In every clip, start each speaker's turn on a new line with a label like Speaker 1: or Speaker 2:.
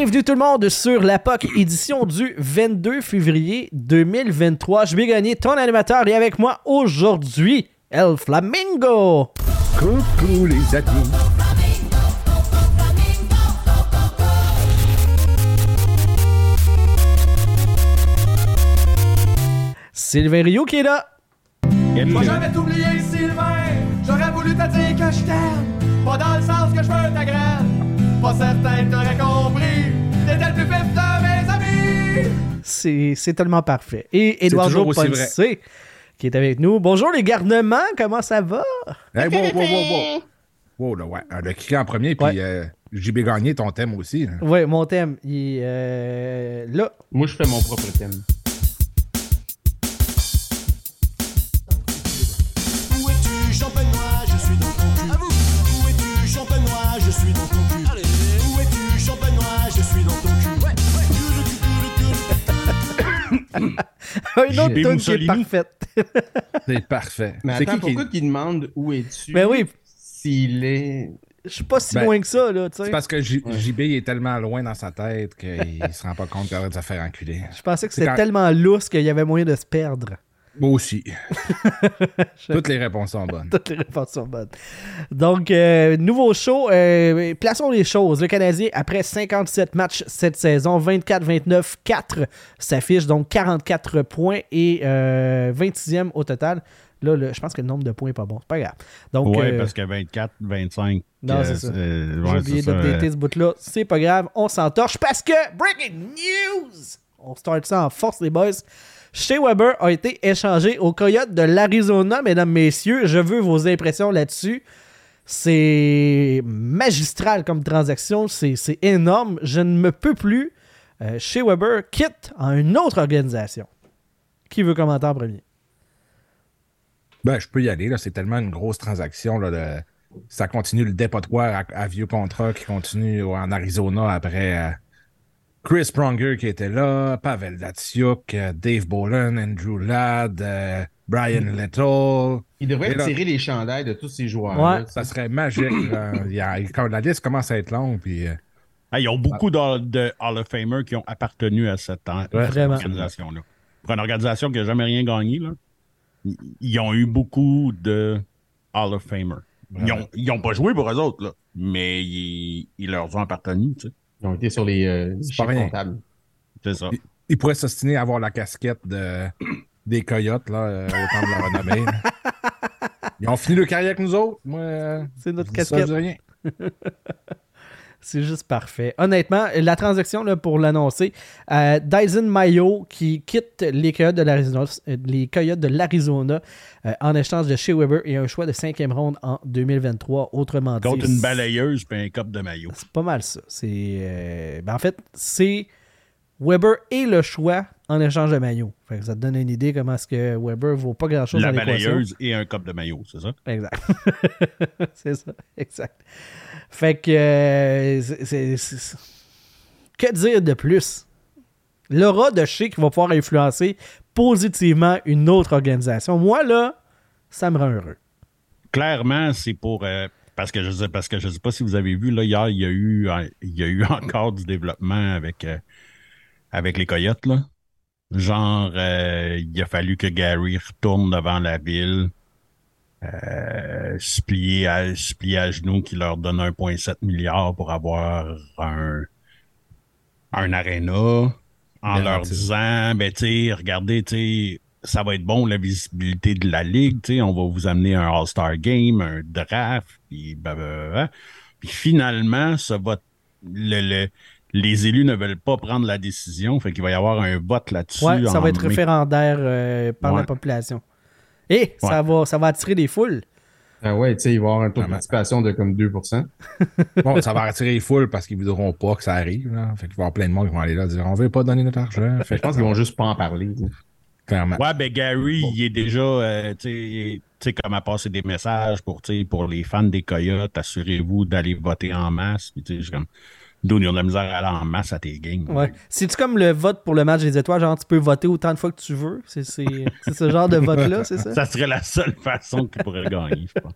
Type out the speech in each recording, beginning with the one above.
Speaker 1: Bienvenue tout le monde sur la POC édition du 22 février 2023. Je vais gagner ton animateur et avec moi aujourd'hui, El Flamingo.
Speaker 2: Coucou les amis.
Speaker 1: Sylvain Rio qui est là.
Speaker 3: Moi jamais t'oublier Sylvain J'aurais voulu te dire que je t'aime Pas dans le sens que je veux ta graine Pas certain que t'aurais compris
Speaker 1: C'est tellement parfait. Et Eduardo Ponce qui est avec nous. Bonjour les garnements, comment ça va?
Speaker 2: Hey, wow, wow, wow, wow. Wow, là, ouais. Le cliquer en premier, puis
Speaker 1: Ouais.
Speaker 2: euh, JB Gagné, ton thème aussi. hein.
Speaker 1: Ouais, mon thème, il est euh, là.
Speaker 4: Moi, je fais mon propre thème.
Speaker 5: Cul.
Speaker 1: Un autre tune qui est parfaite.
Speaker 2: C'est parfait.
Speaker 4: Mais
Speaker 2: C'est
Speaker 4: attends,
Speaker 2: qui qui-
Speaker 4: pourquoi qu'il demande où es-tu
Speaker 1: Ben oui,
Speaker 4: S'il est.
Speaker 1: je suis pas si
Speaker 2: Ben,
Speaker 1: loin que ça, là, tu
Speaker 2: C'est
Speaker 1: sais.
Speaker 2: parce que J- JB est tellement loin dans sa tête qu'il se rend pas compte qu'il aurait dû se faire enculer.
Speaker 1: Je pensais que c'était
Speaker 2: quand-
Speaker 1: tellement lousse qu'il y avait moyen de se perdre.
Speaker 2: Moi aussi. Toutes les réponses sont bonnes.
Speaker 1: Toutes les réponses sont bonnes. Donc, euh, nouveau show. euh, plaçons les choses. Le Canadien, après 57 matchs cette saison, 24-29, 4 s'affiche, donc 44 points et euh, 26e au total. Là, le- je pense que le nombre de points n'est pas bon. C'est pas grave. Donc, euh,
Speaker 6: parce que 24, 25.
Speaker 1: Non,
Speaker 6: euh,
Speaker 1: c'est ça.
Speaker 6: euh,
Speaker 1: J'ai oublié d'updater
Speaker 6: euh,
Speaker 1: ce bout-là. C'est pas grave, on s'entorche parce que Breaking News! On start ça en force, les boys. Shea Weber a été échangé au Coyote de l'Arizona, mesdames, messieurs. Je veux vos impressions là-dessus. C'est magistral comme transaction. C'est énorme. Je ne me peux plus. Euh, Weber quitte en une autre organisation. Qui veut commenter en premier?
Speaker 2: Ben, je peux y aller. C'est tellement une grosse transaction. Ça continue le dépotoir à, à vieux contrat qui continue en Arizona après euh, Chris Pronger qui était là, Pavel Datsyuk, euh, Dave Bolin, Andrew Ladd, euh, Brian Little.
Speaker 4: Il devrait
Speaker 2: là-
Speaker 4: tirer les chandails de tous ces joueurs.
Speaker 1: Ouais.
Speaker 2: Ça serait magique. là. Il y a- quand la liste commence à être longue. Puis, euh,
Speaker 6: ils ont beaucoup de, de Hall of Famers qui ont appartenu à cette, à cette
Speaker 1: Vraiment.
Speaker 6: organisation-là. Pour une organisation qui n'a jamais rien gagné, là, ils- ont eu beaucoup de Hall of Famers. Ils ont, ils ont pas joué pour eux autres, là, mais ils, ils leur ont appartenu, tu sais.
Speaker 4: Ils ont été sur les, euh, chiffres comptables.
Speaker 6: C'est ça.
Speaker 2: il, il pourrait s'ostiner à avoir la casquette de, des Coyotes là, euh, au temps de la renommée. Ils ont fini leur carrière avec nous autres. Moi, euh,
Speaker 1: C'est notre
Speaker 2: ça,
Speaker 1: casquette.
Speaker 2: je dis rien.
Speaker 1: C'est juste parfait. Honnêtement, la transaction, là, pour l'annoncer, euh, Dyson Mayo qui quitte les Coyotes de l'Arizona, euh, les Coyotes de l'Arizona euh, en échange de Shea Weber et un choix de cinquième ronde en 2023. Autrement dit,
Speaker 6: Contre une balayeuse puis un cop de maillot.
Speaker 1: c'est pas mal ça. C'est, euh, ben, en fait, c'est Weber et le choix en échange de Mayo. Fait que ça te donne une idée comment est-ce que Weber vaut pas grand-chose
Speaker 6: La
Speaker 1: dans l'équation.
Speaker 6: balayeuse et un cop de maillot, c'est ça?
Speaker 1: Exact. c'est ça, exact. Fait que. euh, c'est- que dire de plus? L'aura de qui va pouvoir influencer positivement une autre organisation. Moi, là, ça me rend heureux.
Speaker 6: clairement, c'est pour. euh, parce que je sais, parce que je sais pas si vous avez vu, là, hier, il y a eu, il y a eu encore du développement avec, euh, avec les Coyotes, là. Genre, euh, il a fallu que Gary retourne devant la ville, euh, se plier à, se plier à genoux, qui leur donne 1,7 milliard pour avoir un, un aréna, en
Speaker 2: Bien
Speaker 6: leur disant, ben, tu regardez, tu ça va être bon, la visibilité de la ligue, tu on va vous amener un All-Star Game, un draft, puis. Puis finalement, ça va, le, le- les élus ne veulent pas prendre la décision, fait qu'il va y avoir un vote là-dessus.
Speaker 1: Ouais, ça
Speaker 6: en
Speaker 1: va être
Speaker 6: mai.
Speaker 1: référendaire euh, par la population. Et ça, va, ça va attirer des foules.
Speaker 4: Ah ouais, tu sais, il va y avoir un taux de participation de comme 2%.
Speaker 2: Bon, ça va attirer les foules parce qu'ils ne voudront pas que ça arrive. Là. Fait qu'il va y avoir plein de monde qui vont aller là dire on veut pas donner notre argent. Fait
Speaker 4: Je pense qu'ils vont juste pas en parler.
Speaker 2: clairement.
Speaker 6: Ouais, ben Gary, il est déjà, euh, tu sais, comme à passer des messages pour, tu sais, pour les fans des Coyotes, assurez-vous d'aller voter en masse. Puis, tu sais, je comme, d'où ils ont de la misère à aller en masse à tes games.
Speaker 1: Ouais. C'est-tu comme le vote pour le match des étoiles? Genre, tu peux voter autant de fois que tu veux? C'est c'est- c'est ce genre de vote-là, c'est ça?
Speaker 6: Ça serait la seule façon qu'ils pourraient gagner, je pense.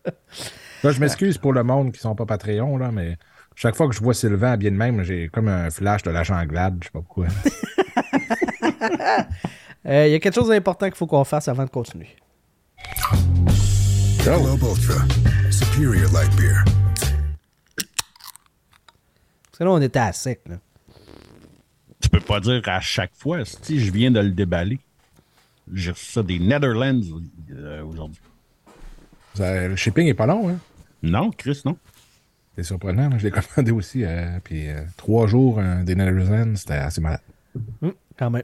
Speaker 2: Là, je m'excuse pour le monde qui sont pas Patreon, là, mais Chaque fois que je vois Sylvain habillé de même, j'ai comme un flash de l'agent Glad, je sais pas pourquoi.
Speaker 1: Euh, Il y a quelque chose d'important qu'il faut qu'on fasse avant de continuer.
Speaker 7: Michelob Ultra. Superior light beer.
Speaker 1: Que là, on était à sec. Là.
Speaker 6: Tu peux pas dire à chaque fois, si je viens de le déballer. J'ai reçu ça des Netherlands euh, aujourd'hui.
Speaker 2: Ça- le shipping est pas long, hein?
Speaker 6: Non, Chris, non.
Speaker 2: C'est surprenant. Moi, je l'ai commandé aussi. euh, puis euh, trois jours euh, des Netherlands, c'était assez malade.
Speaker 1: Hum, quand même.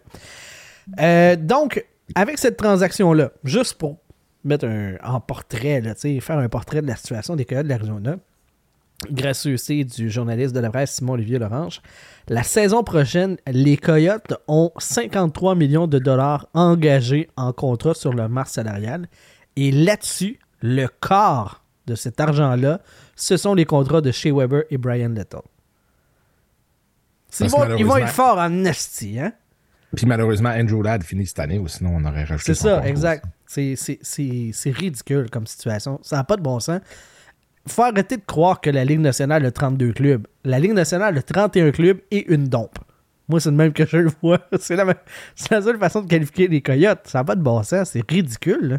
Speaker 1: Euh, donc, avec cette transaction-là, juste pour mettre un, en portrait, là, tu sais, faire un portrait de la situation des Coyotes de l'Arizona, gracieuseté du journaliste de la presse Simon-Olivier Lorange, la saison prochaine, les Coyotes ont 53 millions de dollars engagés en contrat sur leur marge salariale. Et là-dessus, le quart de cet argent-là, ce sont les contrats de Shea Weber et Brian Little. Ils vont, ils vont être forts en esti, hein?
Speaker 2: Puis malheureusement, Andrew Ladd finit cette année, ou sinon on aurait rajouté
Speaker 1: C'est ça, exact. C'est ridicule comme situation. Ça n'a pas de bon sens. Faut arrêter de croire que la Ligue nationale a 32 clubs. La Ligue nationale a 31 clubs et une dompe. Moi, c'est le même que je le vois. C'est la, même- c'est la seule façon de qualifier les Coyotes. Ça n'a pas de bon sens. C'est ridicule. là.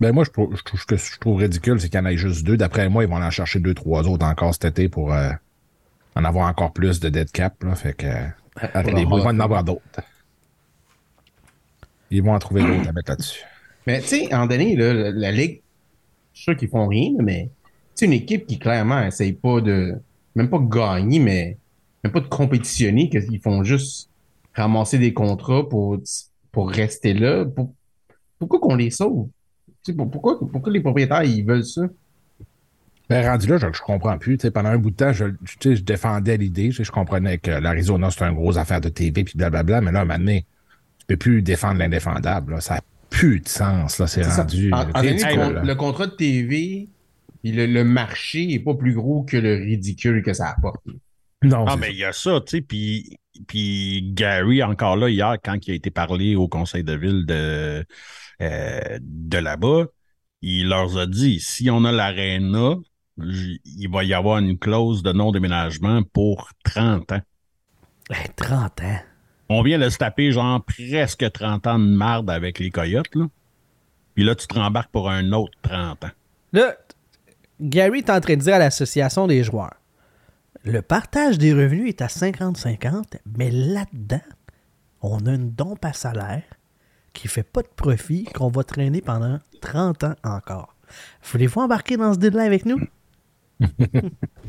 Speaker 2: Ben moi, je trouve, je trouve- ce que je trouve ridicule, c'est qu'il y en ait juste deux. D'après moi, ils vont en chercher deux, trois autres encore cet été pour euh, en avoir encore plus de dead cap. Là, fait que ils vont en avoir d'autres. Ils vont en trouver d'autres à mettre là-dessus.
Speaker 4: Mais tu sais, en donné, là, la, la Ligue, je suis sûr qu'ils font rien, mais c'est une équipe qui clairement essaye pas de. Même pas de gagner, mais même pas de compétitionner, qu'ils font juste ramasser des contrats pour, pour rester là. Pour- pourquoi qu'on les sauve? Tu sais, pour- pourquoi, pourquoi les propriétaires ils veulent ça?
Speaker 2: Ben, rendu là, je, je comprends plus. Tu sais, pendant un bout de temps, je, je défendais l'idée. Je comprenais que l'Arizona, c'est une grosse affaire de TV, puis blablabla. Mais là, maintenant, tu peux plus défendre l'indéfendable. Ça n'a plus de sens. Là, c'est
Speaker 4: ça.
Speaker 2: rendu
Speaker 4: En- en con-
Speaker 2: là.
Speaker 4: le contrat de TV, puis le, le marché est pas plus gros que le ridicule que ça apporte.
Speaker 2: Non,
Speaker 6: Ah, mais il y a ça, tu sais, puis, puis Gary, encore là, hier, quand il a été parlé au conseil de ville de, euh, de là-bas, il leur a dit, si on a l'aréna, il va y avoir une clause de non-déménagement pour 30 ans.
Speaker 1: Hey, 30 ans.
Speaker 6: On vient de se taper genre presque 30 ans de marde avec les coyotes, là. Puis là, tu te rembarques pour un autre 30 ans.
Speaker 1: Là, Gary est en train de dire à l'association des joueurs le partage des revenus est à 50-50, mais là-dedans, on a une dompe à salaire qui fait pas de profit qu'on va traîner pendant 30 ans encore. Voulez-vous embarquer dans ce deal-là avec nous?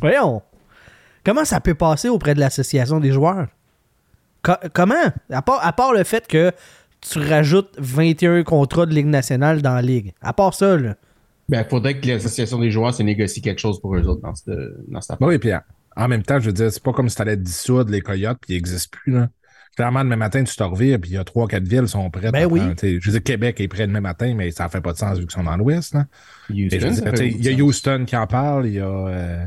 Speaker 1: Voyons. Comment ça peut passer auprès de l'association des joueurs? Co- comment? À part, à part le fait que tu rajoutes 21 contrats de Ligue nationale dans la Ligue. À part ça, là.
Speaker 4: Ben, faudrait que l'association des joueurs se négocie quelque chose pour eux autres dans cette, dans cette affaire.
Speaker 2: Oui, puis en- en même temps, je veux dire, c'est pas comme si t'allais dissoudre les coyotes, puis ils n'existent plus. Là. Clairement, demain matin, tu te revires, puis il y a trois, quatre villes qui sont prêtes.
Speaker 1: Ben
Speaker 2: à
Speaker 1: oui.
Speaker 2: prendre, tu je veux dire, Québec est prêt demain matin, mais ça fait pas de sens vu qu'ils sont dans l'Ouest. tu Il y a. Houston qui en parle, il y a euh,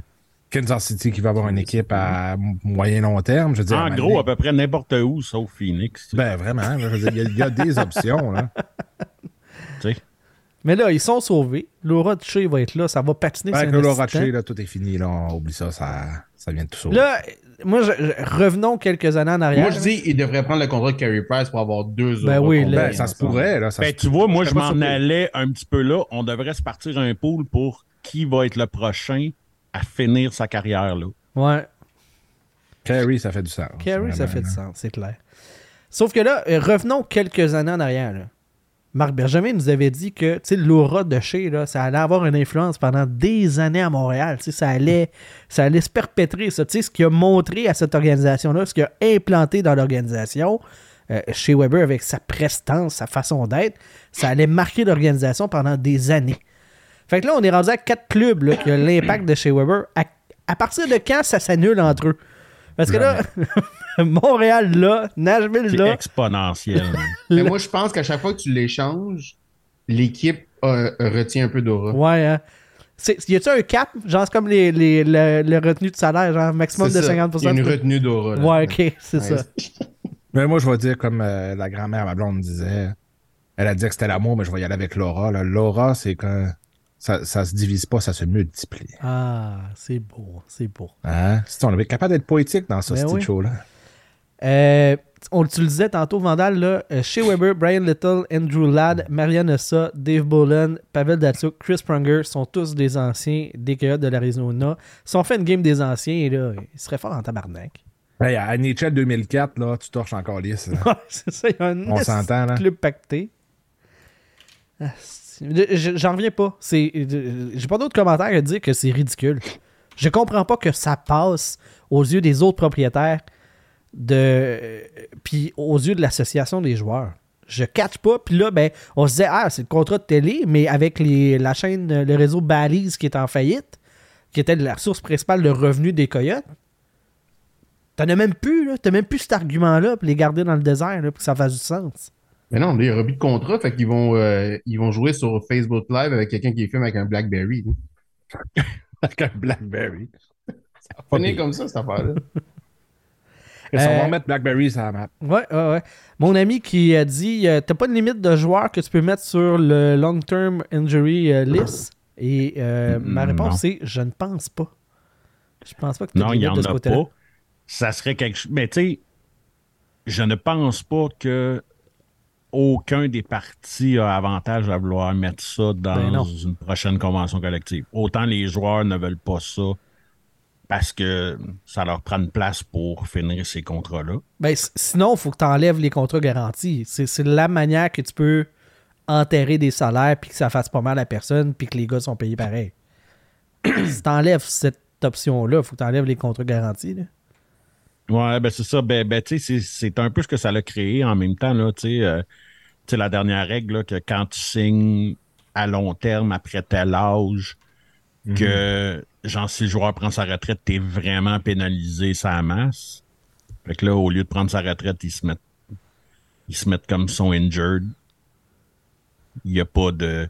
Speaker 2: Kansas City qui va avoir une équipe à moyen long terme. Je veux dire,
Speaker 6: En gros, à peu près n'importe où, sauf Phoenix. tu.
Speaker 2: Ben vraiment, il y il y, a des options. Là.
Speaker 1: Mais là, ils sont sauvés. Laura Touché va être là. Ça va patiner.
Speaker 2: Le
Speaker 1: un
Speaker 2: Laura. Rocher, là, tout est fini. Là, on oublie ça, ça, ça vient de tout sauver.
Speaker 1: Là, moi, je- je- revenons quelques années en arrière.
Speaker 4: Moi, je dis, il devrait prendre le contrat de Carey Price pour avoir deux
Speaker 1: Ben
Speaker 4: autres
Speaker 1: oui, là-
Speaker 2: Ben, ça se pourrait. Là, ça
Speaker 6: Ben,
Speaker 2: se-
Speaker 6: tu vois, moi,
Speaker 2: Je
Speaker 6: m'en allais un petit peu là. On devrait se partir un pool pour qui va être le prochain à finir sa carrière là.
Speaker 1: Ouais.
Speaker 2: Carey, ça fait du sens.
Speaker 1: Carrie, ça fait du sens, c'est clair. Sauf que là, euh, revenons quelques années en arrière. là. Marc Benjamin nous avait dit que l'aura de chez, là, ça allait avoir une influence pendant des années à Montréal. Ça allait, ça allait se perpétrer. Ça. Ce qui a montré à cette organisation-là, ce qui a implanté dans l'organisation, euh, chez Weber avec sa prestance, sa façon d'être, ça allait marquer l'organisation pendant des années. Fait que là, on est rendu à quatre clubs là, qui ont l'impact de chez Weber. À, à partir de quand ça s'annule entre eux? Parce que là, Montréal là, Nashville
Speaker 6: C'est
Speaker 1: là,
Speaker 6: exponentiel.
Speaker 4: Mais moi, je pense qu'à chaque fois que tu l'échanges, l'équipe euh, retient un peu d'aura.
Speaker 1: ouais, hein. C'est- Y a-tu un cap? Genre, c'est comme les, les, le, le retenu de salaire, genre maximum
Speaker 4: C'est
Speaker 1: de
Speaker 4: ça.
Speaker 1: 50%.
Speaker 4: Il y a une retenue d'aura. là.
Speaker 1: Ouais, ok, c'est
Speaker 4: Ouais.
Speaker 1: ça.
Speaker 2: Mais moi, je vais dire comme euh, la grand-mère, ma blonde disait. Elle a dit que c'était l'amour, mais je vais y aller avec Laura. là. Laura, c'est quand. ça, ça se divise pas, ça se multiplie.
Speaker 1: Ah, c'est beau, c'est beau.
Speaker 2: Hein? C'est- On est capable d'être poétique dans ce
Speaker 1: Ben
Speaker 2: style
Speaker 1: oui.
Speaker 2: show-là.
Speaker 1: Euh, on disais tantôt, Vandal, là, euh, Shea Weber, Brian Little, Andrew Ladd, Marianne Ossa, Dave Bolin, Pavel Datsuk, Chris Pronger sont tous des anciens des Coyotes de l'Arizona. Si on fait une game des anciens, là, ils seraient forts en tabarnak.
Speaker 2: Hey, à NHL 2004, là, tu torches encore lisse.
Speaker 1: c'est ça, il y a un
Speaker 2: On s'entend, là.
Speaker 1: club pacté. Ah, J'en reviens pas. Euh, J'ai pas d'autres commentaires à dire que c'est ridicule. Je comprends pas que ça passe aux yeux des autres propriétaires de puis aux yeux de l'association des joueurs. Je catch pas. Puis là, ben, on se disait, ah, c'est le contrat de télé, mais avec les, la chaîne, le réseau Balise qui est en faillite, qui était la source principale de revenus des Coyotes, t'en as même plus, là. T'as même plus cet argument-là pour les garder dans le désert, là, pour que ça fasse du sens.
Speaker 4: Mais non, aura plus de contrat, fait qu'ils vont, euh, ils vont jouer sur Facebook Live avec quelqu'un qui filme avec un Blackberry.
Speaker 2: Avec un Blackberry.
Speaker 4: Ça va finir comme ça, cette affaire-là.
Speaker 2: On va
Speaker 1: Euh,
Speaker 2: remettre Blackberry sur la map.
Speaker 1: Ouais, ouais, ouais. Mon ami qui a dit euh, T'as pas de limite de joueurs que tu peux mettre sur le long-term injury euh, list? Et euh, ma
Speaker 6: Mm,
Speaker 1: réponse, c'est Je ne pense pas. Je pense pas que tu
Speaker 6: Non, il n'y en a pas. Ça serait quelque chose. Mais tu sais, je ne pense pas que aucun des partis a avantage à vouloir mettre ça
Speaker 1: Ben
Speaker 6: dans une prochaine convention collective. Autant les joueurs ne veulent pas ça parce que ça leur prend une place pour finir ces contrats-là.
Speaker 1: Ben, sinon, il faut que tu enlèves les contrats garantis. C'est la manière que tu peux enterrer des salaires puis que ça fasse pas mal à personne puis que les gars sont payés pareil. si tu enlèves cette option-là, il faut que tu enlèves les contrats garantis. là.
Speaker 6: Ouais, ben c'est ça. Ben, ben tu sais, c'est- un peu ce que ça l'a créé en même temps, là, tu sais. euh, la dernière règle, là, que quand tu signes à long terme après tel âge, que, genre, si le joueur prend sa retraite, t'es vraiment pénalisé sa masse. Fait que là, au lieu de prendre sa retraite, ils se mettent, ils se mettent comme son injured. Il n'y a pas de,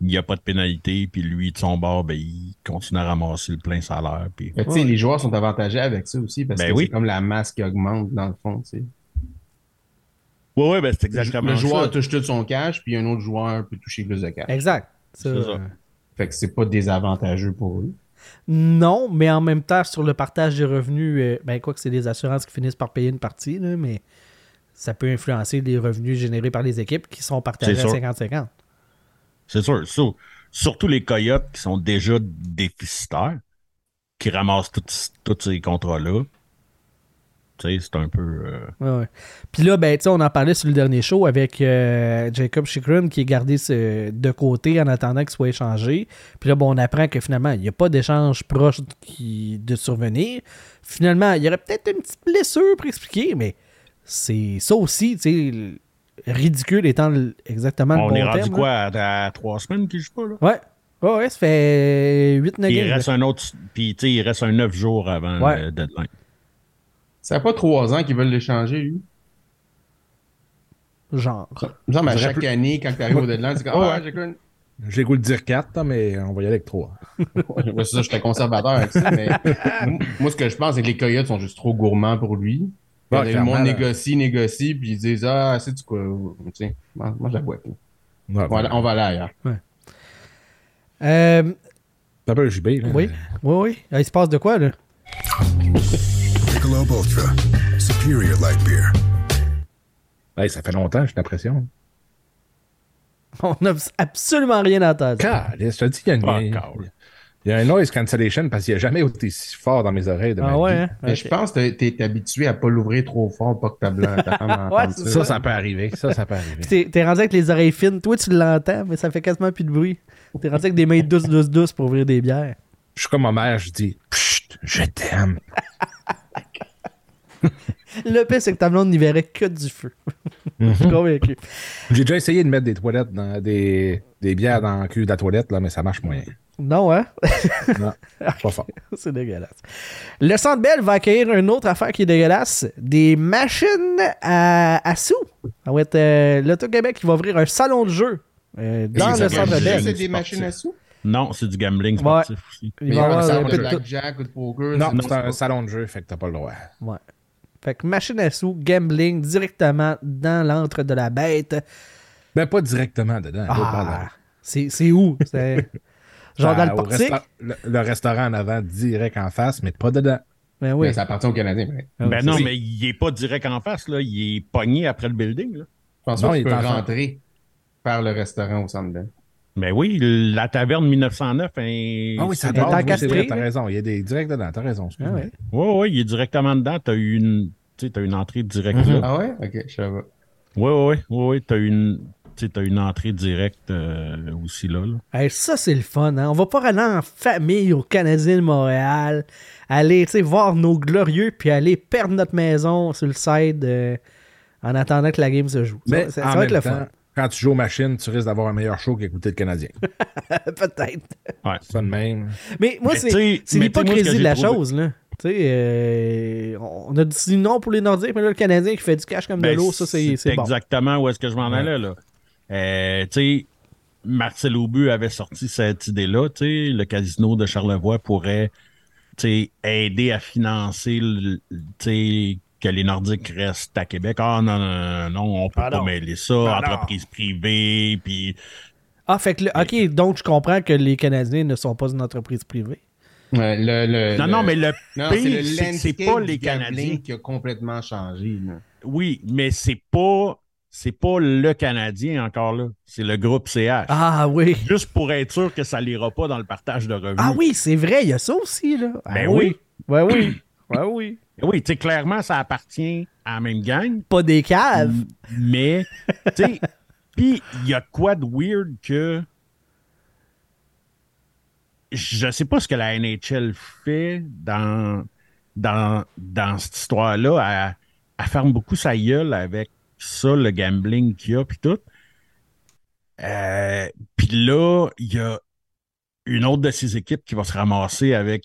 Speaker 6: il y a pas de pénalité, puis lui, de son bord, ben, il continue à ramasser le plein salaire, puis...
Speaker 4: Les joueurs sont avantagés avec ça aussi parce
Speaker 6: Ben
Speaker 4: que
Speaker 6: oui.
Speaker 4: c'est comme la masse qui augmente dans le fond. tu sais.
Speaker 6: Ouais, ouais, ben, c'est exactement
Speaker 4: le joueur
Speaker 6: ça.
Speaker 4: touche tout son cash, puis un autre joueur peut toucher plus de cash.
Speaker 1: Exact. Ça,
Speaker 6: C'est ça.
Speaker 1: euh,
Speaker 4: Fait que c'est pas désavantageux pour eux.
Speaker 1: Non, mais en même temps, sur le partage des revenus, euh, ben quoi que c'est les assurances qui finissent par payer une partie, là, mais ça peut influencer les revenus générés par les équipes qui sont partagés à
Speaker 6: sûr.
Speaker 1: 50-50.
Speaker 6: C'est sûr. Sur- surtout les coyotes qui sont déjà déficitaires, qui ramassent tous tous ces contrats-là. Tu sais, c'est un peu. euh,
Speaker 1: Ouais, ouais. Puis là, ben, on en parlait sur le dernier show avec euh, Jacob Chikrin qui est gardé ce- de côté en attendant qu'il soit échangé. Puis là, bon, on apprend que finalement, il n'y a pas d'échange proche qui, de survenir. Finalement, il y aurait peut-être une petite blessure pour expliquer, mais c'est ça aussi, tu sais, ridicule étant le- exactement le
Speaker 6: on
Speaker 1: bon
Speaker 6: est rendu quoi à, à trois semaines qu'il joue pas, là?
Speaker 1: Ouais. Ouais, ouais, ça fait 8-9
Speaker 6: Puis il reste un autre. Puis, tu sais, il reste un neuf jours avant
Speaker 1: Ouais.
Speaker 6: le deadline.
Speaker 4: Ça fait pas trois ans qu'ils veulent l'échanger, lui.
Speaker 1: Genre.
Speaker 4: Il me semble à chaque année, quand tu arrives au deadline, c'est comme
Speaker 2: Ouais.
Speaker 4: Ah, j'ai connu.
Speaker 2: J'ai le goût de dire 4, mais on va y aller avec 3.
Speaker 4: Ouais, c'est ça, j'étais conservateur avec ça, mais moi, ce que je pense, c'est que les Coyotes sont juste trop gourmands pour lui.
Speaker 2: Ouais,
Speaker 4: le monde négocie, négocie, puis ils disent Ah, c'est du quoi Tu sais, moi, moi, je la bois. pas. On va, on va aller ailleurs.
Speaker 1: Euh,
Speaker 2: T'as pas le JB, là?
Speaker 1: oui, oui, oui. Il se passe de quoi, là?
Speaker 7: Michelob Ultra. Superior light beer.
Speaker 2: Hey, ça fait longtemps, j'ai l'impression.
Speaker 1: On n'a absolument rien entendu.
Speaker 2: Caliste, je te dis, il y a une.
Speaker 6: Encore.
Speaker 2: Il y a un noise cancellation parce qu'il n'a jamais été si fort dans mes oreilles de ma
Speaker 1: Ah ouais,
Speaker 2: vie.
Speaker 1: hein?
Speaker 4: Mais je pense que t'es t'es habitué à pas l'ouvrir trop fort pour que ta, blanc, ta femme entende
Speaker 1: Ouais, c'est
Speaker 4: ça.
Speaker 2: Ça, ça peut arriver. Ça, ça peut arriver.
Speaker 1: T'es, rendu avec les oreilles fines. Toi, tu l'entends, mais ça fait quasiment plus de bruit. T'es rendu avec des mains douces, douces, douces pour ouvrir des bières.
Speaker 2: Je suis comme ma mère, je dis Psst, je t'aime.
Speaker 1: Le pire, c'est que ta blonde n'y verrait que du feu. Je suis convaincu.
Speaker 2: J'ai déjà essayé de mettre des toilettes dans des, des bières dans le cul de la toilette, là, mais ça marche moyen.
Speaker 1: Non, hein?
Speaker 2: Non, pas fort.
Speaker 1: c'est dégueulasse. Le Centre Bell va accueillir une autre affaire qui est dégueulasse. Des machines à, à sous. Ça va être euh, l'Auto-Québec qui va ouvrir un salon de jeu euh, dans le Centre Bell.
Speaker 6: Sportif.
Speaker 4: des machines à sous?
Speaker 6: Non, c'est du gambling sportif aussi.
Speaker 1: Il va y avoir un
Speaker 4: blackjack ou de poker.
Speaker 2: Non,
Speaker 4: c'est-
Speaker 2: c'est un salon de jeu, fait que t'as pas le droit.
Speaker 1: Ouais. Fait que machine à sous, gambling directement dans l'antre de la bête.
Speaker 2: Ben, pas directement dedans.
Speaker 1: Ah, c'est, où? C'est- Genre dans le
Speaker 2: au
Speaker 1: portique?
Speaker 2: resta- le, le restaurant en avant, direct en face, mais pas dedans.
Speaker 1: Ben oui.
Speaker 4: Mais ça appartient aux Canadiens. mais
Speaker 1: Ah
Speaker 6: Ben non, mais il est pas direct en face, là. Il est pogné après le building, là.
Speaker 4: Je pense
Speaker 2: Non,
Speaker 4: pas
Speaker 2: face.
Speaker 4: rentrer par le restaurant au centre Bell.
Speaker 6: Ben oui, la taverne 1909 est...
Speaker 2: Ah oui, ça
Speaker 1: est
Speaker 2: oui,
Speaker 1: encastré,
Speaker 2: t'as raison. Il y a des directs dedans, t'as raison.
Speaker 1: Ah
Speaker 2: excuse-moi.
Speaker 1: ouais.
Speaker 6: Ouais, ouais, il est directement dedans. T'as eu une, tu sais, t'as une entrée directe
Speaker 2: Mhm.
Speaker 6: là.
Speaker 4: Ah ouais? Ok, je savais pas.
Speaker 6: Ouais, ouais, ouais, ouais, ouais, t'as une, tu sais, t'as une entrée directe euh, aussi là. là.
Speaker 1: Hey, ça, c'est le fun. Hein? On va pas aller en famille au Canadien de Montréal, aller tu sais, voir nos glorieux, puis aller perdre notre maison sur le side euh, en attendant que la game se joue. Ça,
Speaker 2: Mais
Speaker 1: ça- ça va être le
Speaker 2: temps,
Speaker 1: fun.
Speaker 2: Quand tu joues aux machines, tu risques d'avoir un meilleur show qu'écouter le Canadien.
Speaker 1: Peut-être.
Speaker 6: Ouais.
Speaker 2: Ça de même.
Speaker 1: Mais moi,
Speaker 6: Mais
Speaker 1: c'est c'est l'hypocrisie de la
Speaker 6: trouvé-
Speaker 1: chose. là. Tu sais, euh, on a dit non pour les Nordiques, mais là, le Canadien qui fait du cash comme de
Speaker 6: Ben,
Speaker 1: l'eau, ça, c'est c'est bon.
Speaker 6: exactement où est-ce que je m'en allais, là. Euh, tu sais, Marcel Aubu avait sorti cette idée-là, tu sais, le casino de Charlevoix pourrait, tu sais, aider à financer, le- tu sais, que les Nordiques restent à Québec. Ah non, non, non, non, on peut
Speaker 1: Ah
Speaker 6: pas
Speaker 1: non.
Speaker 6: mêler ça,
Speaker 1: non.
Speaker 6: entreprise privée, puis
Speaker 1: Ah, fait que, le- ok, donc je comprends que les Canadiens ne sont pas une entreprise privée.
Speaker 4: Ouais, le, le-
Speaker 6: Non,
Speaker 4: le-
Speaker 6: non, mais le
Speaker 4: Non, c'est
Speaker 6: pire,
Speaker 4: le
Speaker 6: c'est que c'est
Speaker 4: landscape
Speaker 6: pas les Canadiens.
Speaker 4: qui a complètement changé. là.
Speaker 6: Oui, mais c'est pas, c'est pas le Canadien encore là. C'est le groupe CH.
Speaker 1: Ah oui.
Speaker 6: Juste pour être sûr que ça l'ira pas dans le partage de revenus.
Speaker 1: Ah oui, c'est vrai, il y a ça aussi, là. Ah
Speaker 6: Ben oui.
Speaker 1: Ouais, oui. Ouais, oui.
Speaker 6: Oui, tu sais, clairement, ça appartient à la même gang,
Speaker 1: Pas des caves.
Speaker 6: mais, tu sais, puis il y a quoi de weird que. Je sais pas ce que la NHL fait dans, dans, dans cette histoire-là. Elle, elle ferme beaucoup sa gueule avec ça, le gambling qu'il y a, puis tout. Euh, puis là, il y a une autre de ces équipes qui va se ramasser avec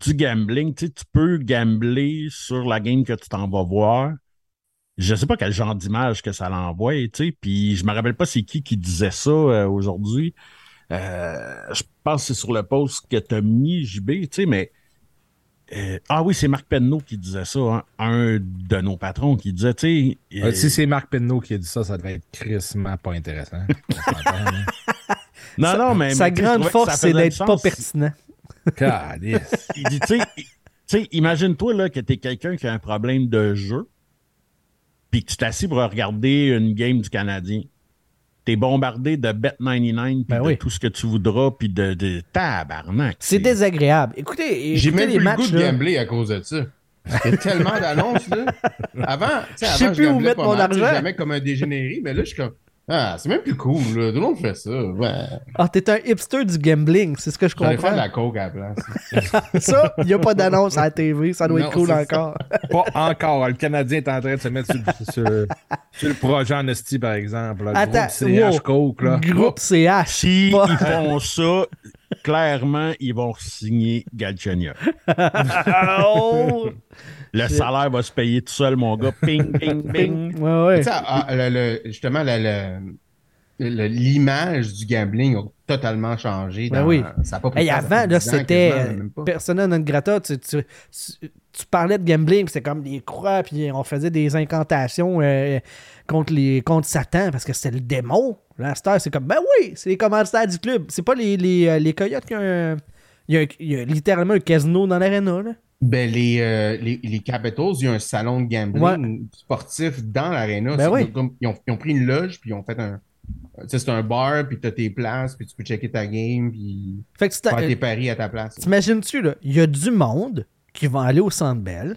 Speaker 6: du gambling. Tu sais, tu peux gambler sur la game que tu t'en vas voir. Je sais pas quel genre d'image que ça l'envoie, tu sais. Puis je me rappelle pas c'est qui qui disait ça euh, aujourd'hui. Euh, je pense que c'est sur le post que t'as mis, JB, tu sais, mais euh, ah oui, c'est Marc Penneau qui disait ça, hein, un de nos patrons qui disait, tu sais,
Speaker 2: euh, si c'est Marc Penneau qui a dit ça, ça devait être crissement pas intéressant. Hein?
Speaker 6: non, non, mais
Speaker 1: Sa
Speaker 6: mais, tu
Speaker 1: grande force, c'est d'être pas pertinent.
Speaker 6: Il dit, tu sais, tu sais, imagine-toi là, que tu es quelqu'un qui a un problème de jeu, puis que tu t'assis pour regarder une game du Canadien. Tu es bombardé de Bet99, puis
Speaker 1: Ben
Speaker 6: de
Speaker 1: oui.
Speaker 6: tout ce que tu voudras, puis de, de tabarnak.
Speaker 1: C'est désagréable. Écoutez,
Speaker 4: J'ai même plus
Speaker 1: matchs.
Speaker 4: le goût de
Speaker 1: là.
Speaker 4: gambler à cause de ça. Il y a tellement d'annonces, là. Avant, sais,
Speaker 1: Je sais
Speaker 4: avant,
Speaker 1: plus où mettre
Speaker 4: pas
Speaker 1: mon
Speaker 4: mal,
Speaker 1: argent.
Speaker 4: jamais comme un dégénéré, mais là, je suis comme, ah, c'est même plus cool, là. Tout le monde fait ça. Ouais.
Speaker 1: Ah, t'es un hipster du gambling, c'est ce que je
Speaker 4: J'aurais fait de
Speaker 1: comprends.
Speaker 4: la coke à la place.
Speaker 1: Ça, il n'y a pas d'annonce à la TV, ça doit
Speaker 4: Non,
Speaker 1: être cool encore.
Speaker 2: Pas encore. Le Canadien est en train de se mettre sur, le- sur- sur le projet en par exemple. là.
Speaker 1: Attends,
Speaker 2: groupe CH
Speaker 1: wow.
Speaker 2: Coke, là.
Speaker 1: Groupe CH.
Speaker 6: Si
Speaker 1: Pas-
Speaker 6: ils font ça, clairement, ils vont signer Galchenyuk.
Speaker 1: Oh!
Speaker 6: Le salaire va se payer tout seul, mon gars. Ping, ping, ping.
Speaker 1: Ouais, ouais.
Speaker 4: Tu sais, ah, le- le- justement, le- le- le- l'image du gambling a totalement changé.
Speaker 1: Ben
Speaker 4: dans-
Speaker 1: oui.
Speaker 4: Ça a pas
Speaker 1: Hey, avant,
Speaker 4: ça
Speaker 1: là,
Speaker 4: fait 10 ans,
Speaker 1: c'était persona non grata. Tu, tu, tu- tu parlais de gambling, puis c'était comme des croix, puis on faisait des incantations euh, contre, les, contre Satan parce que c'était le démon. Là, à c'est comme, ben oui, c'est les commanditaires du club. C'est pas les, les, euh, les coyotes qui ont un- Il y, a, un- il y a littéralement un casino dans l'aréna.
Speaker 4: Ben, les, euh, les, les Capitals, il y a un salon de gambling sportif dans l'aréna.
Speaker 1: Ben
Speaker 4: C'est
Speaker 1: oui.
Speaker 4: Ils, ont, ils ont pris une loge, puis ils ont fait un. Tu sais, c'est un bar, puis tu as tes places, puis tu peux checker ta game, puis
Speaker 1: Fait que c'est
Speaker 4: faire tes paris à ta place.
Speaker 1: T'imagines-tu, là, il y a du monde qui va aller au Centre Bell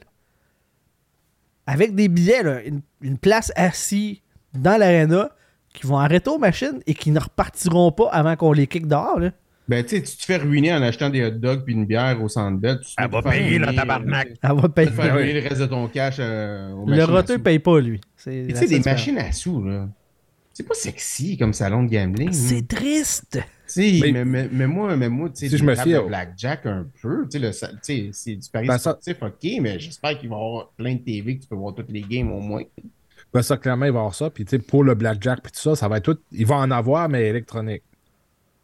Speaker 1: avec des billets, là, une, une place assis dans l'aréna, qui vont arrêter aux machines et qui ne repartiront pas avant qu'on les kick dehors, là.
Speaker 4: Ben, tu sais, tu te fais ruiner en achetant des hot dogs puis une bière au centre belle. tu
Speaker 6: Elle va payer,
Speaker 4: ruiner,
Speaker 6: la tabarnak.
Speaker 1: Elle va
Speaker 4: Tu
Speaker 1: payer.
Speaker 4: te fais ruiner le reste de ton cash euh, aux
Speaker 1: Le roteux paye pas, lui.
Speaker 4: Tu sais, des machines à sous, là. C'est pas sexy comme salon de gambling.
Speaker 1: C'est
Speaker 4: hein.
Speaker 1: triste.
Speaker 4: Tu sais,
Speaker 2: Mais-
Speaker 4: mais, mais, mais moi, mais moi, tu sais,
Speaker 2: Si je me fie au-
Speaker 4: blackjack un peu, tu sais, tu c'est du pari
Speaker 2: Ben, ça-
Speaker 4: sportif, ok, mais j'espère qu'il va y avoir plein de TV que tu peux voir toutes les games au moins.
Speaker 2: Ben, ça, clairement, il va y avoir ça. Puis, tu sais, pour le blackjack, puis tout ça, ça va être tout. Il va en avoir, mais électronique.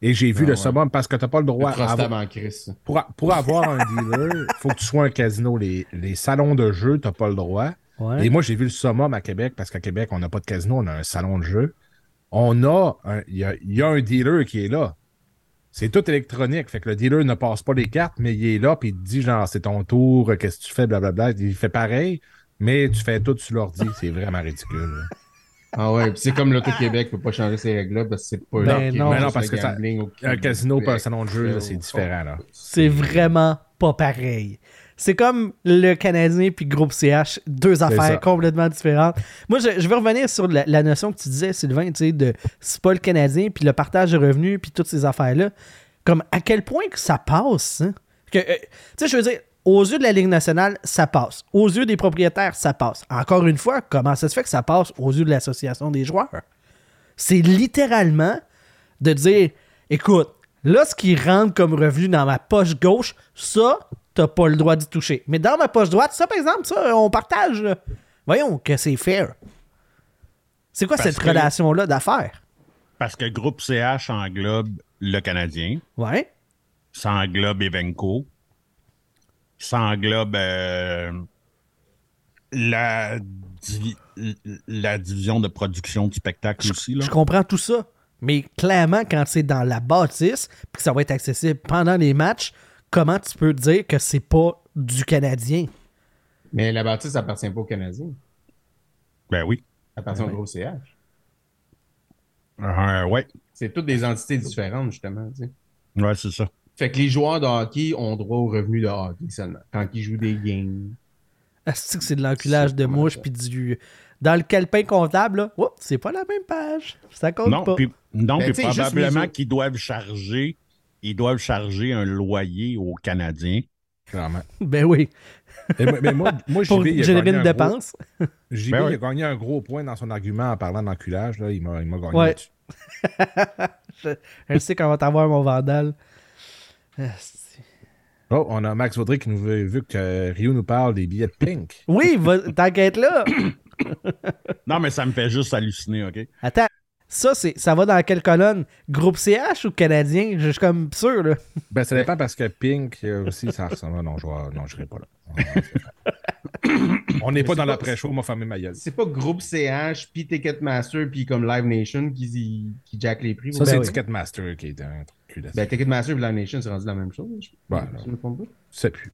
Speaker 2: Et j'ai vu
Speaker 4: Ah
Speaker 2: le
Speaker 4: ouais.
Speaker 2: summum parce que t'as pas le
Speaker 4: Le
Speaker 2: droit.
Speaker 4: trust
Speaker 2: avoir-
Speaker 4: Chris.
Speaker 2: pour, pour avoir un dealer, il faut que tu sois un casino. Les, les salons de jeu, t'as pas le droit.
Speaker 1: Ouais.
Speaker 2: Et moi, j'ai vu le summum à Québec, parce qu'à Québec, on n'a pas de casino, on a un salon de jeu. On a un, il y a, il y a un dealer qui est là. C'est tout électronique. Fait que le dealer ne passe pas les cartes, mais il est là, puis il te dit, genre, c'est ton tour, qu'est-ce que tu fais, blablabla. Il fait pareil, mais tu fais tout sur l'ordi. C'est vraiment ridicule.
Speaker 4: Ah ouais, puis c'est comme l'Auto-Québec peut pas changer ces règles-là parce que c'est pas
Speaker 1: Ben non.
Speaker 2: Ben non, parce que ça- Un casino, pas un salon de jeu, c'est différent, là.
Speaker 1: C'est vraiment pas pareil. C'est comme le Canadien puis Groupe CH, deux affaires complètement différentes. Moi, je, je veux revenir sur la, la notion que tu disais, Sylvain, tu sais, de c'est pas le Canadien, puis le partage de revenus, puis toutes ces affaires-là. Comme à quel point que ça passe, hein? Que, euh, tu sais, je veux dire, aux yeux de la Ligue nationale, ça passe. Aux yeux des propriétaires, ça passe. Encore une fois, comment ça se fait que ça passe aux yeux de l'association des joueurs? C'est littéralement de dire écoute, là, ce qui rentre comme revenu dans ma poche gauche, ça, t'as pas le droit d'y toucher. Mais dans ma poche droite, ça, par exemple, ça, on partage. Voyons que c'est fair. C'est quoi
Speaker 6: Parce
Speaker 1: cette
Speaker 6: que-
Speaker 1: relation-là d'affaires?
Speaker 6: Parce que groupe CH englobe le Canadien,
Speaker 1: Ouais.
Speaker 6: ça englobe Evenco, ça englobe euh, la, divi- la division de production du spectacle aussi. Là.
Speaker 1: Je comprends tout ça. Mais clairement, quand c'est dans la bâtisse, puis que ça va être accessible pendant les matchs, comment tu peux dire que c'est pas du Canadien?
Speaker 4: Mais la bâtisse, ça appartient pas aux Canadiens.
Speaker 6: Ben oui.
Speaker 4: Ça appartient au gros CH.
Speaker 6: Euh, ouais.
Speaker 4: C'est toutes des entités différentes, justement. tu sais.
Speaker 6: Ouais, c'est ça.
Speaker 4: Fait que les joueurs de hockey ont droit aux revenus de hockey seulement. Quand ils jouent des games.
Speaker 1: Est-ce que c'est de l'enculage de
Speaker 4: pas mal
Speaker 1: mouche
Speaker 4: ça.
Speaker 1: puis du. Dans le calepin comptable, là, oups, c'est pas la même page. Ça compte
Speaker 6: Non,
Speaker 1: pas.
Speaker 6: non,
Speaker 4: Ben,
Speaker 6: puis probablement qu'ils doivent charger, ils doivent charger un loyer aux Canadiens.
Speaker 2: Clairement.
Speaker 1: Ben oui.
Speaker 2: Mais, moi- mais moi, moi
Speaker 1: Pour
Speaker 2: JB, il a
Speaker 1: générer
Speaker 2: gagné
Speaker 1: une
Speaker 2: un gros-
Speaker 1: dépense.
Speaker 2: JB,
Speaker 6: Ben
Speaker 2: il
Speaker 6: ouais.
Speaker 2: a gagné un gros point dans son argument en parlant d'enculage. Là. Il m'a il m'a gagné
Speaker 1: Ouais.
Speaker 2: là-dessus.
Speaker 1: je, je sais qu'on va t'avoir mon vandal.
Speaker 2: Oh, on a Max Vaudry qui nous veut, vu que Rio nous parle des billets de Pink.
Speaker 1: Oui, t'inquiète là.
Speaker 6: Non, mais ça me fait juste halluciner, OK?
Speaker 1: Attends, ça, c'est, ça va dans quelle colonne? Groupe CH ou Canadien? Je suis comme sûr, là.
Speaker 2: Ben, ça dépend parce que Pink euh, aussi, ça ressemble. Non, je je serai pas là. On n'est pas dans l'après-show, m'a fermé ma gueule.
Speaker 4: C'est pas groupe CH, puis Ticketmaster, puis comme Live Nation qui, qui jack les prix.
Speaker 2: Ça,
Speaker 1: Ben
Speaker 2: c'est
Speaker 1: oui.
Speaker 2: Ticketmaster qui est un truc
Speaker 4: Ben, Ticketmaster et Live Nation, c'est rendu la même chose. Je, pas.
Speaker 2: C'est plus.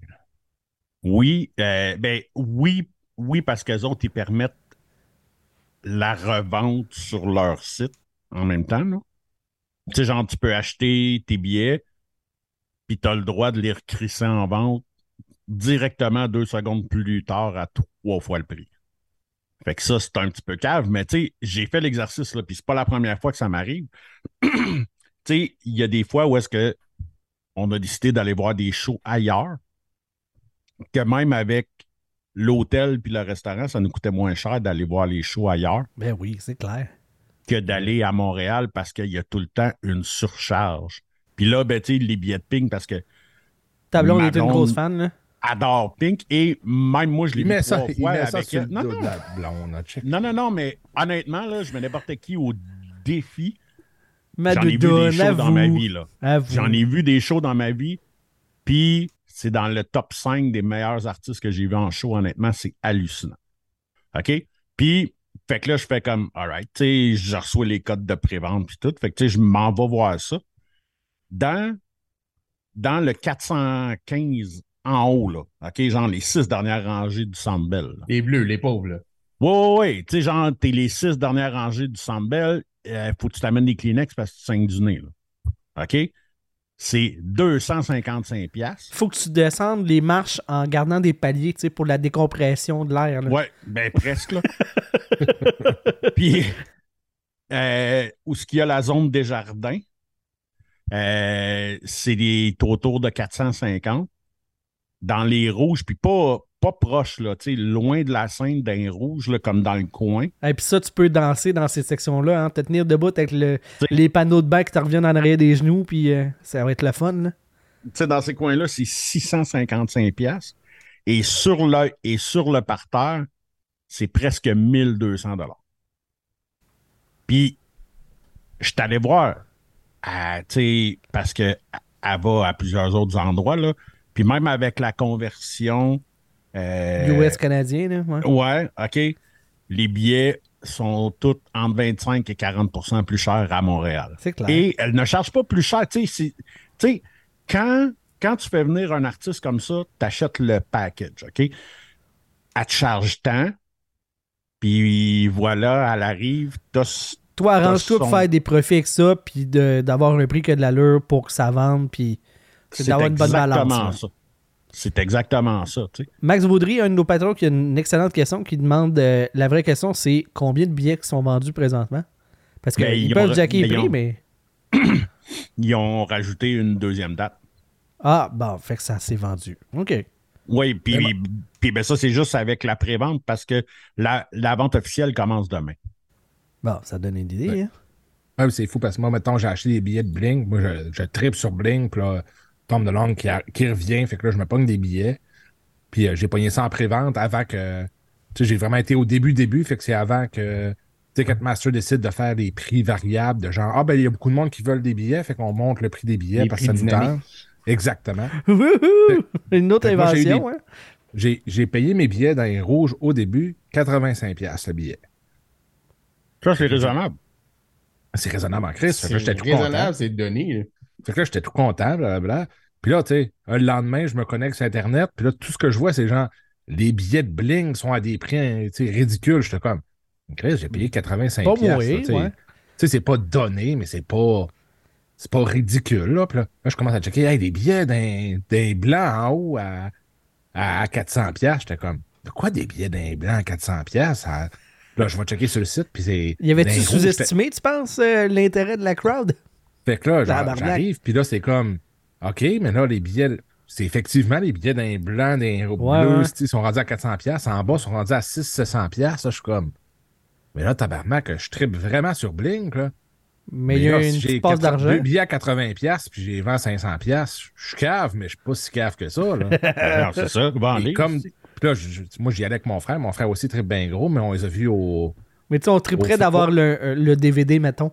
Speaker 6: Oui, euh, ben oui, oui, parce qu'eux autres, ils permettent la revente sur leur site en même temps. Tu sais, genre, tu peux acheter tes billets, puis tu as le droit de les recrisser en vente directement deux secondes plus tard à trois fois le prix. Fait que ça, c'est un petit peu cave, mais tu sais, j'ai fait l'exercice, là, puis c'est pas la première fois que ça m'arrive. tu sais, il y a des fois où est-ce que on a décidé d'aller voir des shows ailleurs, que même avec l'hôtel puis le restaurant, ça nous coûtait moins cher d'aller voir les shows ailleurs
Speaker 1: Ben oui, c'est clair.
Speaker 6: que d'aller à Montréal parce qu'il y a tout le temps une surcharge. Puis là, ben, tu sais, les billets de Pink, parce que
Speaker 1: Ta blonde
Speaker 6: Ma
Speaker 1: est une grosse fan, là.
Speaker 6: adore Pink et même moi, je l'ai
Speaker 2: met ça,
Speaker 6: trois fois
Speaker 2: ça
Speaker 6: elle.
Speaker 2: le
Speaker 6: Non, non,
Speaker 2: blonde. Check.
Speaker 6: non, non, non, mais honnêtement, là, je mets n'importe qui au défi. J'en ai vu des shows dans ma vie, là. J'en ai vu des shows dans ma vie, puis c'est dans le top 5 des meilleurs artistes que j'ai vus en show, honnêtement, c'est hallucinant. OK? Puis, fait que là, je fais comme, alright, tu sais, je reçois les codes de prévente puis tout, fait que tu sais, je m'en vais voir ça. Dans, dans le 415 en haut, là, OK, genre les six dernières rangées du là.
Speaker 4: Les bleus, les pauvres, là.
Speaker 6: Ouais, ouais, ouais. Tu sais, genre, t'es les six dernières rangées du Centre Bell, euh, faut que tu t'amènes des Kleenex parce que tu saignes du nez, là. OK? C'est 255 piastres.
Speaker 1: Faut que tu descendes les marches en gardant des paliers, tu sais, pour la décompression de l'air.
Speaker 6: Ouais, ben presque, là. Puis, euh, où ce qu'il y a la zone des jardins, euh, c'est des autour de 450. Dans les rouges, puis pas, pas proche, là, loin de la scène d'un rouge, là, comme dans le coin.
Speaker 1: Et puis ça, tu peux danser dans ces sections-là, hein, te tenir debout avec le- les panneaux de bain qui te reviennent en arrière des genoux, puis euh, ça va être le fun. là.
Speaker 6: dans ces coins-là, c'est 655 pièces et sur le et sur le parterre, c'est presque 1200 dollars. Puis je allé voir parce que elle va à plusieurs autres endroits là, puis même avec la conversion euh,
Speaker 1: US canadien, là. Ouais.
Speaker 6: Ouais, OK. Les billets sont toutes entre 25 et 40% plus chères à Montréal.
Speaker 1: C'est clair.
Speaker 6: Et elles ne chargent pas plus cher. Tu sais, c'est- quand, quand tu fais venir un artiste comme ça, tu achètes le package, OK? Elle te charge tant, puis voilà, elle arrive, t'as
Speaker 1: Toi, arrange-toi pour
Speaker 6: son-
Speaker 1: faire des profits avec ça, puis d'avoir un prix qui a de l'allure pour que ça vende, puis c'est d'avoir une bonne balance.
Speaker 6: exactement
Speaker 1: là.
Speaker 6: ça. C'est exactement ça, tu sais.
Speaker 1: Max Vaudry, un de nos patrons, qui a une excellente question, qui demande euh, la vraie question, c'est combien de billets qui sont vendus présentement? Parce
Speaker 6: Ben,
Speaker 1: qu'ils
Speaker 6: ils
Speaker 1: peuvent jacker les
Speaker 6: ben,
Speaker 1: prix,
Speaker 6: ont-
Speaker 1: mais.
Speaker 6: Ils ont rajouté une deuxième date.
Speaker 1: Ah, bon, fait que ça s'est vendu. OK.
Speaker 6: Oui, puis, puis ben ça, c'est juste avec la pré-vente parce que la, la vente officielle commence demain.
Speaker 1: Bon, ça donne une idée.
Speaker 2: Ouais.
Speaker 1: Hein?
Speaker 2: C'est fou parce que moi, mettons, j'ai acheté des billets de Bling. Moi, je, je tripe sur Bling. Puis là, Tom DeLonge qui, a- qui revient. Fait que là, je me pogne des billets. Puis euh, j'ai pogné ça en pré-vente avant que. Tu sais, j'ai vraiment été au début, début. Fait que c'est avant que Ticketmaster décide de faire des prix variables. De genre, ah, ben, il y a beaucoup de monde qui veulent des billets. Fait qu'on monte le prix des billets
Speaker 4: Les
Speaker 2: parce que ça nous tente. Exactement.
Speaker 1: Wouhou! Une autre
Speaker 2: Fait que moi, j'ai
Speaker 1: invention,
Speaker 2: des-
Speaker 1: hein?
Speaker 2: J'ai j'ai payé mes billets dans les rouges au début, 85$ le billet.
Speaker 6: Ça, c'est raisonnable.
Speaker 2: C'est raisonnable en crise.
Speaker 4: C'est
Speaker 2: j'étais tout content.
Speaker 4: raisonnable, c'est donné.
Speaker 2: Fait que là, j'étais tout content, blablabla. Puis là, tu sais, le lendemain, je me connecte sur Internet, puis là, tout ce que je vois, c'est genre, les billets de bling sont à des prix hein, tu sais, ridicules. J'étais comme, Chris, j'ai payé 85
Speaker 1: Pas mourir,
Speaker 2: tu sais.
Speaker 1: ouais.
Speaker 2: Tu sais, c'est pas donné, mais c'est pas. C'est pas ridicule, là. Puis là, là, je commence à checker, hey, des billets d'un blanc en haut à, à, 400 piastres. J'étais comme, de quoi des billets d'un blanc à 400 piastres? À- Là, je vais checker sur le site, puis c'est.
Speaker 1: Y avait-tu sous-estimé, tu penses, euh, l'intérêt de la crowd?
Speaker 2: Fait que là, j'arrive, puis là, c'est comme, OK, mais là, les billets, c'est effectivement les billets d'un blanc, d'un
Speaker 1: Ouais,
Speaker 2: bleu,
Speaker 1: ouais.
Speaker 2: ils sont rendus à 400$. piastres. En bas, ils sont rendus à 600-700$. piastres. Ça, je suis comme, mais là, tabarnak, je tripe vraiment sur Blink, là.
Speaker 1: Mais il y a
Speaker 2: là,
Speaker 1: une
Speaker 2: si j'ai
Speaker 1: petite passe
Speaker 2: 400
Speaker 1: d'argent.
Speaker 2: Deux billets à 80$, piastres, puis j'ai vend 500$, piastres, je suis cave, mais je suis pas si cave que ça, là.
Speaker 6: Non, c'est ça. Bon,
Speaker 2: Et comme, puis là, je- moi, j'y allais avec mon frère. Mon frère aussi tripe bien gros, mais on les a vus au.
Speaker 1: Mais tu sais, on triperait d'avoir le, euh, le DVD, mettons.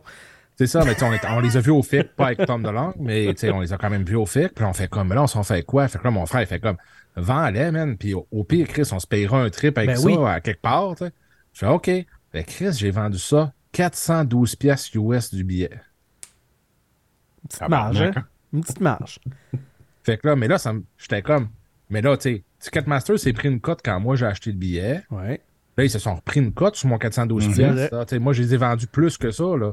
Speaker 2: C'est ça, mais tu sais, on, est- on les a vus au FIC, pas avec Tom DeLonge, mais tu sais, on les a quand même vus au FIC. Puis on fait comme, mais là, on s'en fait quoi? Fait que là, mon frère, il fait comme, vends-les, man. Puis au, au pire, Chris, on se payera un trip avec
Speaker 1: Ben
Speaker 2: ça
Speaker 1: oui.
Speaker 2: à quelque part. tu sais. Je fais OK. Fait que Chris, j'ai vendu ça 412 pièces US du billet.
Speaker 1: Une petite marge, hein? Une petite marge.
Speaker 2: Fait que là, mais là, ça j'étais comme, mais là, tu sais, Ticketmaster s'est pris une cote quand moi j'ai acheté le billet.
Speaker 1: Ouais.
Speaker 2: Là, ils se sont repris une cote sur mon 412
Speaker 1: Mhm.
Speaker 2: pièces. Moi, je les ai vendus plus que ça, là.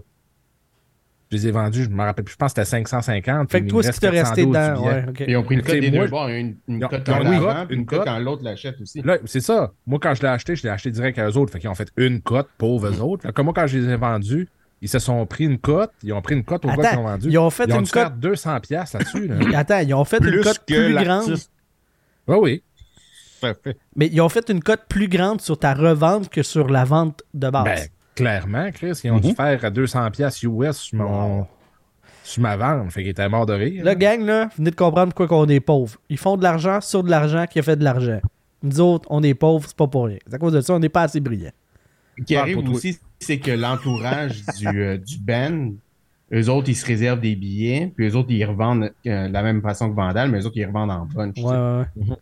Speaker 2: Je les ai vendus, je me rappelle plus, je pense que c'était 550.
Speaker 1: Fait
Speaker 2: puis
Speaker 1: que toi, ce qui t'a resté
Speaker 2: 412
Speaker 1: dedans, ouais.
Speaker 4: Ils ont pris une cote des
Speaker 2: moi,
Speaker 4: deux bords. Une, une cote
Speaker 2: ils ont
Speaker 4: quand
Speaker 2: une
Speaker 4: l'avant,
Speaker 2: cote,
Speaker 4: puis une
Speaker 2: une
Speaker 4: cote quand l'autre l'achète aussi.
Speaker 2: Là, c'est ça. Moi, quand je l'ai acheté, je l'ai acheté direct à eux autres. Fait qu'ils ont fait une cote pour eux autres. Comme moi, quand je les ai vendus, ils se sont pris une cote. Ils ont pris une cote au gars qui
Speaker 1: Attends,
Speaker 2: ont vendu.
Speaker 1: ils ont fait
Speaker 2: ils ont
Speaker 1: une cote.
Speaker 2: 200 pièces là-dessus. Là.
Speaker 1: Attends, ils ont fait une cote plus grande.
Speaker 2: oui, oui.
Speaker 6: Tout à fait.
Speaker 1: Mais ils ont fait une cote plus grande sur ta revente que sur la vente de base.
Speaker 2: Ben, clairement, Chris, ils ont dû
Speaker 6: Mhm.
Speaker 2: faire 200 pièces US sur, mon, sur ma vente. Fait qu'ils étaient morts de rire.
Speaker 1: Le gang, là, venez de comprendre pourquoi qu'on est pauvre. Ils font de l'argent sur de l'argent qui a fait de l'argent. Nous autres, on est pauvres, c'est pas pour rien. C'est à cause de ça, on n'est pas assez brillants.
Speaker 4: Ce qui
Speaker 2: Ah,
Speaker 4: arrive aussi, c'est que l'entourage du, euh, du band, eux autres, ils se réservent des billets, puis eux autres, ils revendent euh, de la même façon que Vandal, mais eux autres, ils revendent en bunch.
Speaker 1: Ouais, ouais, ouais.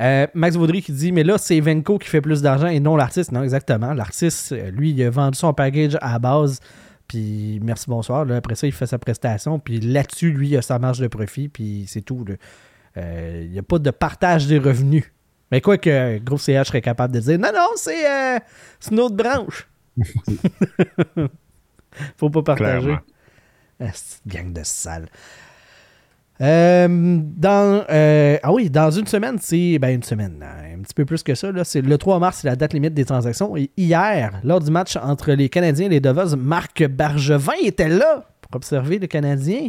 Speaker 1: Euh, Max Vaudry qui dit Mais là, c'est Venco qui fait plus d'argent et non l'artiste. Non, exactement. L'artiste, euh, lui, il a vendu son package à la base. Puis merci, bonsoir. Là, après ça, il fait sa prestation. Puis là-dessus, lui, il a sa marge de profit. Puis c'est tout. là. Euh, il n'y a pas de partage des revenus. Mais quoi que Groupe CH serait capable de dire Non, non, c'est euh, une autre branche. Faut pas partager. Ah, c'est une gang de sales. Euh, dans, euh, ah oui, dans une semaine, c'est. Ben, une semaine, hein, un petit peu plus que ça. là, c'est le 3 mars, c'est la date limite des transactions. Et hier, lors du match entre les Canadiens et les Devils, Marc Bargevin était là pour observer les Canadiens.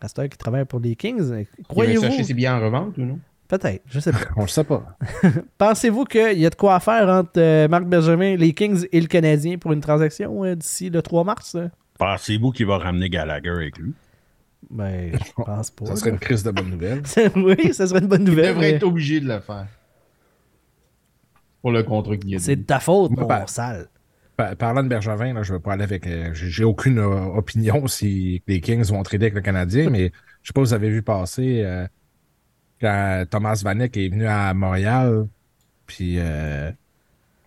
Speaker 1: Pasteur qui travaille pour les Kings.
Speaker 4: Il
Speaker 1: Croyez-vous
Speaker 4: cherché ses billets en revente ou non?
Speaker 1: Peut-être, je sais pas.
Speaker 2: On le sait pas.
Speaker 1: Pensez-vous qu'il y a de quoi à faire entre euh, Marc Bergevin, les Kings et le Canadien pour une transaction euh, d'ici le 3 mars? euh?
Speaker 6: Pensez-vous qu'il va ramener Gallagher avec lui?
Speaker 1: Ben, je pense pas.
Speaker 2: Ça serait une crise de bonne nouvelle.
Speaker 1: oui, ça serait une bonne
Speaker 4: Il
Speaker 1: nouvelle.
Speaker 4: devrait
Speaker 1: mais
Speaker 4: être obligé de le faire. Pour le y a.
Speaker 1: C'est de ta faute,
Speaker 2: Moi,
Speaker 1: mon sale.
Speaker 2: Pa- Parlant de Bergevin, là, je veux pas aller avec. euh, j'ai aucune euh, opinion si les Kings vont trader avec le Canadien, mais je sais pas si vous avez vu passer euh, quand Thomas Vanek est venu à Montréal, puis euh,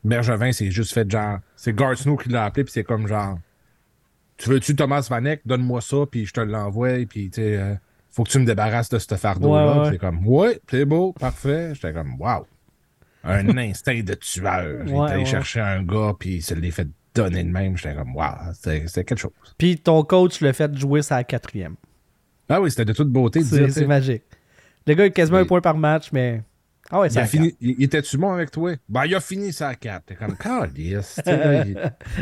Speaker 2: Bergevin s'est juste fait genre. C'est Gart Snow qui l'a appelé, puis c'est comme genre. Tu veux-tu Thomas Vanek? Donne-moi ça, puis je te l'envoie, puis tu sais, euh, faut que tu me débarrasses de ce fardeau-là.
Speaker 1: Ouais,
Speaker 2: C'est comme, ouais, c'est beau, parfait. J'étais comme, wow. Un instinct de tueur.
Speaker 1: Ouais,
Speaker 2: allé chercher un gars, puis il se l'est fait donner de même. J'étais comme, wow, c'était quelque chose.
Speaker 1: Puis ton coach le fait jouer sa quatrième.
Speaker 2: Ah oui, c'était de toute beauté.
Speaker 1: C'est magique. Le gars a quasiment un point par match, mais. Ah ouais,
Speaker 2: il, a fini, il, il était-tu bon avec toi? Ben, il a fini sa 4. T'es comme, calice. il-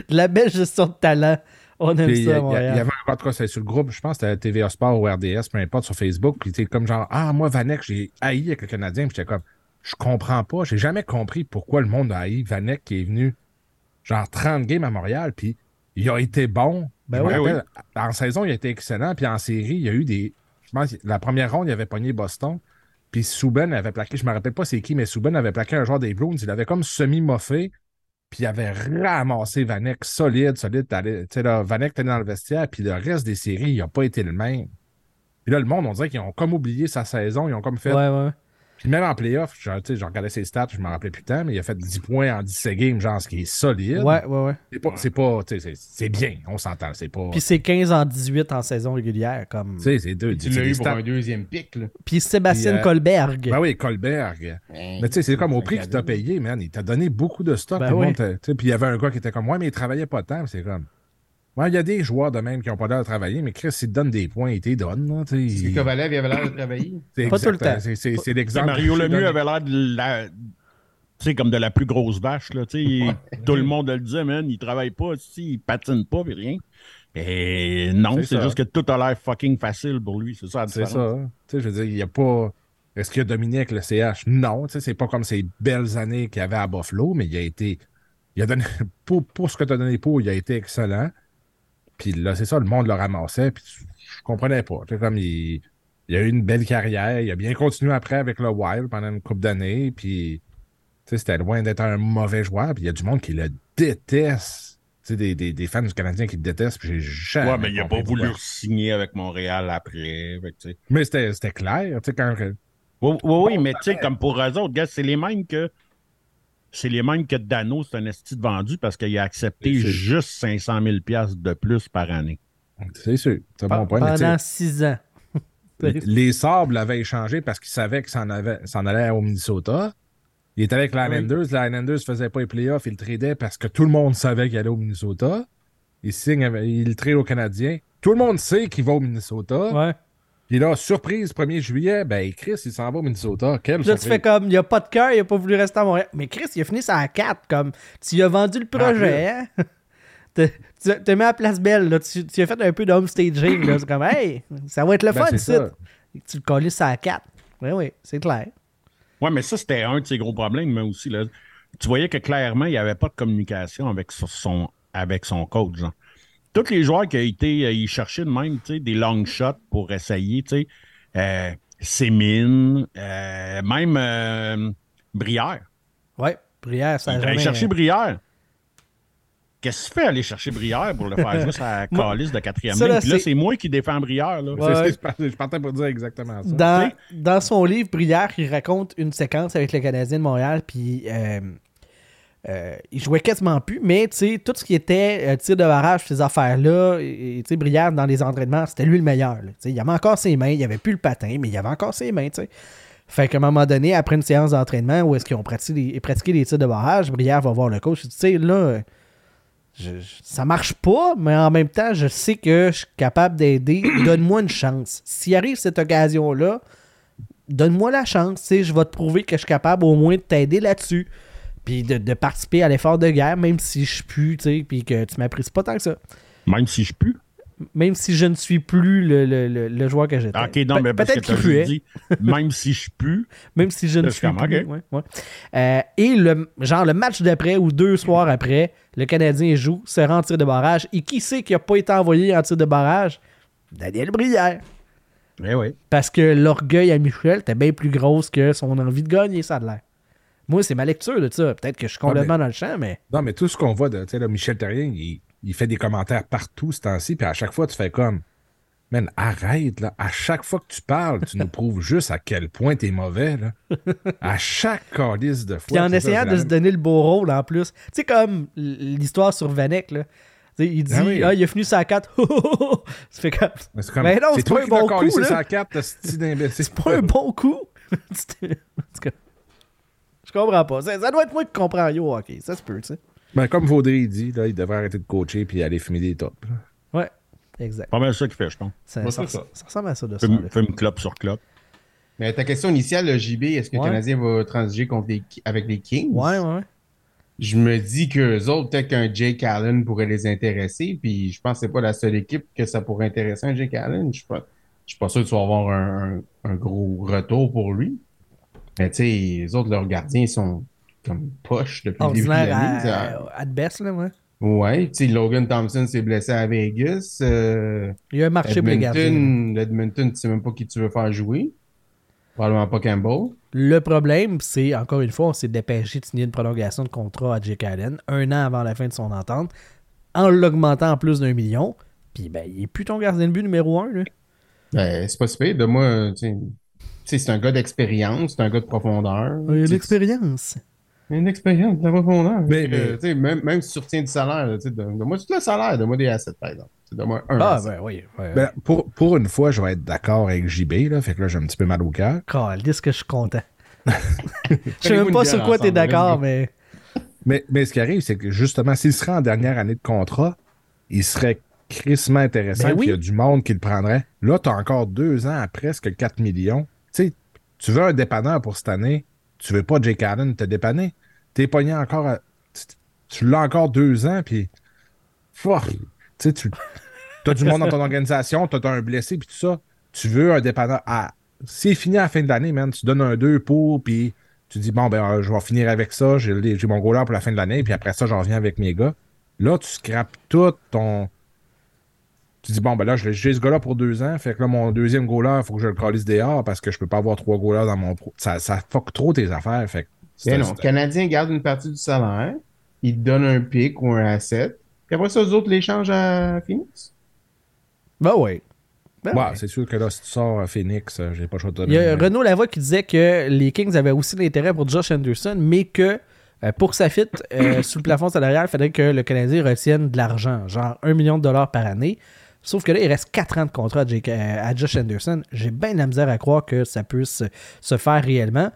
Speaker 1: la belle gestion de talent. On aime
Speaker 2: Puis, il y
Speaker 1: ça,
Speaker 2: il y, avait un c'est sur le groupe, je pense que c'était TVA Sport ou RDS, peu importe, sur Facebook. Puis t'es comme genre, ah, moi, Vanek, j'ai haï avec le Canadien. Puis j'étais comme, je comprends pas. J'ai jamais compris pourquoi le monde a haï Vanek qui est venu, genre, 30 games à Montréal. Puis il a été bon.
Speaker 1: Ben oui.
Speaker 2: En saison, il a été excellent. Puis en série, il y a eu des. Je pense que la première ronde, il avait pogné Boston. Puis Souben avait plaqué, je me rappelle pas c'est qui, mais Souben avait plaqué un joueur des Bruins. Il avait comme semi-moffé. Puis il avait ramassé Vanek solide, solide. Là, Vanek était dans le vestiaire, puis le reste des séries, il n'a pas été le même. Puis là, le monde, on dirait qu'ils ont comme oublié sa saison. Ils ont comme fait.
Speaker 1: Ouais, ouais.
Speaker 2: Puis même en playoff, je, tu sais, je regardais ses stats, je me rappelais plus tant, mais il a fait 10 points en 17 games, genre, ce qui est solide.
Speaker 1: Ouais, ouais, ouais.
Speaker 2: C'est pas, c'est pas, tu sais, c'est- bien, on s'entend. C'est pas.
Speaker 1: Puis c'est 15 en 18 en saison régulière. Comme...
Speaker 2: Tu sais, c'est deux.
Speaker 4: Tu l'as eu pour un deuxième pic, là.
Speaker 1: Puis Sébastien
Speaker 2: euh,
Speaker 1: Colberg.
Speaker 2: Ben oui, Colberg. Mais tu sais, c'est comme au prix qu'il t'a payé, man. Il t'a donné beaucoup de stock.
Speaker 1: Ben oui.
Speaker 2: Puis il y avait un gars qui était comme, ouais, mais il travaillait pas tant. C'est comme, ouais, il y a des joueurs de même qui n'ont pas l'air de travailler, mais Chris, s'il te donne des points, il te donne.
Speaker 4: que
Speaker 2: Il-
Speaker 4: Kovalev, il avait l'air de travailler?
Speaker 2: c'est
Speaker 1: Pas tout le temps.
Speaker 2: C'est c'est- c'est l'exemple.
Speaker 6: Mario Lemieux avait l'air de la. Tu sais, comme de la plus grosse vache, là. Tout le monde le disait, man, il travaille pas, il patine pas, puis rien. Et non,
Speaker 2: C'est
Speaker 6: c'est juste que tout a l'air fucking facile pour lui. C'est ça la
Speaker 2: C'est ça. je veux dire, il n'y a pas. Est-ce qu'il a dominé avec le CH? Non. Tu sais, c'est pas comme ces belles années qu'il y avait à Buffalo, mais il a été. Il a donné. Pour, pour ce que tu as donné pour, il a été excellent. Puis là, c'est ça, le monde le ramassait. Puis je comprenais pas. Tu sais, comme il. Il a eu une belle carrière. Il a bien continué après avec le Wild pendant une couple d'années. Puis, tu sais, c'était loin d'être un mauvais joueur. Puis il y a du monde qui le déteste. Tu sais, des, des, des fans du Canadien qui le détestent. Puis j'ai jamais.
Speaker 6: Ouais, mais il a pas voulu signer avec Montréal après. fait.
Speaker 2: Mais c'était clair. Tu sais, quand.
Speaker 6: Oui, oui, oui, mais tu sais, comme pour eux autres, gars, c'est les mêmes que. C'est les mêmes que Dano, c'est un esti de vendu parce qu'il a accepté juste 500 000 de plus par année.
Speaker 2: C'est sûr. C'est bon point.
Speaker 1: pendant 6 ans.
Speaker 2: Les Sabres l'avaient échangé parce qu'ils savaient que avait- s'en allait au Minnesota. Il était avec les Islanders. Les Islanders ne faisaient pas les playoffs. Ils le tradaient parce que tout le monde savait qu'il allait au Minnesota. Il signe, avec- il le trade aux Canadiens. Tout le monde sait qu'il va au Minnesota.
Speaker 1: Ouais.
Speaker 2: Puis là, surprise, 1er juillet, ben Chris, il s'en va au Minnesota. Quelle
Speaker 1: là, tu fais comme, il a pas de cœur, il a pas voulu rester à Montréal. Mais Chris, il a fini ça à 4. Comme, tu lui as vendu le projet, hein? Tu te mets à Place Belle, là. Tu, tu as fait un peu de home staging, là. C'est comme, hey, ça va être le
Speaker 2: Ben,
Speaker 1: fun,
Speaker 2: ça.
Speaker 1: Tu le colles ça à 4. Oui, oui, c'est clair.
Speaker 6: Ouais, mais ça, c'était un de ses gros problèmes, mais aussi, là, tu voyais que clairement, il n'y avait pas de communication avec son, avec son coach. genre. Tous les joueurs qui ont été, euh, ils cherchaient de même, tu sais, des long shots pour essayer, tu sais, euh, Sémine, euh, même euh, Brière.
Speaker 1: Ouais, Brière, ça a
Speaker 6: chercher Brière. Qu'est-ce que tu fais aller chercher Brière pour le faire jouer sa calice de quatrième ligne?
Speaker 1: là,
Speaker 6: Puis là,
Speaker 1: c'est-
Speaker 6: moi qui défends Brière. Là.
Speaker 2: C'est-
Speaker 1: Ouais.
Speaker 2: je partais- Je partais pour dire exactement ça.
Speaker 1: Dans, dans son livre, Brière, il raconte une séquence avec le Canadien de Montréal, puis euh, il jouait quasiment plus, mais tout ce qui était euh, tir de barrage, ces affaires-là, et, et, Brière, dans les entraînements, c'était lui le meilleur. il avait encore ses mains, il avait plus le patin, mais il avait encore ses mains, tu sais. Fait qu'à un moment donné, après une séance d'entraînement où est-ce qu'ils ont pratiqué les, tirs de barrage, Brière va voir le coach. Il dit, là, ça marche pas, mais en même temps, je sais que je suis capable d'aider. Donne-moi une chance. S'il arrive cette occasion-là, donne-moi la chance. Je vais te prouver que je suis capable au moins de t'aider là-dessus. Puis de, de participer à l'effort de guerre, même si je pue, tu sais, puis que tu m'apprécies pas tant que ça.
Speaker 6: Même si je pue?
Speaker 1: Même si je ne suis plus le, le- le- le joueur que j'étais.
Speaker 6: OK, non,
Speaker 1: Pe-
Speaker 6: mais parce que
Speaker 1: Peut-être qu'il puait.
Speaker 6: dit, même si je pue,
Speaker 1: Même si je ne suis plus.
Speaker 6: ok.
Speaker 1: ouais, ouais. Euh, et le, genre le match d'après ou deux soirs après, le Canadien joue, se rend en tir de barrage. Et qui sait qui n'a pas été envoyé en tir de barrage? Daniel Brière.
Speaker 6: eh oui.
Speaker 1: Parce que l'orgueil à Michel était bien plus grosse que son envie de gagner, ça a l'air. Moi, c'est ma lecture de ça. Peut-être que je suis complètement dans le champ, mais.
Speaker 2: Non, mais tout ce qu'on voit de, tu sais, là, Michel Terrien, il, il fait des commentaires partout ce temps-ci, puis à chaque fois, tu fais comme. Man, arrête, là. À chaque fois que tu parles, tu nous prouves juste à quel point t'es mauvais, là. À chaque calice de fois.
Speaker 1: Puis en
Speaker 2: c'est ça,
Speaker 1: essayant
Speaker 2: c'est
Speaker 1: de se donner le beau rôle en plus. Tu sais, comme l'histoire sur Vanek, là. Tu sais, il dit,
Speaker 2: Ah oui.
Speaker 1: ah, il a fini sa 4. Ça fait comme.
Speaker 2: Mais c'est comme,
Speaker 1: Mais non, c'est
Speaker 2: toi
Speaker 1: pas un bon coup. C'est pas un bon coup. C'était- en tout cas, Je comprends pas. Ça, ça doit être moi qui comprends yo hockey. Ça se peut, tu sais.
Speaker 2: Ben, comme Vaudry dit, là, il devrait arrêter de coacher puis aller fumer des tops. là.
Speaker 1: Ouais, exact.
Speaker 6: Pas mal ça qu'il fait, je pense.
Speaker 1: Ça, ça,
Speaker 4: c'est ça.
Speaker 1: ça ressemble à ça de ça.
Speaker 6: Fume, fume clope sur clope.
Speaker 4: Mais ta question initiale, le JB, est-ce que le. Canadien va transiger contre les, avec les Kings?
Speaker 1: Ouais, ouais, ouais.
Speaker 4: Je me dis qu'eux autres, peut-être qu'un Jake Allen pourrait les intéresser, puis je pense que c'est pas la seule équipe que ça pourrait intéresser un Jake Allen. Je suis pas, je suis pas sûr que tu vas avoir un, un- un gros retour pour lui. Mais tu sais, les autres, leurs gardiens sont comme poches depuis le début de l'année.
Speaker 1: à, best, là, ouais.
Speaker 4: Ouais, tu sais, Logan Thompson s'est blessé à Vegas. euh,
Speaker 1: Il y a un marché pour les gardiens.
Speaker 4: Edmonton, Edmonton, tu sais même pas qui tu veux faire jouer. Probablement pas Campbell.
Speaker 1: Le problème, c'est, encore une fois, on s'est dépêché de signer une prolongation de contrat à Jake Allen un an avant la fin de son entente, en l'augmentant en plus d'un million. Puis, ben, il est plus ton gardien de but numéro un, là.
Speaker 4: Ben, c'est pas si pire. De moi, c'est un gars d'expérience, c'est un gars de profondeur.
Speaker 1: Il a
Speaker 4: Tu
Speaker 1: l'expérience.
Speaker 4: Il y a une expérience de la profondeur.
Speaker 2: Mais-
Speaker 4: Euh,
Speaker 2: mais-
Speaker 4: tu même, même si tu retiens du salaire, tu donne-moi tout le salaire, donne-moi des assets, par exemple. Tu Donne-moi un
Speaker 1: Ah, ben oui. Ouais.
Speaker 2: Ben, pour, pour une fois, je vais être d'accord avec JB, là. Fait que là, j'ai un petit peu mal au cœur.
Speaker 1: Calisse que je suis content. Je sais même pas sur quoi t'es
Speaker 4: ensemble,
Speaker 1: d'accord, mais.
Speaker 2: Mais, mais ce qui arrive, c'est que justement, s'il serait en dernière année de contrat, il serait crissement intéressant.
Speaker 1: Ben oui.
Speaker 2: Il y a du monde qui le prendrait. Là, tu as encore deux ans à presque 4 millions. Tu veux un dépanneur pour cette année. Tu veux pas Jake Allen te dépanner. T'es encore à- Tu, l'as encore deux ans, puis. Fuck. Tu as du monde dans ton organisation, tu as un blessé, puis tout ça. Tu veux un dépanneur. À... C'est fini à la fin de l'année, man. Tu donnes un 2 pour, puis tu dis, bon, ben, euh, je vais finir avec ça. J'ai mon goaler pour la fin de l'année, puis après ça, j'en reviens avec mes gars. Là, tu scrapes tout ton. Tu dis, bon, ben là, je l'ai- j'ai ce gars-là pour deux ans. Fait que là, mon deuxième goaler, il faut que je le calisse dehors parce que je peux pas avoir trois goalers dans mon pro. Ça, ça fuck trop tes affaires. Fait que
Speaker 4: non, le Canadien garde une partie du salaire, il te donne un pic ou un asset, puis après ça, eux autres l'échangent à Phoenix?
Speaker 1: Ben oui. Ben
Speaker 2: Ouais,
Speaker 1: oui.
Speaker 2: c'est sûr que là, si tu sors à Phoenix, euh, j'ai pas le choix de te
Speaker 1: Il y a
Speaker 2: donner.
Speaker 1: Renaud Lavoie qui disait que les Kings avaient aussi l'intérêt pour Josh Anderson, mais que euh, pour que ça fit euh, sous le plafond salarial, il faudrait que le Canadien retienne de l'argent, genre 1 million de dollars par année. Sauf que là, il reste 4 ans de contrat à, Jake- euh, à Josh Anderson. J'ai bien de la misère à croire que ça puisse se faire réellement.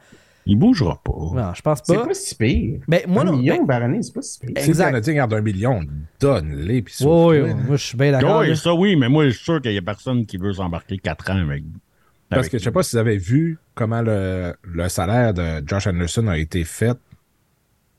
Speaker 6: Il bougera pas.
Speaker 1: Non, je pense
Speaker 4: C'est
Speaker 1: pas.
Speaker 4: pas si pire.
Speaker 1: Ben, moi,
Speaker 4: un
Speaker 1: non.
Speaker 4: million
Speaker 1: ben,
Speaker 4: par année, c'est pas si pire.
Speaker 2: Si le. Canadien garde un million, donne-les. Puis
Speaker 1: oui, oui, moi, je suis bien d'accord.
Speaker 6: oui, ça oui, mais moi, je suis sûr qu'il y a personne qui veut s'embarquer 4 ans avec.
Speaker 2: Parce que je sais pas si vous avez vu comment le, le salaire de Josh Anderson a été fait.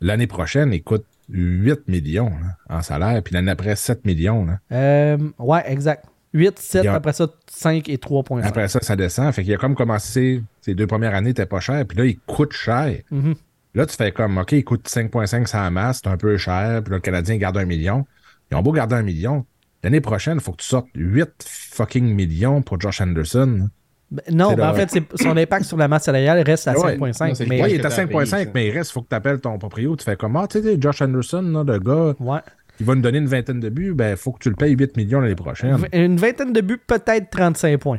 Speaker 2: L'année prochaine, il coûte 8 millions là, en salaire, puis l'année après 7 millions. là.
Speaker 1: Euh, ouais, exact. 8, 7,
Speaker 2: Il y a-
Speaker 1: après ça, 5 et 3.5.
Speaker 2: Après ça, ça descend. Fait qu'il a comme commencé, ses deux premières années, n'était pas cher, puis là, il coûte cher.
Speaker 1: Mhm.
Speaker 2: Là, tu fais comme, OK, il coûte 5,5 ça masse, c'est un peu cher, puis là, le Canadien garde un million. Ils ont beau garder un million. L'année prochaine, il faut que tu sortes 8 fucking millions pour Josh Anderson.
Speaker 1: Ben, non,
Speaker 2: C'est
Speaker 1: ben, en fait, son impact sur la masse salariale reste à
Speaker 2: Ouais.
Speaker 1: 5.5.
Speaker 4: Non, c'est le
Speaker 1: mais
Speaker 2: Oui,
Speaker 4: Ouais,
Speaker 2: il est à
Speaker 4: que t'as payé,
Speaker 2: 5,5,
Speaker 4: ça.
Speaker 2: mais il reste, il faut que tu appelles ton proprio. Tu fais comme, ah, tu sais, Josh Anderson, là, le gars,
Speaker 1: ouais.
Speaker 2: qui va nous donner une vingtaine de buts, ben, il faut que tu le payes 8 millions l'année prochaine.
Speaker 1: Une vingtaine de buts, peut-être 35 points.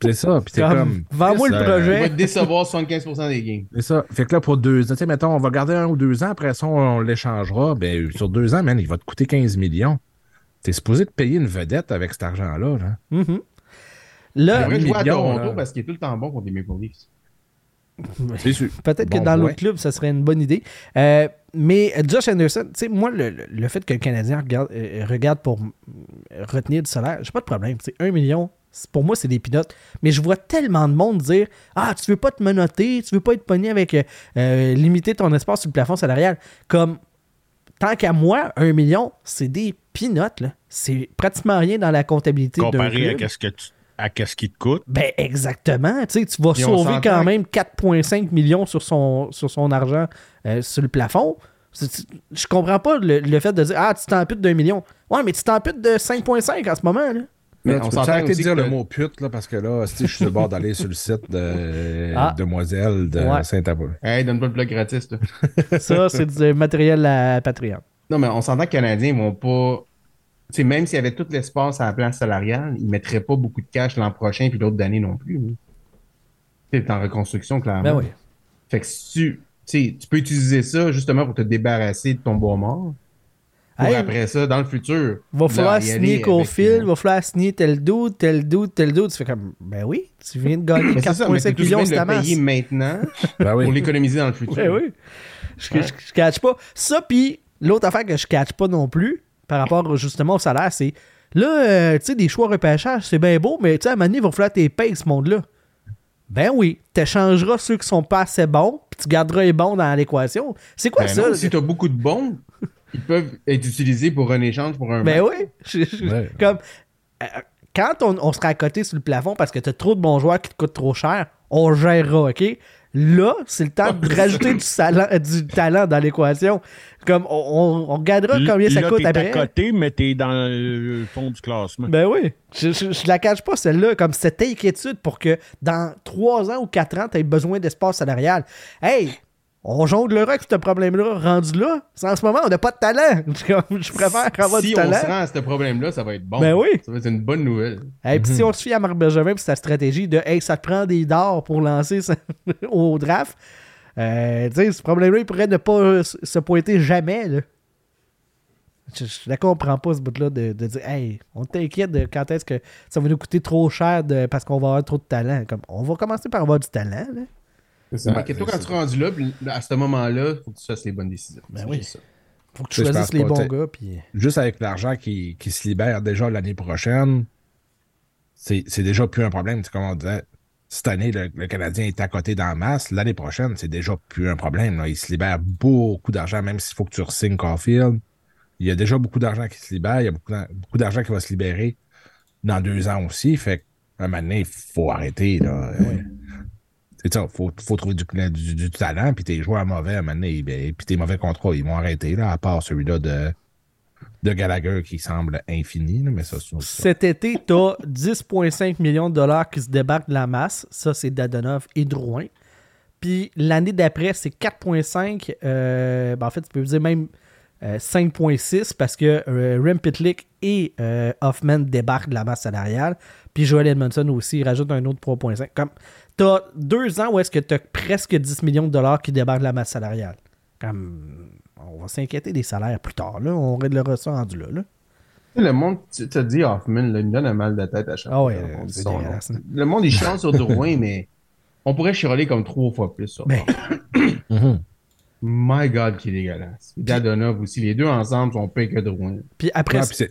Speaker 2: C'est ça. Puis c'est
Speaker 1: Comme,
Speaker 2: comme.
Speaker 1: vends-moi le
Speaker 2: euh,
Speaker 1: projet.
Speaker 4: Il va te décevoir 75% des games.
Speaker 2: C'est ça. Fait que là, pour deux ans, tu sais, mettons, on va garder un ou deux ans, après ça, on l'échangera. Ben, sur deux ans, man, il va te coûter 15 millions. T'es supposé te payer une vedette avec cet argent-là. Là.
Speaker 4: Il
Speaker 1: Là,
Speaker 4: devrait jouer à Toronto
Speaker 2: là.
Speaker 4: parce qu'il est tout le temps bon contre les Maple Leafs.
Speaker 2: C'est sûr.
Speaker 1: peut-être que dans l'autre club, ça serait une bonne idée. Euh, mais Josh Anderson, tu sais, moi, le, le- fait que le Canadien regarde, euh, regarde pour euh, retenir du salaire, j'ai pas de problème. Un million, c'est- pour moi, c'est des pinottes. Mais je vois tellement de monde dire Ah, tu veux pas te menotter, tu veux pas être pogné avec euh, euh, limiter ton espace sur le plafond salarial. Comme, tant qu'à moi, un million, c'est des pinottes. C'est pratiquement rien dans la comptabilité
Speaker 6: Comparé à qu'est-ce que tu, à qu'est-ce qui te coûte.
Speaker 1: Ben exactement. Tu sais, tu vas
Speaker 4: Puis
Speaker 1: sauver quand même 4,5 millions sur son, sur son argent euh, sur le plafond. Je comprends pas le, le fait de dire Ah, tu t'amputes d'un million. Ouais, mais tu t'amputes de 5,5 en ce moment. Là.
Speaker 4: Mais
Speaker 2: Là,
Speaker 4: on s'entend
Speaker 2: arrêter de dire
Speaker 4: que-
Speaker 2: le mot pute, là, parce que là, si je suis sur le bord d'aller sur le site de
Speaker 1: Ah.
Speaker 2: Demoiselle de
Speaker 1: Ouais.
Speaker 2: Saint-Avold.
Speaker 4: Hey, donne pas le plug gratis.
Speaker 1: Ça, c'est du matériel à Patreon.
Speaker 4: Non, mais on s'entend que les Canadiens vont pas sais, même s'il y avait tout l'espace à la place salariale, il ne mettrait pas beaucoup de cash l'an prochain puis l'autre d'année non plus. Tu sais, t'es en reconstruction, clairement.
Speaker 1: Ben oui.
Speaker 4: Fait que si tu, tu sais, tu peux utiliser ça justement pour te débarrasser de ton bois mort. Pour
Speaker 1: Hey,
Speaker 4: après ça, dans le futur.
Speaker 1: Va falloir signer Cofield, va falloir signer tel doute, tel doute, tel doute. Tu fais comme, ben oui, tu viens de gagner
Speaker 4: Mais c'est ça, mais
Speaker 1: 4,5
Speaker 4: c'est tout
Speaker 1: millions,
Speaker 4: bien
Speaker 1: c'est
Speaker 4: de
Speaker 1: ta masse.
Speaker 4: payer maintenant
Speaker 2: Ben oui.
Speaker 4: pour l'économiser dans le futur.
Speaker 1: Ben oui. Je, je, je catch pas. Ça, puis l'autre affaire que je catch pas non plus, par rapport justement au salaire, c'est là, euh, tu sais, des choix repêchage, c'est bien beau, mais tu sais, à un moment donné, il va falloir tes payes, ce monde-là. Ben oui, t'échangeras ceux qui sont pas assez bons, puis tu garderas les bons dans l'équation. C'est quoi
Speaker 4: Ben
Speaker 1: ça?
Speaker 4: non, si tu as beaucoup de bons, ils peuvent être utilisés pour un échange pour un
Speaker 1: Ben
Speaker 4: match.
Speaker 1: oui. Je- je-
Speaker 2: Ouais.
Speaker 1: Comme, euh, quand on, on sera à côté sur le plafond parce que t'as trop de bons joueurs qui te coûtent trop cher, on gérera, OK? Là, c'est le temps de rajouter du, euh, du talent dans l'équation. Comme, on, on- on regardera combien ça
Speaker 6: Là,
Speaker 1: coûte
Speaker 6: t'es
Speaker 1: après.
Speaker 6: à côté, mais t'es dans le fond du classement.
Speaker 1: Ben oui. Je, je, je la cache pas, celle-là. Comme cette inquiétude pour que dans 3 ans ou 4 ans, tu aies besoin d'espace salarial. Hey! On jonglera avec ce problème-là rendu là. C'est En ce moment, on n'a pas de talent. Je préfère avoir
Speaker 4: si
Speaker 1: du
Speaker 4: on
Speaker 1: talent.
Speaker 4: se rend à ce problème-là, ça va être bon.
Speaker 1: Ben oui.
Speaker 4: Ça va être une bonne nouvelle.
Speaker 1: Et puis si on se fie à Marc Bergevin et sa stratégie de hey, ça te prend des dards pour lancer ça- au draft, euh, tu sais, ce problème-là, il pourrait ne pas se pointer jamais. Là. Je, je la comprends pas, ce bout-là, de, de dire Hey, on t'inquiète de quand est-ce que ça va nous coûter trop cher de, parce qu'on va avoir trop de talent. Comme, on va commencer par avoir du talent. Là.
Speaker 4: Ça.
Speaker 2: Ouais,
Speaker 4: Inquiète-toi
Speaker 2: c'est
Speaker 4: quand tu seras rendu là, à ce moment-là, il faut que tu fasses les bonnes décisions.
Speaker 1: Ben oui.
Speaker 4: ça.
Speaker 1: Faut que tu choisisses les
Speaker 2: pas,
Speaker 1: bons gars. Puis...
Speaker 2: Juste avec l'argent qui, qui se libère déjà l'année prochaine, c'est c'est déjà plus un problème. Comme on disait, cette année, le, le Canadien est à côté dans la masse. L'année prochaine, c'est déjà plus un problème. là. Il se libère beaucoup d'argent, même s'il faut que tu re-signes Caulfield. Il y a déjà beaucoup d'argent qui se libère. Il y a beaucoup d'ar- beaucoup d'argent qui va se libérer dans deux ans aussi. Fait qu'à un moment donné, il faut arrêter. Là. Euh, C'est ça, il faut, faut trouver du, talent, puis tes joueurs mauvais à un moment donné, ben, puis tes mauvais contrats, ils vont arrêter, là, à part celui-là de, de Gallagher qui semble infini, mais ça.
Speaker 1: Cet été, tu as 10,5 millions de dollars qui se débarquent de la masse. Ça, c'est Dadonov et Drouin. Puis l'année d'après, c'est 4,5. euh, ben, en fait, tu peux dire même euh, 5,6 parce que euh, Rem Pitlick et euh, Hoffman débarquent de la masse salariale. Puis Joel Edmondson aussi, rajoute un autre 3,5. Comme tu as deux ans où est-ce que tu as presque 10 millions de dollars qui débarquent de la masse salariale. Comme on va s'inquiéter des salaires plus tard. Là. On réglera ça rendu là. là.
Speaker 4: Tu sais, Le monde, tu as dit Hoffman, là, il me donne un mal de tête à chaque
Speaker 1: Ah
Speaker 4: fois son nom.
Speaker 1: dégueulasse, hein.
Speaker 4: Le monde, il chante sur Drouin, mais on pourrait chialer comme trois fois plus sur
Speaker 1: Ben,
Speaker 2: Mhm.
Speaker 4: My God, qui est dégueulasse. Dadonov aussi, les deux ensemble sont pires que Drouin.
Speaker 1: Puis après,
Speaker 2: Ouais, puis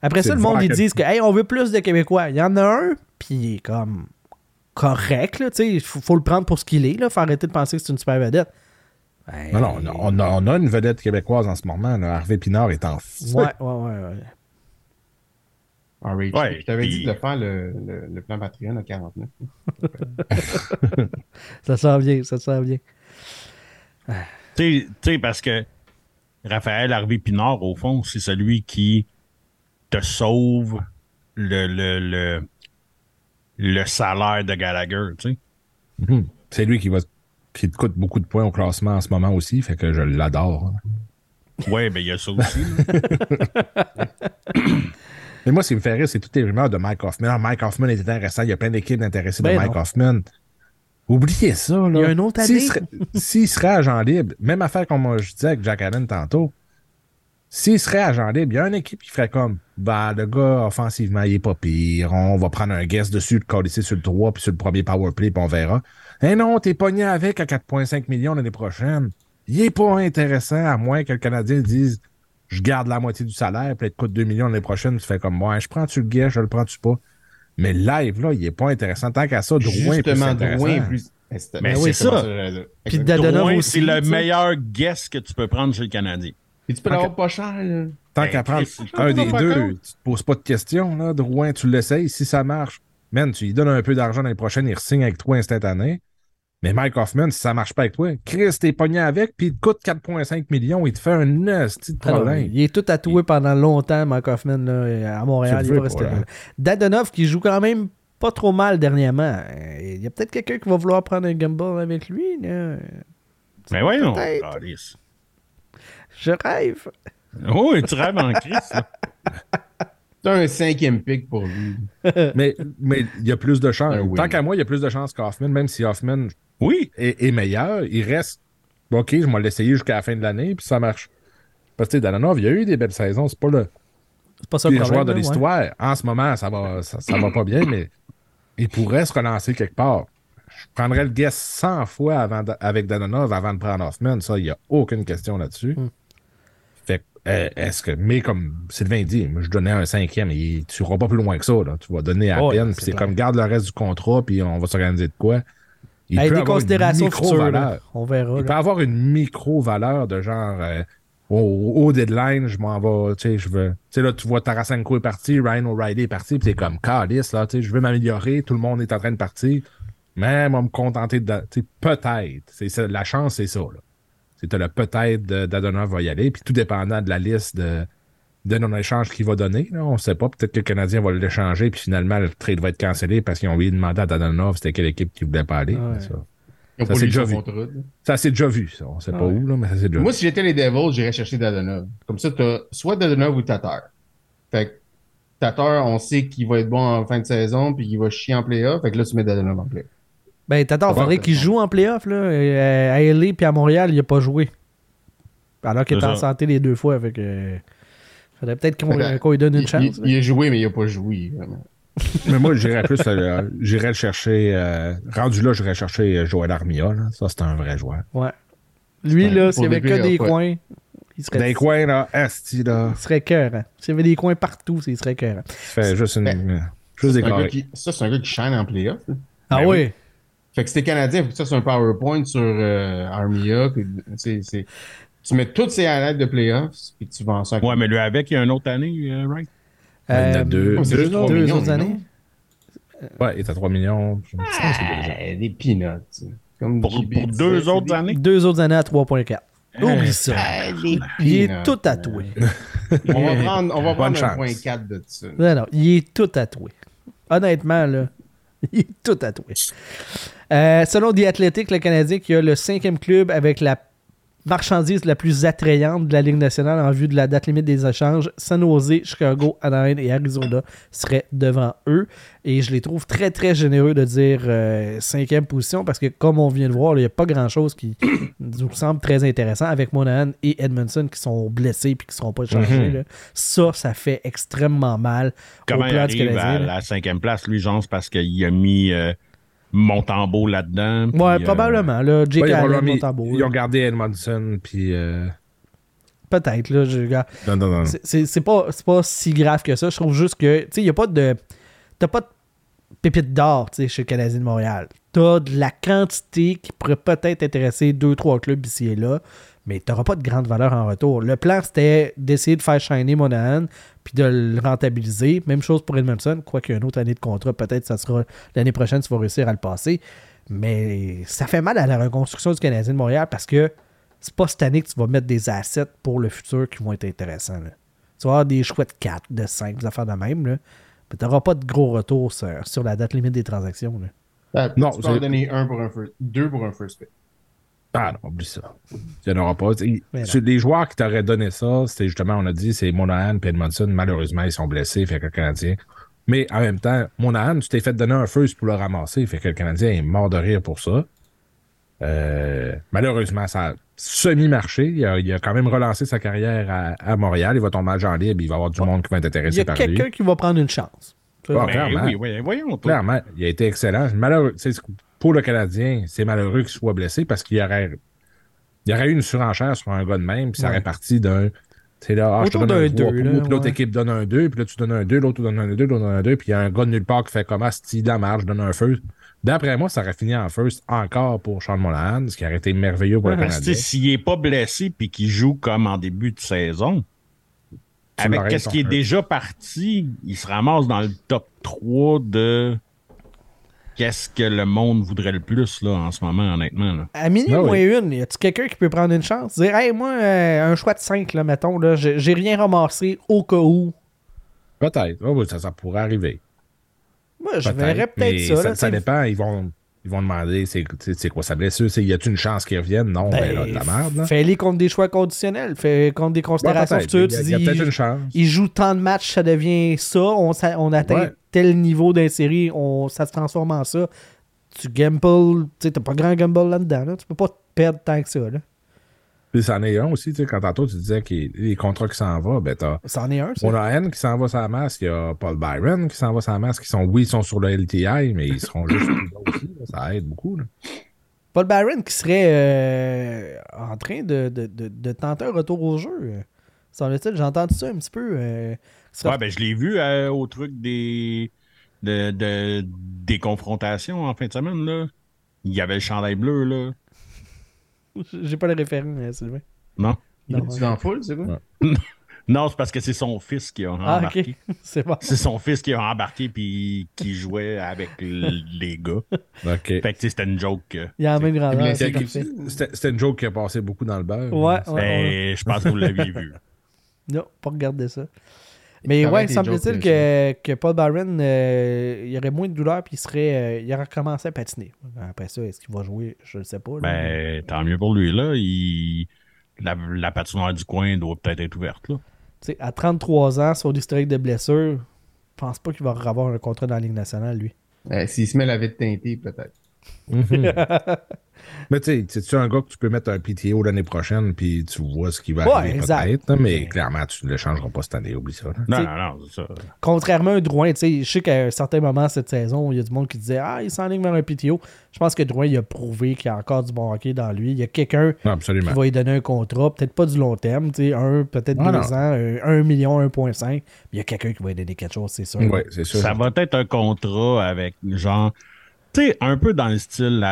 Speaker 1: Après ça, le
Speaker 2: de
Speaker 1: monde, ils
Speaker 2: que-
Speaker 1: disent que, hey, on veut plus de Québécois. Il y en a un, puis il est comme correct, là, tu sais, il faut, faut le prendre pour ce qu'il est, là, faut arrêter de penser que c'est une super vedette. Ben,
Speaker 2: Non, non, on a, on a- une vedette québécoise en ce moment. Là. Harvey Pinard est en feu.
Speaker 1: Ouais, ouais, ouais, ouais.
Speaker 4: Je t'avais
Speaker 6: puis-
Speaker 4: dit de faire le, le, le plan Patreon à 49.
Speaker 1: Ça sent bien, ça sent bien.
Speaker 6: Tu sais- tu sais, parce que Raphaël Harvey Pinard, au fond, c'est celui qui te sauve le, le, le, le salaire de Gallagher, tu sais.
Speaker 2: Mhm. C'est lui qui va qui te coûte beaucoup de points au classement en ce moment aussi, fait que je l'adore.
Speaker 6: Ouais, ben il y a ça aussi.
Speaker 2: Mais moi, ce qui me fait rire, c'est toutes les rumeurs de Mike Hoffman. Ah, Mike Hoffman est intéressant. Il y a plein d'équipes intéressées
Speaker 1: Ben
Speaker 2: de Mike
Speaker 1: non.
Speaker 2: Hoffman. Oubliez ça. Là.
Speaker 1: Il y a un autre
Speaker 2: S'il
Speaker 1: année.
Speaker 2: serait, s'il serait agent libre, même affaire comme je disais avec Jack Allen tantôt, s'il serait agent libre, il y a une équipe qui ferait comme bah, le gars, offensivement, il est pas pire. On va prendre un guest dessus, le coller sur le 3 puis sur le premier power play, puis on verra. Eh non, t'es pogné avec à 4,5 millions l'année prochaine. Il est pas intéressant, à moins que le Canadien dise je garde la moitié du salaire, puis il te coûte 2 millions l'année prochaine, tu fais comme moi, je prends-tu le guest, je le prends-tu pas? Mais live, là, il est pas intéressant. Tant qu'à ça, Drouin est plus.
Speaker 4: Drouin plus.
Speaker 6: Mais c'est
Speaker 4: oui,
Speaker 6: ça.
Speaker 1: Puis. Dadonov
Speaker 6: Drouin,
Speaker 1: aussi,
Speaker 6: c'est le meilleur guest que tu peux prendre chez le Canadien.
Speaker 4: Et tu peux l'avoir pas cher, là.
Speaker 2: Tant
Speaker 6: Ben,
Speaker 2: qu'à prendre
Speaker 6: Chris,
Speaker 2: un des deux, tu te poses pas de questions, là. Drouin, tu l'essayes. Si ça marche, man, tu lui donnes un peu d'argent l'année prochaine, il re-signe avec toi instantané. Mais Mike Hoffman, si ça marche pas avec toi, Chris, t'es pogné avec, puis il te coûte 4,5 millions, il te fait un esti de
Speaker 1: Alors,
Speaker 2: problème.
Speaker 1: il est tout tatoué pendant longtemps, Mark Hoffman, là, à Montréal. Il va rester là.
Speaker 2: hein.
Speaker 1: Dadonov, qui joue quand même pas trop mal dernièrement. Il y a peut-être quelqu'un qui va vouloir prendre un gamble avec lui. Là.
Speaker 6: Mais voyons.
Speaker 1: Peut-être. Je rêve.
Speaker 6: Oh, tu rêves en crise, là.
Speaker 4: C'est un cinquième pick pour lui.
Speaker 2: mais mais il y a plus de chances.
Speaker 4: Un win.
Speaker 2: Tant qu'à moi, il y a plus de chances qu'Hoffman, même si Hoffman
Speaker 6: Oui,
Speaker 2: est, est meilleur, il reste. OK, je vais l'essayer jusqu'à la fin de l'année, puis ça marche. Parce que tu sais, Danonov, il y a eu des belles saisons. C'est pas le
Speaker 1: C'est pas ça le problème.
Speaker 2: joueur de
Speaker 1: ouais.
Speaker 2: l'histoire. En ce moment, ça va, ça, ça va pas bien, mais il pourrait se relancer quelque part. Je prendrais le guess 100 fois avant de- avec Danonov avant de prendre Hoffman. Ça, il n'y a aucune question là-dessus.
Speaker 1: Hmm.
Speaker 2: Euh, est-ce que, mais comme Sylvain dit, moi, je donnais un cinquième, et tu ne pas plus loin que ça. là. Tu vas donner à
Speaker 1: Ouais,
Speaker 2: peine,
Speaker 1: c'est
Speaker 2: puis c'est comme garde le reste du contrat, puis on va s'organiser de quoi. Il
Speaker 1: Hey,
Speaker 2: peut
Speaker 1: des
Speaker 2: avoir une
Speaker 1: considérations futures. là.
Speaker 2: micro-valeur.
Speaker 1: On verra.
Speaker 2: Il
Speaker 1: là.
Speaker 2: peut avoir une micro-valeur de genre euh, au, au deadline, je m'en vais, tu sais, je veux. Tu sais, là, tu vois Tarasenko est parti, Ryan O'Reilly est parti, puis t'es comme Calice, là, tu sais, je veux m'améliorer, tout le monde est en train de partir. Mais va me contenter de. Tu sais, peut-être. C'est la chance, c'est ça, là. T'as le peut-être d'Adonov va y aller, puis tout dépendant de la liste de, de non-échange qu'il va donner, là, on sait pas. Peut-être que le Canadien va l'échanger, puis finalement, le trade va être cancellé parce qu'ils ont oublié de demander à Dadonov c'était quelle équipe qui voulait pas aller.
Speaker 1: Ouais.
Speaker 2: Ça,
Speaker 4: lu
Speaker 2: déjà vu.
Speaker 4: là.
Speaker 2: ça s'est déjà vu, ça. On sait pas
Speaker 1: Ouais.
Speaker 2: où, là, mais ça s'est déjà
Speaker 4: Moi,
Speaker 2: vu.
Speaker 4: si j'étais les Devils, j'irais chercher Dadonov. Comme ça, t'as soit Dadonov ou Tatar. Fait que Tatar, on sait qu'il va être bon en fin de saison, puis qu'il va chier en playoff. Fait que là, tu mets Dadonov en playoff.
Speaker 1: Ben, t'attends, faudrait qu'il joue en playoff. Là. Euh, À LA puis à Montréal, il a pas joué. Alors qu'il est en santé les deux fois. Fait que. euh, Faudrait peut-être qu'on
Speaker 4: Ben,
Speaker 1: qu'on lui donne une
Speaker 4: Il,
Speaker 1: chance.
Speaker 4: il- il a joué, mais il a pas joué. vraiment.
Speaker 2: Mais moi, j'irais plus, euh, j'irais le chercher, euh, rendu là, j'irais chercher Joël Armia, là. Ça, c'est un vrai joueur.
Speaker 1: Ouais. Lui, là, s'il y avait
Speaker 4: des
Speaker 1: que des coins, il serait.
Speaker 2: Les coins, là, Asti, là,
Speaker 1: Il serait cœur. Hein. S'il y avait des coins partout, il serait cœur.
Speaker 2: il fait juste une,
Speaker 4: Ben,
Speaker 2: juste des
Speaker 4: C'est un gars
Speaker 2: carrés.
Speaker 4: qui- Ça, c'est un gars qui shine en playoff.
Speaker 1: Ah
Speaker 2: Ben
Speaker 1: oui.
Speaker 4: Fait que si t'es Canadien, faut que ça c'est un PowerPoint sur euh, Armia. puis c'est- c'est- Tu mets toutes ces highlights de playoffs, puis tu vends ça. à-
Speaker 6: ouais, mais lui avec, il y a une autre année, euh, right?
Speaker 2: Il y en a
Speaker 1: Euh,
Speaker 2: deux,
Speaker 4: c'est
Speaker 2: deux,
Speaker 4: trois
Speaker 2: autres.
Speaker 1: deux
Speaker 4: millions,
Speaker 1: autres
Speaker 4: non?
Speaker 1: années?
Speaker 2: Ouais, il est à 3 millions. Je me.
Speaker 4: Ah, des peanuts. Comme
Speaker 6: Pour,
Speaker 4: JB
Speaker 6: pour
Speaker 4: disait,
Speaker 6: deux autres
Speaker 4: des-
Speaker 6: années?
Speaker 1: Deux autres années à 3.4. Oublie ça.
Speaker 4: Ah, des
Speaker 1: Il est tout tatoué.
Speaker 4: On va prendre, on va prendre un
Speaker 2: chance.
Speaker 4: point 4 de ça.
Speaker 1: Non, non, il est tout tatoué. Honnêtement, là, il est tout tatoué. Euh, selon The Athletic, le Canadien qui a le cinquième club avec la marchandise la plus attrayante de la Ligue nationale en vue de la date limite des échanges, San Jose, Chicago, Anaheim et Arizona seraient devant eux. Et je les trouve très, très généreux de dire euh, cinquième position parce que, comme on vient de voir, il n'y a pas grand-chose qui nous semble très intéressant avec Monahan et Edmondson qui sont blessés et qui ne seront pas échangés.
Speaker 2: Mhm.
Speaker 1: Ça, ça fait extrêmement mal
Speaker 6: Comment
Speaker 1: au
Speaker 6: il
Speaker 1: plan du
Speaker 6: arrive à
Speaker 1: là.
Speaker 6: la cinquième place, lui, c'est parce qu'il a mis euh, Montembeau là-dedans.
Speaker 1: Ouais,
Speaker 6: euh,
Speaker 1: probablement. Là, Jake
Speaker 2: Ouais, ils, ont
Speaker 1: Allen, Montembeau,
Speaker 2: ils
Speaker 1: là.
Speaker 2: ont gardé Edmondson, puis. euh,
Speaker 1: Peut-être, là. Je, regarde.
Speaker 2: Non, non, non.
Speaker 1: Pas, c'est pas si grave que ça. Je trouve juste que, tu sais, il n'y a pas de. T'as pas de pépite d'or, tu sais, chez le Canadien de Montréal. T'as de la quantité qui pourrait peut-être intéresser deux, trois clubs ici et là, mais t'auras pas de grande valeur en retour. Le plan, c'était d'essayer de faire shiner Monahan puis de le rentabiliser. Même chose pour Edmondson, quoique une autre année de contrat, peut-être ça sera l'année prochaine, tu vas réussir à le passer. Mais ça fait mal à la reconstruction du Canadien de Montréal parce que c'est pas cette année que tu vas mettre des assets pour le futur qui vont être intéressants. là. Tu vas avoir des choix de 4, de 5, des affaires de même. Là. Mais tu n'auras pas de gros retour sur, sur la date limite des transactions. Là.
Speaker 4: Ah,
Speaker 2: Non,
Speaker 4: tu peux en donner un pour un first, deux pour un first pick.
Speaker 2: Ah non, oublie ça. Il n'y en aura pas. Les joueurs qui t'auraient donné ça, c'était justement, on a dit, c'est Monahan et Edmondson. Malheureusement, ils sont blessés, fait que le Canadien. Mais en même temps, Monahan, tu t'es fait donner un first pour le ramasser, fait que le Canadien est mort de rire pour ça. Euh, malheureusement, ça a semi-marché. Il a, il a quand même relancé sa carrière à, à Montréal. Il va tomber agent libre. Il va y avoir du monde qui va être
Speaker 1: Il y
Speaker 2: intéressé
Speaker 1: a
Speaker 2: par lui.
Speaker 1: quelqu'un qui va prendre une chance.
Speaker 2: Ah,
Speaker 6: Ben
Speaker 2: clairement.
Speaker 6: oui, oui, voyons. toi.
Speaker 2: Clairement, il a été excellent. Sais, pour le Canadien, c'est malheureux qu'il soit blessé parce qu'il y aurait, il y aurait eu une surenchère sur un gars de même, puis ça
Speaker 1: Ouais.
Speaker 2: aurait parti d'un. Sais, là, ah, je te
Speaker 1: Autour
Speaker 2: donne un
Speaker 1: d'un
Speaker 2: 3
Speaker 1: deux,
Speaker 2: points,
Speaker 1: là,
Speaker 2: puis l'autre
Speaker 1: ouais.
Speaker 2: équipe donne un 2, puis là, tu donnes un 2, l'autre donne un 2, l'autre donne un 2, puis il y a un gars de nulle part qui fait comme ah, si dans la marge, donne un first. D'après moi, ça aurait fini en first encore pour Sean Monahan, ce qui aurait été merveilleux pour le Canadien.
Speaker 6: S'il n'est pas blessé puis qu'il joue comme en début de saison,
Speaker 2: Tu
Speaker 6: avec
Speaker 2: ton
Speaker 6: qui est déjà parti, il se ramasse dans le top 3 de qu'est-ce que le monde voudrait le plus là, en ce moment, honnêtement. Là?
Speaker 1: À minuit
Speaker 2: Ah oui.
Speaker 1: moins une, y a-tu quelqu'un qui peut prendre une chance? Dire, hey, moi, euh, un choix de 5, là, mettons, là, j'ai rien ramassé au cas où.
Speaker 2: Peut-être. Oui, ça, ça pourrait arriver.
Speaker 1: Moi, je verrais peut-être ça.
Speaker 2: ça,
Speaker 1: là,
Speaker 2: ça dépend. Ils vont. Ils vont demander c'est quoi sa blessure, c'est y a-tu une chance qu'il revienne? Non, ben, là, de la merde. Là.
Speaker 1: Fais-les contre des choix conditionnels. Fais contre des
Speaker 2: Ouais,
Speaker 1: considérations
Speaker 2: peut-être.
Speaker 1: futures.
Speaker 2: Il y a,
Speaker 1: Tu
Speaker 2: il y a
Speaker 1: dis,
Speaker 2: peut-être une chance.
Speaker 1: il joue tant de matchs, ça devient ça. On, atteint
Speaker 2: Ouais.
Speaker 1: Tel niveau d'une série, on, ça se transforme en ça. Tu gambles, tu sais, t'as pas grand gamble là-dedans. Là. Tu peux pas te perdre tant que ça. Là.
Speaker 2: Puis c'en est un aussi, tu sais, quand tantôt tu disais que les contrats qui s'en vont, ben t'as
Speaker 1: C'en est un, ça.
Speaker 2: Monahan qui s'en va la masse, il y a Paul Byron qui s'en va la masse, qui sont, oui, ils sont sur le LTI, mais ils seront juste plus là aussi. là. Ça aide beaucoup. Là.
Speaker 1: Paul Byron qui serait euh, en train de, de, de, de tenter un retour au jeu. Semble-t-il, j'ai entendu ça un petit peu. euh,
Speaker 6: Ouais, ben, je l'ai vu euh, au truc des, de, de- des confrontations en fin de semaine. Là. Il y avait le chandail bleu. là.
Speaker 1: J'ai pas le référent, euh, Sylvain.
Speaker 6: Non?
Speaker 4: Il
Speaker 1: Non,
Speaker 4: est
Speaker 1: ouais.
Speaker 4: en foule, c'est quoi?
Speaker 2: Ouais.
Speaker 6: Non, c'est parce que c'est son fils qui a
Speaker 1: Ah,
Speaker 6: embarqué.
Speaker 1: C'est bon.
Speaker 6: C'est son fils qui a embarqué puis qui jouait avec les gars.
Speaker 2: OK.
Speaker 6: Fait que tu c'était une joke.
Speaker 1: Il y a la même grandeur. c'est.
Speaker 2: C'était une joke qui a passé beaucoup dans le beurre.
Speaker 1: Ouais, ouais.
Speaker 6: ben, je pense que vous l'aviez vu.
Speaker 1: Non, pas regarder ça. Mais ouais, semble-t-il que, que Paul Byron, euh, il y aurait moins de douleur puis il serait, euh, il aurait recommencé à patiner. Après ça, est-ce qu'il va jouer? Je ne sais pas. là.
Speaker 6: Ben, tant mieux pour lui. là. Il... La, la patinoire du coin doit peut-être être ouverte. Là.
Speaker 1: Tu sais, à 33 ans, sur l'historique de blessure, je pense pas qu'il va avoir un contrat dans la Ligue nationale, lui.
Speaker 4: Euh, S'il se met la vite teintée, peut-être.
Speaker 2: Mais tu sais, tu un gars que tu peux mettre un PTO l'année prochaine, puis tu vois ce qui va
Speaker 1: Ouais,
Speaker 2: arriver
Speaker 1: exact.
Speaker 2: peut-être, là, mais clairement, tu ne le changeras pas cette année, oublie ça. là.
Speaker 6: Non, non, non, c'est ça.
Speaker 1: Contrairement à un Drouin, tu sais, je sais qu'à un certain moment cette saison, il y a du monde qui disait Ah, il s'enligne vers un PTO. Je pense que Drouin, il a prouvé qu'il y a encore du bon hockey dans lui. Il y a quelqu'un
Speaker 2: Non,
Speaker 1: qui va lui donner un contrat, peut-être pas du long terme, tu sais, un, peut-être
Speaker 2: Ah,
Speaker 1: deux
Speaker 2: non.
Speaker 1: ans, un, un million, 1,5. Mais il y a quelqu'un qui va lui donner quelque chose, c'est sûr.
Speaker 2: Oui, c'est sûr.
Speaker 6: Ça va être un contrat avec genre, tu sais, un peu dans le style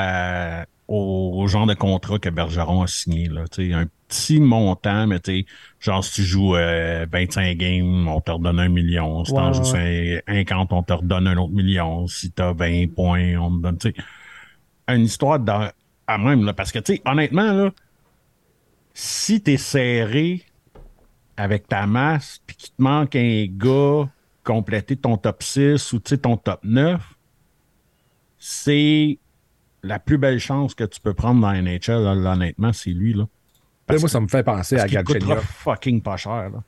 Speaker 6: au, au genre de contrat que Bergeron a signé. Là, tu un petit montant, mais tu genre si tu joues euh, 25 games, on te redonne un million. Si t'en
Speaker 1: Ouais,
Speaker 6: joues
Speaker 1: ouais.
Speaker 6: 50, on te redonne un autre million. Si t'as 20 points, on te donne, tu une histoire dans, à même. Là, parce que, tu honnêtement, là, si t'es serré avec ta masse, puis qu'il te manque un gars compléter ton top 6 ou tu ton top 9, c'est la plus belle chance que tu peux prendre dans NHL, là, honnêtement, c'est lui. Là.
Speaker 2: Moi, ça me fait penser à Galchenyuk.
Speaker 6: fucking pas cher. Là.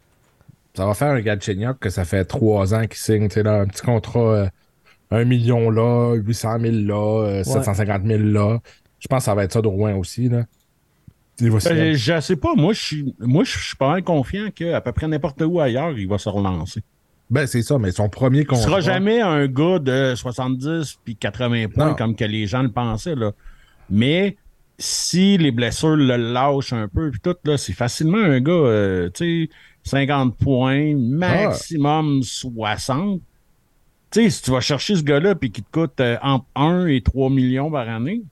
Speaker 2: Ça va faire un Galchenyuk que ça fait trois ans qu'il signe, là, un petit contrat, euh, 1 million là, 800 000 là, euh, 750 000 là. Je pense que ça va être ça de Rouen aussi, là.
Speaker 6: Ben, je sais pas, moi, je suis moi, je suis pas mal confiant qu'à peu près n'importe où ailleurs, il va se relancer.
Speaker 2: Ben, c'est ça, mais son premier
Speaker 6: Il
Speaker 2: contrat.
Speaker 6: sera jamais un gars de 70 puis 80 points
Speaker 2: Non.
Speaker 6: comme que les gens le pensaient. Là. Mais si les blessures le lâchent un peu, puis tout, là, c'est facilement un gars, euh, tu sais, 50 points, maximum 60. Tu sais, si tu vas chercher ce gars-là puis qu'il te coûte euh, entre 1 et 3 millions par année,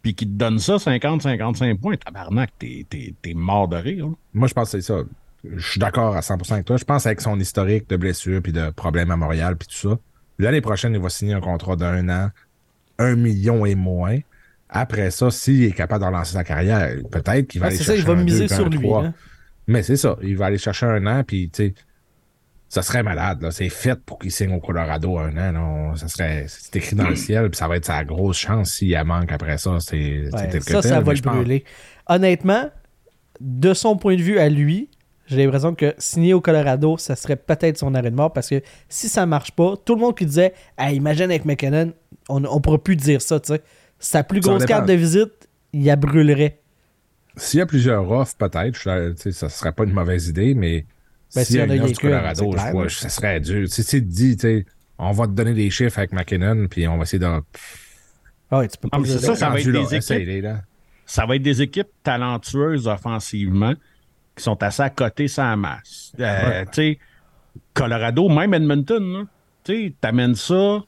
Speaker 6: puis qu'il te donne ça 50-55 points, tabarnak, t'es, mort de rire.
Speaker 2: Moi, je pense que c'est ça. Je suis d'accord à 100% avec toi. Je pense avec son historique de blessures puis de problèmes à Montréal puis tout ça. L'année prochaine, il va signer un contrat d'un an, un million et moins. Après ça, s'il est capable de relancer sa carrière, peut-être qu'il va
Speaker 1: Ah,
Speaker 2: aller
Speaker 1: c'est ça,
Speaker 2: chercher
Speaker 1: il va
Speaker 2: un
Speaker 1: miser
Speaker 2: deux,
Speaker 1: sur
Speaker 2: un
Speaker 1: lui. hein.
Speaker 2: Mais c'est ça. Il va aller chercher un an, puis tu sais, ça serait malade. C'est fait pour qu'il signe au Colorado un an. là. Ça serait, c'est écrit dans le ciel, puis ça va être sa grosse chance s'il y a manque après ça. C'est,
Speaker 1: Ouais, ça,
Speaker 2: tel,
Speaker 1: ça va le
Speaker 2: pense-
Speaker 1: brûler. Honnêtement, de son point de vue à lui, j'ai l'impression que signer au Colorado, ça serait peut-être son arrêt de mort parce que si ça marche pas, tout le monde qui disait Hey, imagine avec McKinnon, on ne pourra plus dire ça, tu sais. Sa plus grosse carte de visite, il la brûlerait.
Speaker 2: S'il y a plusieurs offres, peut-être, ça serait pas une mauvaise idée, mais
Speaker 1: Ben,
Speaker 2: s'il
Speaker 1: s'il y en a
Speaker 2: une offre du Colorado, je ça serait dur. Tu sais, tu te dis, tu sais, on va te donner des chiffres avec McKinnon, puis on va essayer de.
Speaker 1: Ah ouais, tu peux pas
Speaker 6: Ah,
Speaker 1: dire
Speaker 6: c'est ça, ça va être
Speaker 2: là,
Speaker 6: des équipes.
Speaker 2: là.
Speaker 6: ça va être des équipes talentueuses offensivement qui sont assez à côté sans masse. Euh, tu sais, Colorado, même Edmonton, tu sais, t'amènes ça,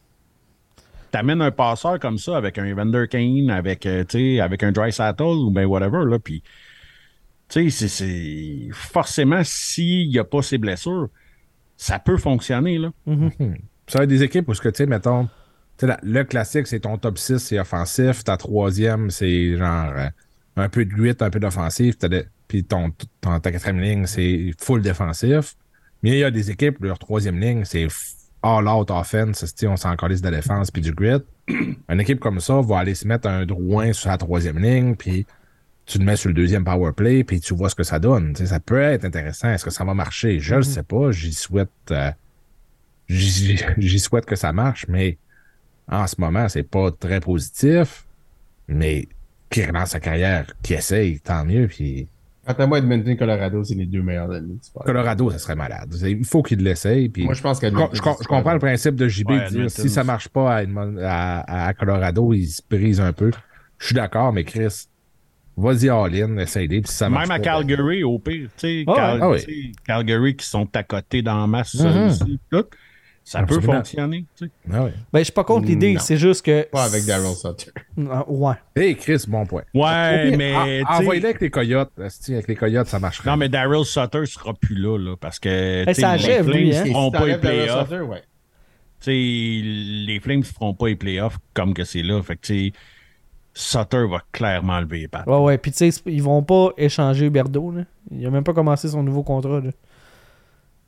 Speaker 6: t'amènes un passeur comme ça avec un Evander Kane, avec, euh, avec un Dry Sattel ou ben whatever, là, puis, tu sais, c'est- forcément, s'il n'y a pas ces blessures, ça peut fonctionner, là.
Speaker 2: Ça va être des équipes où, ce que, tu sais, mettons, la- le classique, c'est ton top 6, c'est offensif. Ta troisième, c'est genre euh, un peu de 8, un peu d'offensif. t'as de- Puis ton, ton- ta quatrième ligne, c'est full défensif. Mais il y a des équipes, leur troisième ligne, c'est all-out offense, on s'en calisse de la défense puis du grit. Une équipe comme ça va aller se mettre un drouin sur la troisième ligne, puis tu le mets sur le deuxième power play, puis tu vois ce que ça donne. Ça peut être intéressant. Est-ce que ça va marcher? Je ne sais pas. J'y souhaite, euh, j'y souhaite que ça marche, mais en ce moment, c'est pas très positif. Mais qui relance sa carrière, qui essaye, tant mieux. Puis
Speaker 4: Quant à moi, Edmonton Colorado, c'est les deux meilleurs pas-
Speaker 2: Colorado, ça serait malade. Il faut qu'il l'essaye. Puis
Speaker 4: Moi, je pense
Speaker 2: je,
Speaker 4: qu'Edmonton.
Speaker 2: je- je comprends le principe de JB
Speaker 6: Ouais,
Speaker 2: de dire si ça marche pas à, Edmon- à- à Colorado, il se brise un peu. Je suis d'accord, mais Chris, vas-y all-in, essaye Puis si ça marche
Speaker 6: Même à
Speaker 2: pas, ben,
Speaker 6: Calgary, au pire. tu sais,
Speaker 1: Ah.
Speaker 6: Cal-
Speaker 2: Ah oui.
Speaker 6: tu sais, Calgary qui sont à côté dans la masse, ça
Speaker 2: Mhm.
Speaker 6: aussi, tout. Ça peut fonctionner. tu sais.
Speaker 2: Ah ouais.
Speaker 1: Ben, je suis pas contre l'idée, c'est juste que.
Speaker 4: Pas avec Daryl Sutter.
Speaker 1: Ah, Ouais.
Speaker 2: Hey Chris, bon point.
Speaker 6: Ouais,
Speaker 2: pire,
Speaker 6: mais. sais-
Speaker 2: Envoyez-le avec les coyotes. Avec les coyotes, ça marcherait.
Speaker 6: Non, mais Daryl Sutter sera plus là, là parce que sais,
Speaker 1: ça
Speaker 6: les
Speaker 1: achève,
Speaker 6: Flames
Speaker 1: lui, hein.
Speaker 6: ne
Speaker 4: Et
Speaker 6: feront
Speaker 4: si
Speaker 6: pas les playoffs.
Speaker 4: Ouais.
Speaker 6: Les Flames ne feront pas les playoffs comme que c'est là. Fait que, tu sais, Sutter va clairement lever les pattes.
Speaker 1: Ouais, ouais. Puis, tu sais, ils vont pas échanger Berdo, là. Il a même pas commencé son nouveau contrat, là.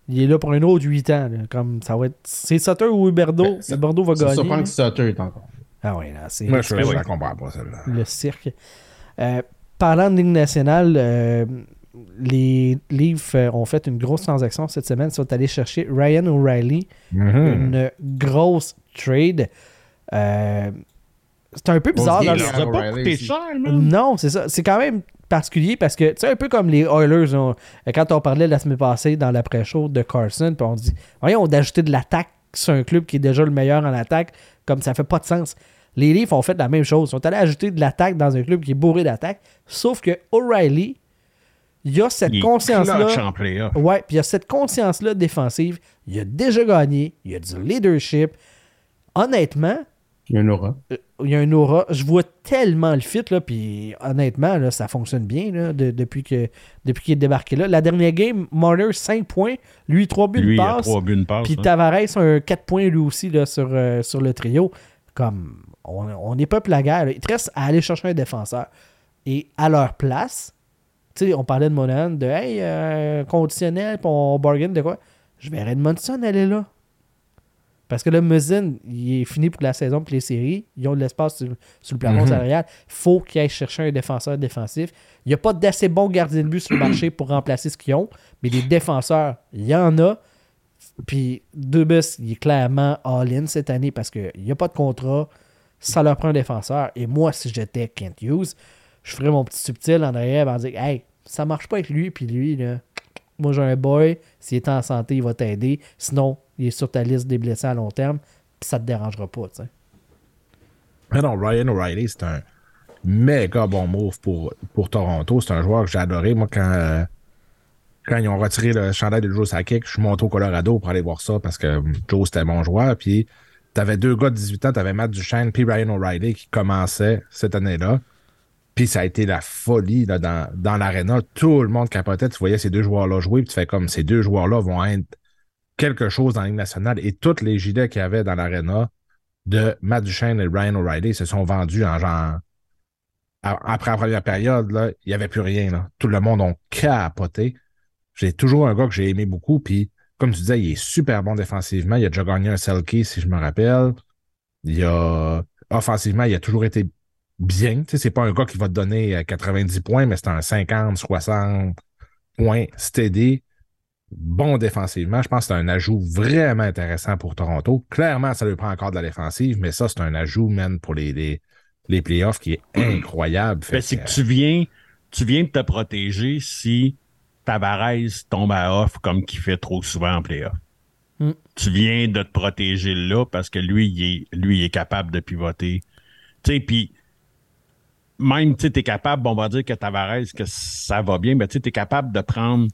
Speaker 1: Il est là pour un autre 8 ans, là. Comme ça va être. C'est Sutter ou Berdo.
Speaker 4: Ben, ça-
Speaker 1: va
Speaker 4: Ça
Speaker 1: gagner.
Speaker 4: surprend
Speaker 1: là.
Speaker 4: que Sutter est encore.
Speaker 1: Ah ouais, là, c'est.
Speaker 2: Moi, je,
Speaker 6: oui.
Speaker 2: la comprends pas, celle-là.
Speaker 1: le cirque. Euh, parlant de Ligue nationale, euh, les Leafs euh, ont fait une grosse transaction cette semaine. Ils sont allés chercher Ryan O'Reilly,
Speaker 2: Mhm.
Speaker 1: une grosse trade. Euh, c'est un peu bizarre.
Speaker 4: est
Speaker 1: le-
Speaker 6: Ça va pas
Speaker 4: aussi.
Speaker 6: cher.
Speaker 1: Non, c'est ça. C'est quand même particulier parce que, tu sais, un peu comme les Oilers, on- quand on parlait la semaine passée dans l'après-show de Carson, puis on dit, voyons, d'ajouter de l'attaque sur un club qui est déjà le meilleur en attaque, comme ça fait pas de sens. Les Leafs ont fait la même chose. Ils sont allés ajouter de l'attaque dans un club qui est bourré d'attaque, sauf que O'Reilly, il y a cette conscience-là. Ouais, puis il y a cette conscience-là défensive. Il a déjà gagné. Il y a du leadership. Honnêtement,
Speaker 4: Il y a un aura.
Speaker 1: euh, il y a un aura. Je vois tellement le fit, là, puis honnêtement, là, ça fonctionne bien là, de- depuis que depuis qu'il est débarqué là. La dernière game, Marner, 5 points. Lui, 3 buts
Speaker 6: Lui,
Speaker 1: de passe.
Speaker 6: trois buts de passe.
Speaker 1: Puis
Speaker 6: hein.
Speaker 1: Tavares, un 4 points lui aussi là, sur, euh, sur le trio. Comme, on, on n'est pas la guerre. là. Il te reste à aller chercher un défenseur. Et à leur place, tu sais, on parlait de Monahan, de hey, euh, conditionnel, puis on bargain de quoi? Je verrais Edmondson aller là. Parce que là, Muzzin, il est fini pour la saison, pour les séries. Ils ont de l'espace sur, sur le plafond
Speaker 2: Mhm.
Speaker 1: salarial. faut qu'ils aillent chercher un défenseur défensif. Il n'y a pas d'assez bons gardiens de but sur le marché pour remplacer ce qu'ils ont. Mais des défenseurs, il y en a. Puis Dubus, il est clairement all-in cette année parce qu'il n'y a pas de contrat. Ça leur prend un défenseur. Et moi, si j'étais Kent Hughes, je ferais mon petit subtil en arrière en disant Hey, ça marche pas avec lui. Puis lui, là, moi j'ai un boy. S'il est en santé, il va t'aider. Sinon, il est sur ta liste des blessés à long terme. Puis ça te dérangera pas. tu sais.
Speaker 2: Mais non, Ryan O'Reilly, c'est un méga bon move pour, pour Toronto. C'est un joueur que j'ai adoré. Moi, quand, euh, quand ils ont retiré le chandail de Joe Sakic, je suis monté au Colorado pour aller voir ça parce que Joe, c'était mon joueur. Puis, t'avais deux gars de 18 ans, t'avais Matt Duchesne puis Ryan O'Reilly qui commençaient cette année-là. Puis ça a été la folie là, dans, dans l'aréna. Tout le monde capotait. Tu voyais ces deux joueurs-là jouer, puis tu fais comme ces deux joueurs-là vont être quelque chose dans la Ligue nationale. Et tous les gilets qu'il y avait dans l'aréna de Matt Duchesne et Ryan O'Reilly se sont vendus en genre. Après la première période, il n'y avait plus rien. Tout le monde a capoté. J'ai toujours un gars que j'ai aimé beaucoup. Puis, comme tu disais, il est super bon défensivement. Il a déjà gagné un Selkie, si je me rappelle. Il a. Offensivement, il a toujours été bien. Tu sais, c'est pas un gars qui va te donner euh, 90 points, mais c'est un 50, 60 points steady. Bon défensivement. Je pense que c'est un ajout vraiment intéressant pour Toronto. Clairement, ça lui prend encore de la défensive, mais ça, c'est un ajout, man, pour les, les, les playoffs qui est incroyable.
Speaker 6: Ben, c'est
Speaker 2: que,
Speaker 6: que tu viens, tu viens de te protéger si Tavares tombe à off comme qu'il fait trop souvent en playoff.
Speaker 1: Mm.
Speaker 6: Tu viens de te protéger là parce que lui, il est, lui, il est capable de pivoter. Tu sais, puis même, tu es capable, bon, on va dire que Tavares, que ça va bien, mais tu es capable de prendre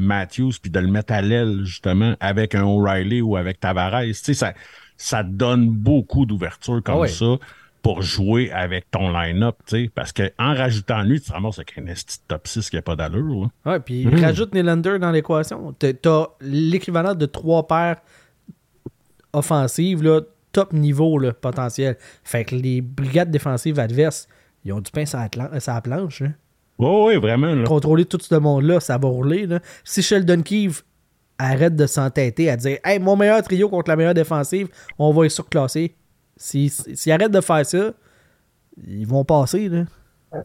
Speaker 6: Matthews puis de le mettre à l'aile, justement, avec un O'Reilly ou avec Tavares. Tu sais, ça, ça te donne beaucoup d'ouverture comme
Speaker 1: Ah ouais.
Speaker 6: ça pour jouer avec ton line-up, tu sais, parce qu'en rajoutant lui, tu te ramasses avec un esti top 6 qui n'a pas d'allure. là.
Speaker 1: Ouais, puis
Speaker 2: Mhm.
Speaker 1: rajoute Nylander dans l'équation. T'as- l'équivalent de trois paires offensives, là, top niveau là, potentiel. Fait que les brigades défensives adverses, ils ont du pain sur la, clan- sur la planche. là.
Speaker 6: Oui, oui, vraiment. Là.
Speaker 1: Contrôler tout ce monde-là, ça va rouler. Là. Si Sheldon Keefe arrête de s'entêter à dire Hey, mon meilleur trio contre la meilleure défensive, on va les surclasser. S'ils s'ils arrêtent de faire ça, ils vont passer, là.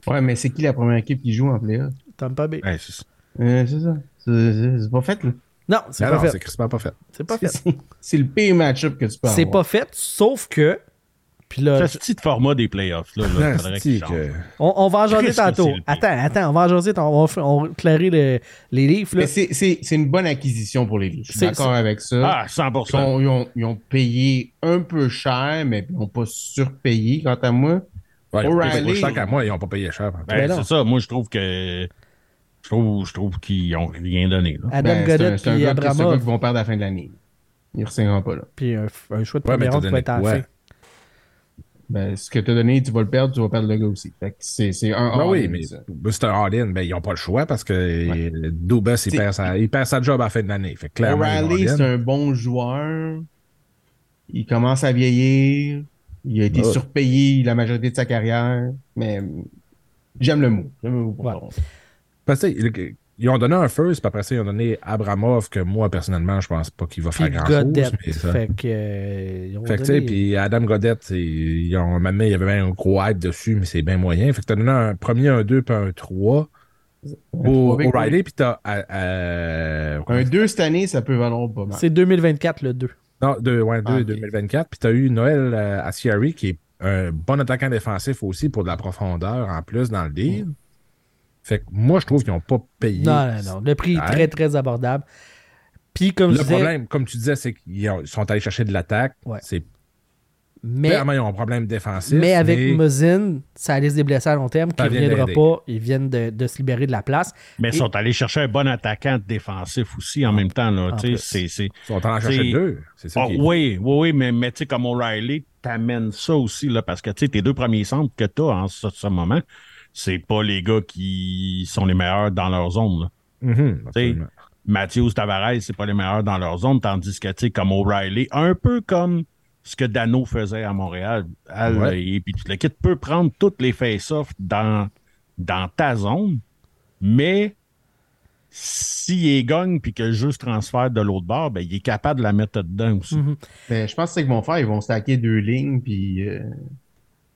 Speaker 4: Ouais, mais c'est qui la première équipe qui joue en playoff?
Speaker 1: Tampa Bay.
Speaker 6: Ouais, c'est ça.
Speaker 4: Euh, c'est ça. C'est- C'est c'est pas fait, là.
Speaker 1: Non, c'est pas fait.
Speaker 2: c'est pas fait.
Speaker 1: C'est pas fait.
Speaker 4: C'est- C'est le pire match-up que tu peux
Speaker 1: C'est
Speaker 4: avoir.
Speaker 1: pas fait, sauf que. Puis là,
Speaker 6: petit format des playoffs. Là,
Speaker 2: que-
Speaker 1: on, on va en jaser tantôt. Attends, attends, on va en jaser tantôt. On va, on va clairer le- les livres. Là.
Speaker 4: Mais c'est- c'est c'est une bonne acquisition pour les Leafs. Je suis d'accord avec ça.
Speaker 6: Ah, 100%.
Speaker 4: Ils ont, ils ont- ils ont payé un peu cher, mais ils n'ont pas surpayé, quant à moi.
Speaker 2: Ouais, ils ont payé
Speaker 4: O'Reilly.
Speaker 2: cher qu'à moi, ils n'ont pas payé cher.
Speaker 6: Ben,
Speaker 1: Ben
Speaker 6: c'est ça. Moi, je trouve que. Je trouve, je trouve qu'ils n'ont rien donné. Là.
Speaker 1: Adam
Speaker 4: Ben, c'est un-
Speaker 1: Goddard
Speaker 4: c'est un
Speaker 1: puis
Speaker 4: gars qui- vont perdre à la fin de l'année. Ils ne pas là.
Speaker 1: Puis un, un choix de
Speaker 2: Ouais,
Speaker 1: première ronde va être à la
Speaker 2: donné
Speaker 1: fin.
Speaker 2: quoi?
Speaker 4: Ben, ce que tu as donné, tu vas le perdre, tu vas perdre le gars aussi. Fait que c'est c'est un
Speaker 2: Ben
Speaker 4: all-in,
Speaker 2: oui, mais ben, c'est un all-in. Ben, ils n'ont pas le choix parce que
Speaker 4: Ouais.
Speaker 2: Dubas, il perd, sa, il perd sa job à la fin de l'année. Fait clairement,
Speaker 4: O'Reilly, c'est un bon joueur. Il commence à vieillir. Il a été
Speaker 2: Ouais.
Speaker 4: surpayé la majorité de sa carrière. Mais j'aime le mot. J'aime le mot pour
Speaker 1: Ouais.
Speaker 4: ça.
Speaker 2: Parce que, ils- ont donné un first, puis après ça, ils ont donné Abramov, que moi, personnellement, je pense pas qu'il va faire grand-chose.
Speaker 1: Fait que. euh, ils ont
Speaker 2: Fait que, tu sais,
Speaker 1: donné-
Speaker 2: puis Adam c'est- ils ont, maintenant, il y avait même un gros hype dessus, mais c'est bien moyen. Fait que t'as donné un premier, un 2, puis un 3 pour
Speaker 4: trois avec-
Speaker 2: O'Reilly, puis t'as. euh, euh,
Speaker 4: Un 2 cette année, ça peut valoir pas mal.
Speaker 1: C'est 2024, le 2.
Speaker 2: Non, deux, ouais, deux,
Speaker 4: Ah, ok.
Speaker 2: 2024. Puis tu as eu Noël euh, Assiari, qui est un bon attaquant défensif aussi pour de la profondeur en plus dans le deal. Fait que moi, je trouve qu'ils n'ont pas payé.
Speaker 1: Non, non, non. Le prix est très, très abordable. Puis, comme
Speaker 2: Le
Speaker 1: je disais,
Speaker 2: problème, comme tu disais, c'est qu'ils ont- ils sont allés chercher de l'attaque.
Speaker 1: Ouais.
Speaker 2: C'est
Speaker 1: mais,
Speaker 2: clairement, ils ont un problème défensif.
Speaker 1: mais avec
Speaker 2: mais-
Speaker 1: ça risque des blessés à long terme qui ne
Speaker 2: d'aider.
Speaker 1: pas. Ils viennent de, de se libérer de la place.
Speaker 6: Mais ils sont allés chercher un bon attaquant défensif aussi en même temps. Là,
Speaker 1: en
Speaker 6: Tu sais,
Speaker 1: plus.
Speaker 6: c'est, c'est...
Speaker 2: Ils sont allés en chercher deux. C'est ça
Speaker 6: Ah,
Speaker 2: qui est-
Speaker 6: oui, oui, oui, mais, mais tu sais, comme O'Reilly, t'amènes ça aussi, là, parce que tu sais, tes deux premiers centres que tu as en ce, ce moment, c'est pas les gars qui sont les meilleurs dans leur zone. là.
Speaker 2: Mhm, absolument.
Speaker 6: Matthews, Tavares, c'est pas les meilleurs dans leur zone, tandis que, comme O'Reilly, un peu comme ce que Dano faisait à Montréal, Al,
Speaker 2: Ouais.
Speaker 6: et puis toute l'équipe peut prendre toutes les face-offs dans, dans ta zone, mais s'il gagne puis que le jeu se transfère de l'autre bord, ben, il est capable de la mettre dedans aussi.
Speaker 1: Mhm.
Speaker 4: Ben, je pense que c'est ce qu'ils vont faire. Ils vont stacker deux lignes, puis euh,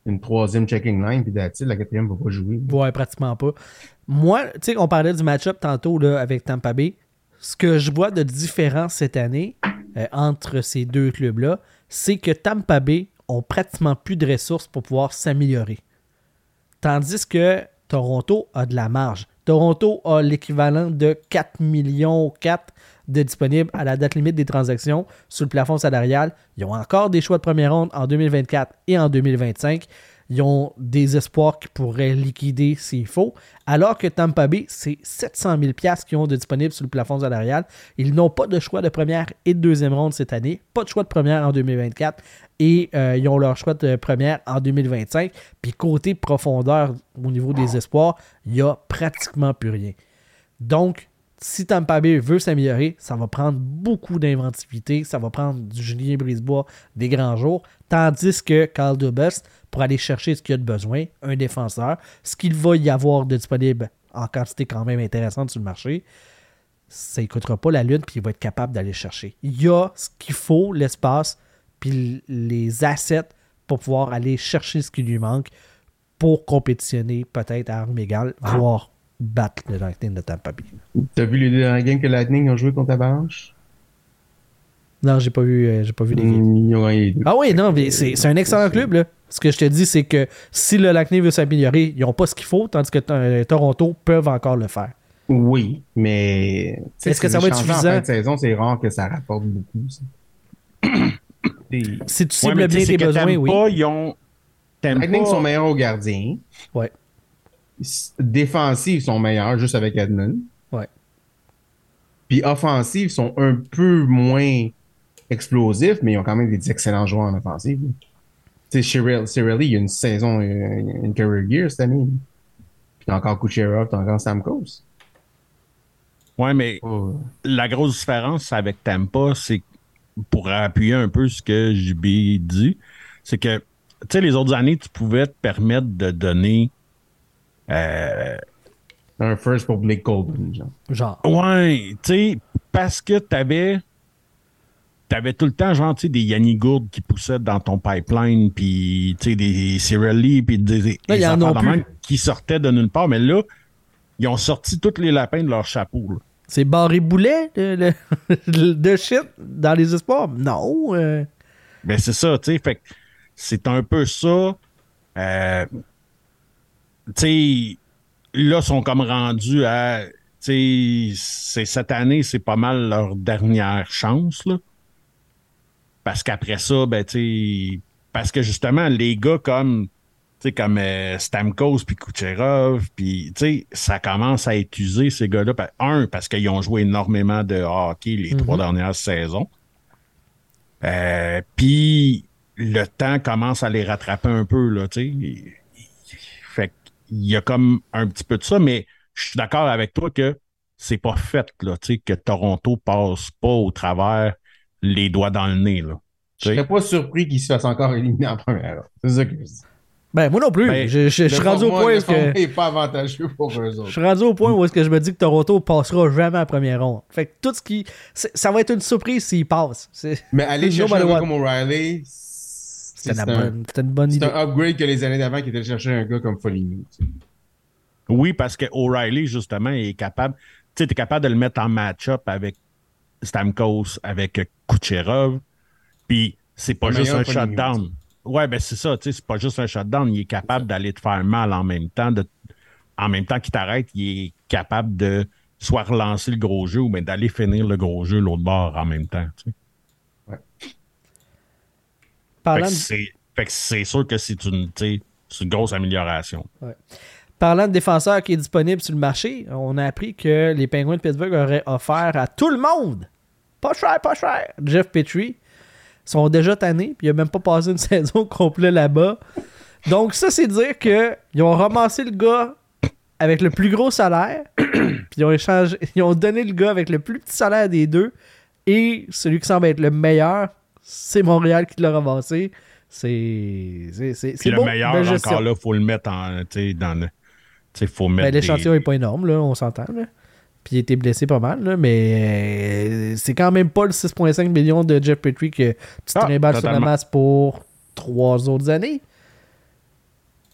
Speaker 4: une troisième checking line, puis it. La quatrième va pas jouer.
Speaker 1: Ouais, pratiquement pas. Moi, tu sais, on parlait du match-up tantôt là, avec Tampa Bay. Ce que je vois de différent cette année euh, entre ces deux clubs-là, c'est que Tampa Bay ont pratiquement plus de ressources pour pouvoir s'améliorer. Tandis que Toronto a de la marge. Toronto a l'équivalent de 4 millions 4 de disponibles à la date limite des transactions sous le plafond salarial. Ils ont encore des choix de première ronde en 2024 et en 2025. Ils ont des espoirs qui pourraient liquider s'il faut. Alors que Tampa Bay, c'est 700 000 qu'ils ont de disponibles sur le plafond salarial. Ils n'ont pas de choix de première et de deuxième ronde cette année. Pas de choix de première en 2024. Et euh, ils ont leur choix de première en 2025. Puis côté profondeur au niveau des espoirs, il n'y a pratiquement plus rien. Donc, si Tampa Bay veut s'améliorer, ça va prendre beaucoup d'inventivité, ça va prendre du Julien Brisebois des grands jours, tandis que Carl Dubas, pour aller chercher ce qu'il y a de besoin, un défenseur, ce qu'il va y avoir de disponible en quantité quand même intéressante sur le marché, ça ne coûtera pas la lune, puis il va être capable d'aller chercher. Il y a ce qu'il faut, l'espace, puis les assets pour pouvoir aller chercher ce qui lui manque pour compétitionner peut-être à armes égales, voire battre le Lightning de Tampa Bay.
Speaker 4: T'as vu les deux dernières games que Lightning ont joué contre Avalanche?
Speaker 1: Non, j'ai pas vu, euh, j'ai pas vu les games.
Speaker 4: Mm.
Speaker 1: Ah oui, non, mais c'est c'est un excellent club. Là. Ce que je te dis, c'est que si le Lightning veut s'améliorer, ils n'ont pas ce qu'il faut, tandis que euh, Toronto peuvent encore le faire.
Speaker 4: Oui, mais.
Speaker 1: Est-ce que ça va être
Speaker 4: échangeant En
Speaker 1: suffisant?
Speaker 4: fin de saison, c'est rare que ça rapporte beaucoup. ça.
Speaker 1: Si tu
Speaker 6: Ouais,
Speaker 1: cibles
Speaker 6: tu
Speaker 1: bien tes besoins, oui.
Speaker 6: pas, ils ont.
Speaker 4: Lightning
Speaker 6: pas-
Speaker 4: sont meilleurs au gardien.
Speaker 1: Ouais.
Speaker 4: S- Défensifs ils sont meilleurs juste avec Edmund.
Speaker 1: Ouais.
Speaker 4: Puis offensifs ils sont un peu moins explosifs, mais ils ont quand même des excellents joueurs en offensive. Tu sais, Cirelli, Cirelli, il y a une saison, une, une career gear cette année. Puis t'as encore Kucherov, t'as encore Stamkos.
Speaker 6: Ouais, mais
Speaker 4: Oh.
Speaker 6: la grosse différence avec Tampa, c'est pour appuyer un peu ce que JB dit, c'est que, tu sais, les autres années, tu pouvais te permettre de donner. Euh,
Speaker 4: Un first pour Blake Colton, genre.
Speaker 1: Genre.
Speaker 6: ouais, tu sais, parce que t'avais t'avais tout le temps, genre, tu sais, des Yanni Gourde qui poussaient dans ton pipeline, puis, tu sais, des Cyril Lee, puis des, des
Speaker 1: Là, en
Speaker 6: de
Speaker 1: plus.
Speaker 6: qui sortaient de nulle part. Mais là, ils ont sorti tous les lapins de leur chapeau. là.
Speaker 1: C'est barré boulet le, le- de shit dans les espoirs? Non. euh,
Speaker 6: Ben, c'est ça, tu sais. Fait que c'est un peu ça. Euh, tu sais, là, ils sont comme rendus à. Tu sais, c'est- cette année, c'est pas mal leur dernière chance, là. Parce qu'après ça, ben, tu sais. Parce que justement, les gars comme. Tu sais, comme euh, Stamkos puis Kucherov, puis tu sais, ça commence à être usé, ces gars-là. Un, parce qu'ils ont joué énormément de hockey les trois dernières saisons. Euh, puis le temps commence à les rattraper un peu, là, tu sais. Qu'il y a comme un petit peu de ça, mais je suis d'accord avec toi que c'est pas fait, là, tu sais, que Toronto passe pas au travers les doigts dans le nez, là.
Speaker 4: Je serais pas surpris qu'il se fasse encore éliminer en première. ronde. C'est ça que je dis.
Speaker 1: Ben, moi non plus.
Speaker 6: Ben,
Speaker 1: je, je- je
Speaker 4: Le
Speaker 1: suis rendu au point où est-ce que.
Speaker 4: format est pas avantageux pour eux
Speaker 1: Je
Speaker 4: autres.
Speaker 1: suis rendu au point où est-ce que je me dis que Toronto passera jamais la première ronde. Fait que tout ce qui. Ça va être une surprise s'il passe.
Speaker 4: Mais aller chercher un comme O'Reilly, c'est
Speaker 1: c'était une, bonne- une bonne
Speaker 4: c'est
Speaker 1: idée.
Speaker 4: un upgrade que les années d'avant qui était chercher un gars comme Foligny. tu sais.
Speaker 6: Oui, parce que O'Reilly, justement, est capable. Tu sais, t'es capable de le mettre en match-up avec Stamkos, avec Kucherov. Puis c'est pas juste un
Speaker 4: Foligny,
Speaker 6: shutdown. Ouais, ben c'est ça, tu sais, c'est pas juste un shutdown. Il est capable d'aller te faire mal en même temps. De... En même temps qu'il t'arrête, il est capable de soit relancer le gros jeu ou bien d'aller finir le gros jeu l'autre bord en même temps. tu sais.
Speaker 1: Parlant
Speaker 6: c'est fait que c'est sûr que c'est une, grosse amélioration.
Speaker 1: parlant de défenseur qui est disponible sur le marché, on a appris que les Penguins de Pittsburgh auraient offert à tout le monde, pas cher, pas cher, Jeff Petrie. Ils sont déjà tannés, puis il a même pas passé une saison complète là-bas. Donc, ça, c'est dire que ils ont ramassé le gars avec le plus gros salaire, puis ils ont échangé, ils ont donné le gars avec le plus petit salaire des deux, et celui qui semble être le meilleur, c'est Montréal qui l'a ramassé. C'est c'est c'est
Speaker 6: Puis
Speaker 1: c'est
Speaker 6: le
Speaker 1: beau,
Speaker 6: meilleur,
Speaker 1: gestion.
Speaker 6: encore là, faut le mettre en, dans le, faut mettre
Speaker 1: Ben, L'échantillon
Speaker 6: des-
Speaker 1: n'est pas énorme, là, on s'entend. Puis il a été blessé pas mal, là, mais euh, c'est quand même pas le 6,5 millions de Jeff Petrie que tu
Speaker 6: Ah,
Speaker 1: trimbales sur la masse pour trois autres années.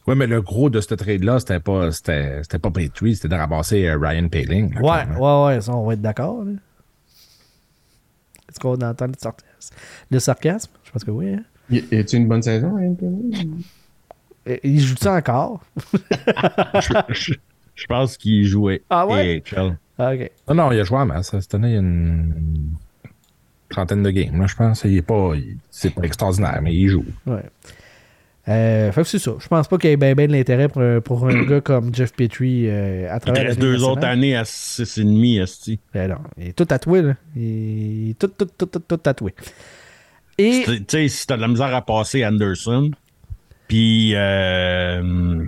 Speaker 2: Ouais, mais le gros de ce trade-là, c'était pas, c'était, c'était pas Petrie, c'était de ramasser euh, Ryan Paling. là,
Speaker 1: Ouais, ouais, ouais, ça, on va être d'accord. Est-ce qu'on entend le sarcasme? Le sarcasme? Je pense que oui. Hein?
Speaker 4: Y a-tu une bonne saison, Paling?
Speaker 1: Euh, Il joue ça encore?
Speaker 6: je, je pense qu'il jouait
Speaker 1: Ah ouais?
Speaker 6: AHL.
Speaker 1: Ah, ok.
Speaker 2: Non, non, il a joué en masse. Cette année, il y a une trentaine de games, là, je pense. Il est pas, il- c'est pas extraordinaire, mais il joue.
Speaker 1: Ouais. Euh, fait que c'est ça. Je pense pas qu'il y ait bien ben de l'intérêt pour, un- pour un gars comme Jeff Petrie euh, à
Speaker 6: Il
Speaker 1: travers la
Speaker 6: reste deux autres années à 6,5, esti.
Speaker 1: Ben non, il est tout tatoué, là. Il est tout, tout, tout, tout, tout tatoué. Et
Speaker 6: Tu sais, si t'as de la misère à passer Anderson, puis, euh,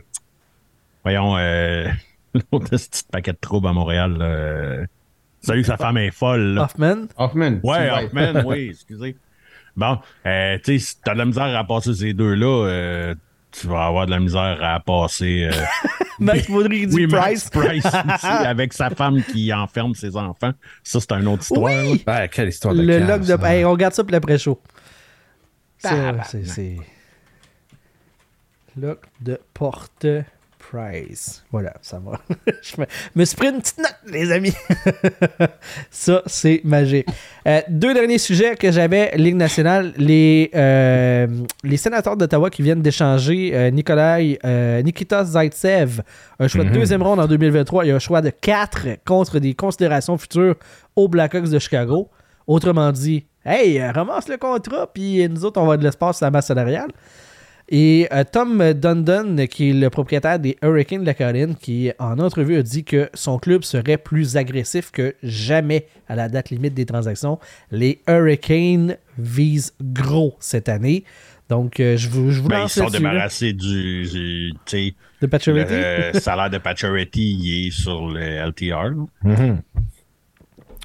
Speaker 6: voyons, euh, l'autre petit paquet de troubles à Montréal, là, euh, salut que sa femme est folle, là.
Speaker 1: Hoffman,
Speaker 4: Hoffman.
Speaker 6: Ouais, Hoffman, oui, excusez. Bon, euh, tu sais, si t'as de la misère à passer ces deux-là, euh, tu vas avoir de la misère à passer. euh,
Speaker 1: Max Baudry dit
Speaker 6: oui,
Speaker 1: Price.
Speaker 6: Max Price aussi, avec sa femme qui enferme ses enfants. Ça, c'est une autre histoire.
Speaker 1: Oui!
Speaker 2: Ouais, quelle histoire de
Speaker 1: Le lock de.
Speaker 2: ça.
Speaker 1: Hey, on regarde ça pour l'après-show. Ça,
Speaker 6: Tabarnak.
Speaker 1: c'est. c'est- Lock de porte Price. Voilà, ça va. Je me, me suis pris une petite note, les amis. ça, c'est magique. Euh, deux derniers sujets que j'avais, Ligue nationale. Les, euh, les sénateurs d'Ottawa qui viennent d'échanger euh, Nikolai, Nikita Zaitsev, un choix de
Speaker 2: Mhm.
Speaker 1: deuxième ronde en 2023 et un choix de 4 contre des considérations futures aux Blackhawks de Chicago. Autrement dit, hey, ramasse le contrat, puis nous autres, on va de l'espace sur la masse salariale. Et euh, Tom Dundon, qui est le propriétaire des Hurricanes de la Caroline, qui en entrevue a dit que son club serait plus agressif que jamais à la date limite des transactions. Les Hurricanes visent gros cette année. Donc, euh, je vous, je vous
Speaker 6: Ben, ils sont débarrassés du.
Speaker 1: de
Speaker 6: le salaire de il est sur le LTR.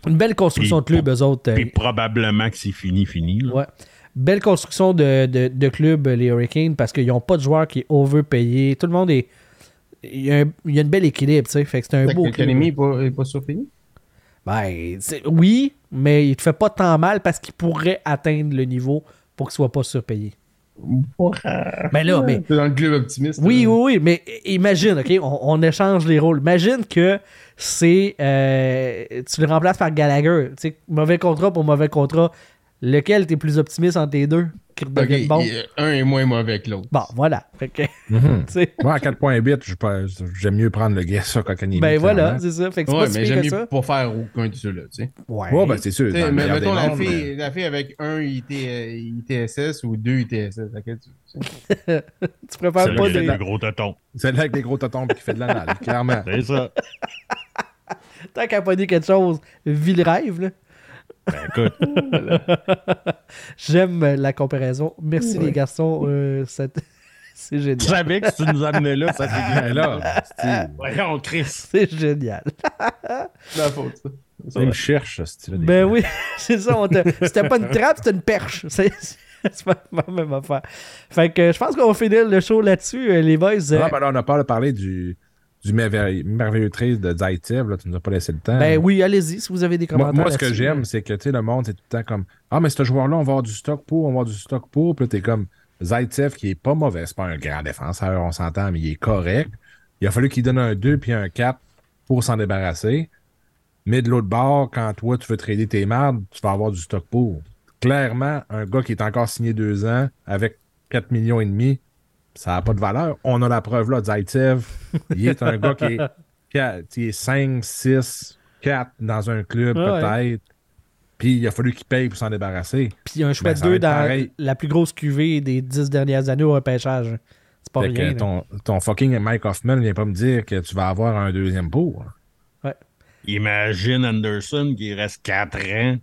Speaker 1: Une belle construction
Speaker 6: Puis-
Speaker 1: de club, eux autres. euh,
Speaker 6: Puis probablement que c'est fini, fini. là.
Speaker 1: Ouais. Belle construction de, de, de club, les Hurricanes, parce qu'ils n'ont pas de joueurs qui est overpayé. Tout le monde est. Il y a, un- il y a une belle équilibre, tu sais. Fait que c'est un
Speaker 4: Fait
Speaker 1: beau.
Speaker 4: L'économie n'est pas, pas surpayée.
Speaker 1: Ben, oui, mais il te fait pas tant mal parce qu'il pourrait atteindre le niveau pour qu'il soit pas surpayé. Mais là, mais
Speaker 4: T'es dans le club optimiste.
Speaker 1: Oui, oui, oui, mais imagine, OK, on, on échange les rôles. Imagine que c'est. euh, tu le remplaces par Gallagher. Tu sais, mauvais contrat pour mauvais contrat. Lequel t'es plus optimiste entre les deux? Qui
Speaker 4: Ok,
Speaker 1: redeviennent bons?
Speaker 4: il- un est moins mauvais que l'autre.
Speaker 1: Bon, voilà. Que,
Speaker 2: Mhm. Moi, à 4.8, je pas- j'aime mieux prendre le guess ça Kotkaniemi.
Speaker 1: ben voilà, c'est ça. Fait que
Speaker 4: Ouais,
Speaker 1: pas
Speaker 4: mais j'aime mieux
Speaker 1: ça.
Speaker 4: pas faire aucun de ceux-là, tu sais.
Speaker 1: Ouais.
Speaker 2: Ouais, ben c'est sûr.
Speaker 4: Mais mettons
Speaker 2: des
Speaker 4: la
Speaker 2: mondes,
Speaker 4: fille, la fille avec un IT, euh, ITSS ou deux ITSS. tu- tu
Speaker 6: C'est
Speaker 1: pas
Speaker 6: le
Speaker 1: des.
Speaker 6: gros tonton.
Speaker 2: mais Celle-là avec des gros totons et qui fait de l'anal, clairement.
Speaker 6: C'est ça.
Speaker 1: Tant qu'à pas dit quelque chose, vis le rêve, là.
Speaker 6: Ben écoute,
Speaker 1: J'aime la comparaison. Merci les garçons. euh, c'est génial.
Speaker 6: savais que si tu nous amenais là, ça c'est
Speaker 2: Ben là, c'est-
Speaker 6: Voyons, Chris.
Speaker 1: C'est génial.
Speaker 4: C'est la faute, ça.
Speaker 2: Me cherche, ce style
Speaker 1: Ben oui, c'est ça. C'était pas une trappe, c'était une perche. C'est c'est pas la même affaire. Fait que je pense qu'on va finir le show là-dessus, euh, les boys.
Speaker 2: Ah, ben là, on n'a pas parlé du, du merveilleux, merveilleux trade de Zaitsev. Là, tu nous as pas laissé le temps.
Speaker 1: ben oui, allez-y si vous avez des commentaires.
Speaker 2: moi, ce que j'aime, c'est que le monde, c'est tout le temps comme Ah, mais ce joueur-là, on va avoir du stock pour, on va avoir du stock pour. Puis là, t'es comme Zaitsev, qui est pas mauvais. C'est pas un grand défenseur, on s'entend, mais il est correct. Il a fallu qu'il donne un 2 puis un 4 pour s'en débarrasser. Mais de l'autre bord, quand toi, tu veux trader tes mardes, tu vas avoir du stock pour. Clairement, un gars qui est encore signé deux ans avec 4 millions et demi, ça n'a pas de valeur. On a la preuve là, Zaitsev. Il est un gars qui est, qui a- qui est 5, 6, 4 dans un club
Speaker 1: Ah ouais.
Speaker 2: peut-être. Puis il a fallu qu'il paye pour s'en débarrasser.
Speaker 1: Puis un choix
Speaker 2: Ben,
Speaker 1: de
Speaker 2: va
Speaker 1: deux dans
Speaker 2: pareil.
Speaker 1: la plus grosse cuvée des dix dernières années au repêchage. C'est pas
Speaker 2: Fait
Speaker 1: rien.
Speaker 2: ton, ton fucking Mike Hoffman vient pas me dire que tu vas avoir un deuxième pour.
Speaker 6: Imagine Anderson qui reste 4 ans.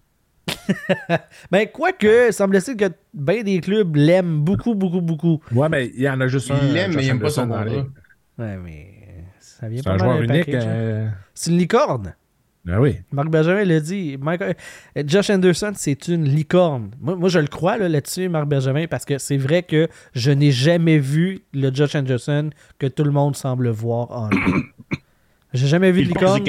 Speaker 1: Ben, quoique, semble-t-il que ben des clubs l'aiment beaucoup, beaucoup, beaucoup.
Speaker 2: Ouais, mais il y en a juste un.
Speaker 4: Il l'aime, mais il
Speaker 2: Josh
Speaker 4: aime pas son contrat.
Speaker 1: Ouais, mais ça vient
Speaker 2: C'est
Speaker 1: pas
Speaker 2: un joueur unique.
Speaker 1: hein.
Speaker 2: euh,
Speaker 1: C'est une licorne.
Speaker 2: Ben oui.
Speaker 1: Marc Benjamin l'a dit. Euh, Josh Anderson, c'est une licorne. Moi, moi, je le crois là, là-dessus, Marc Benjamin, parce que c'est vrai que je n'ai jamais vu le Josh Anderson que tout le monde semble voir en lui. J'ai jamais vu de licorne.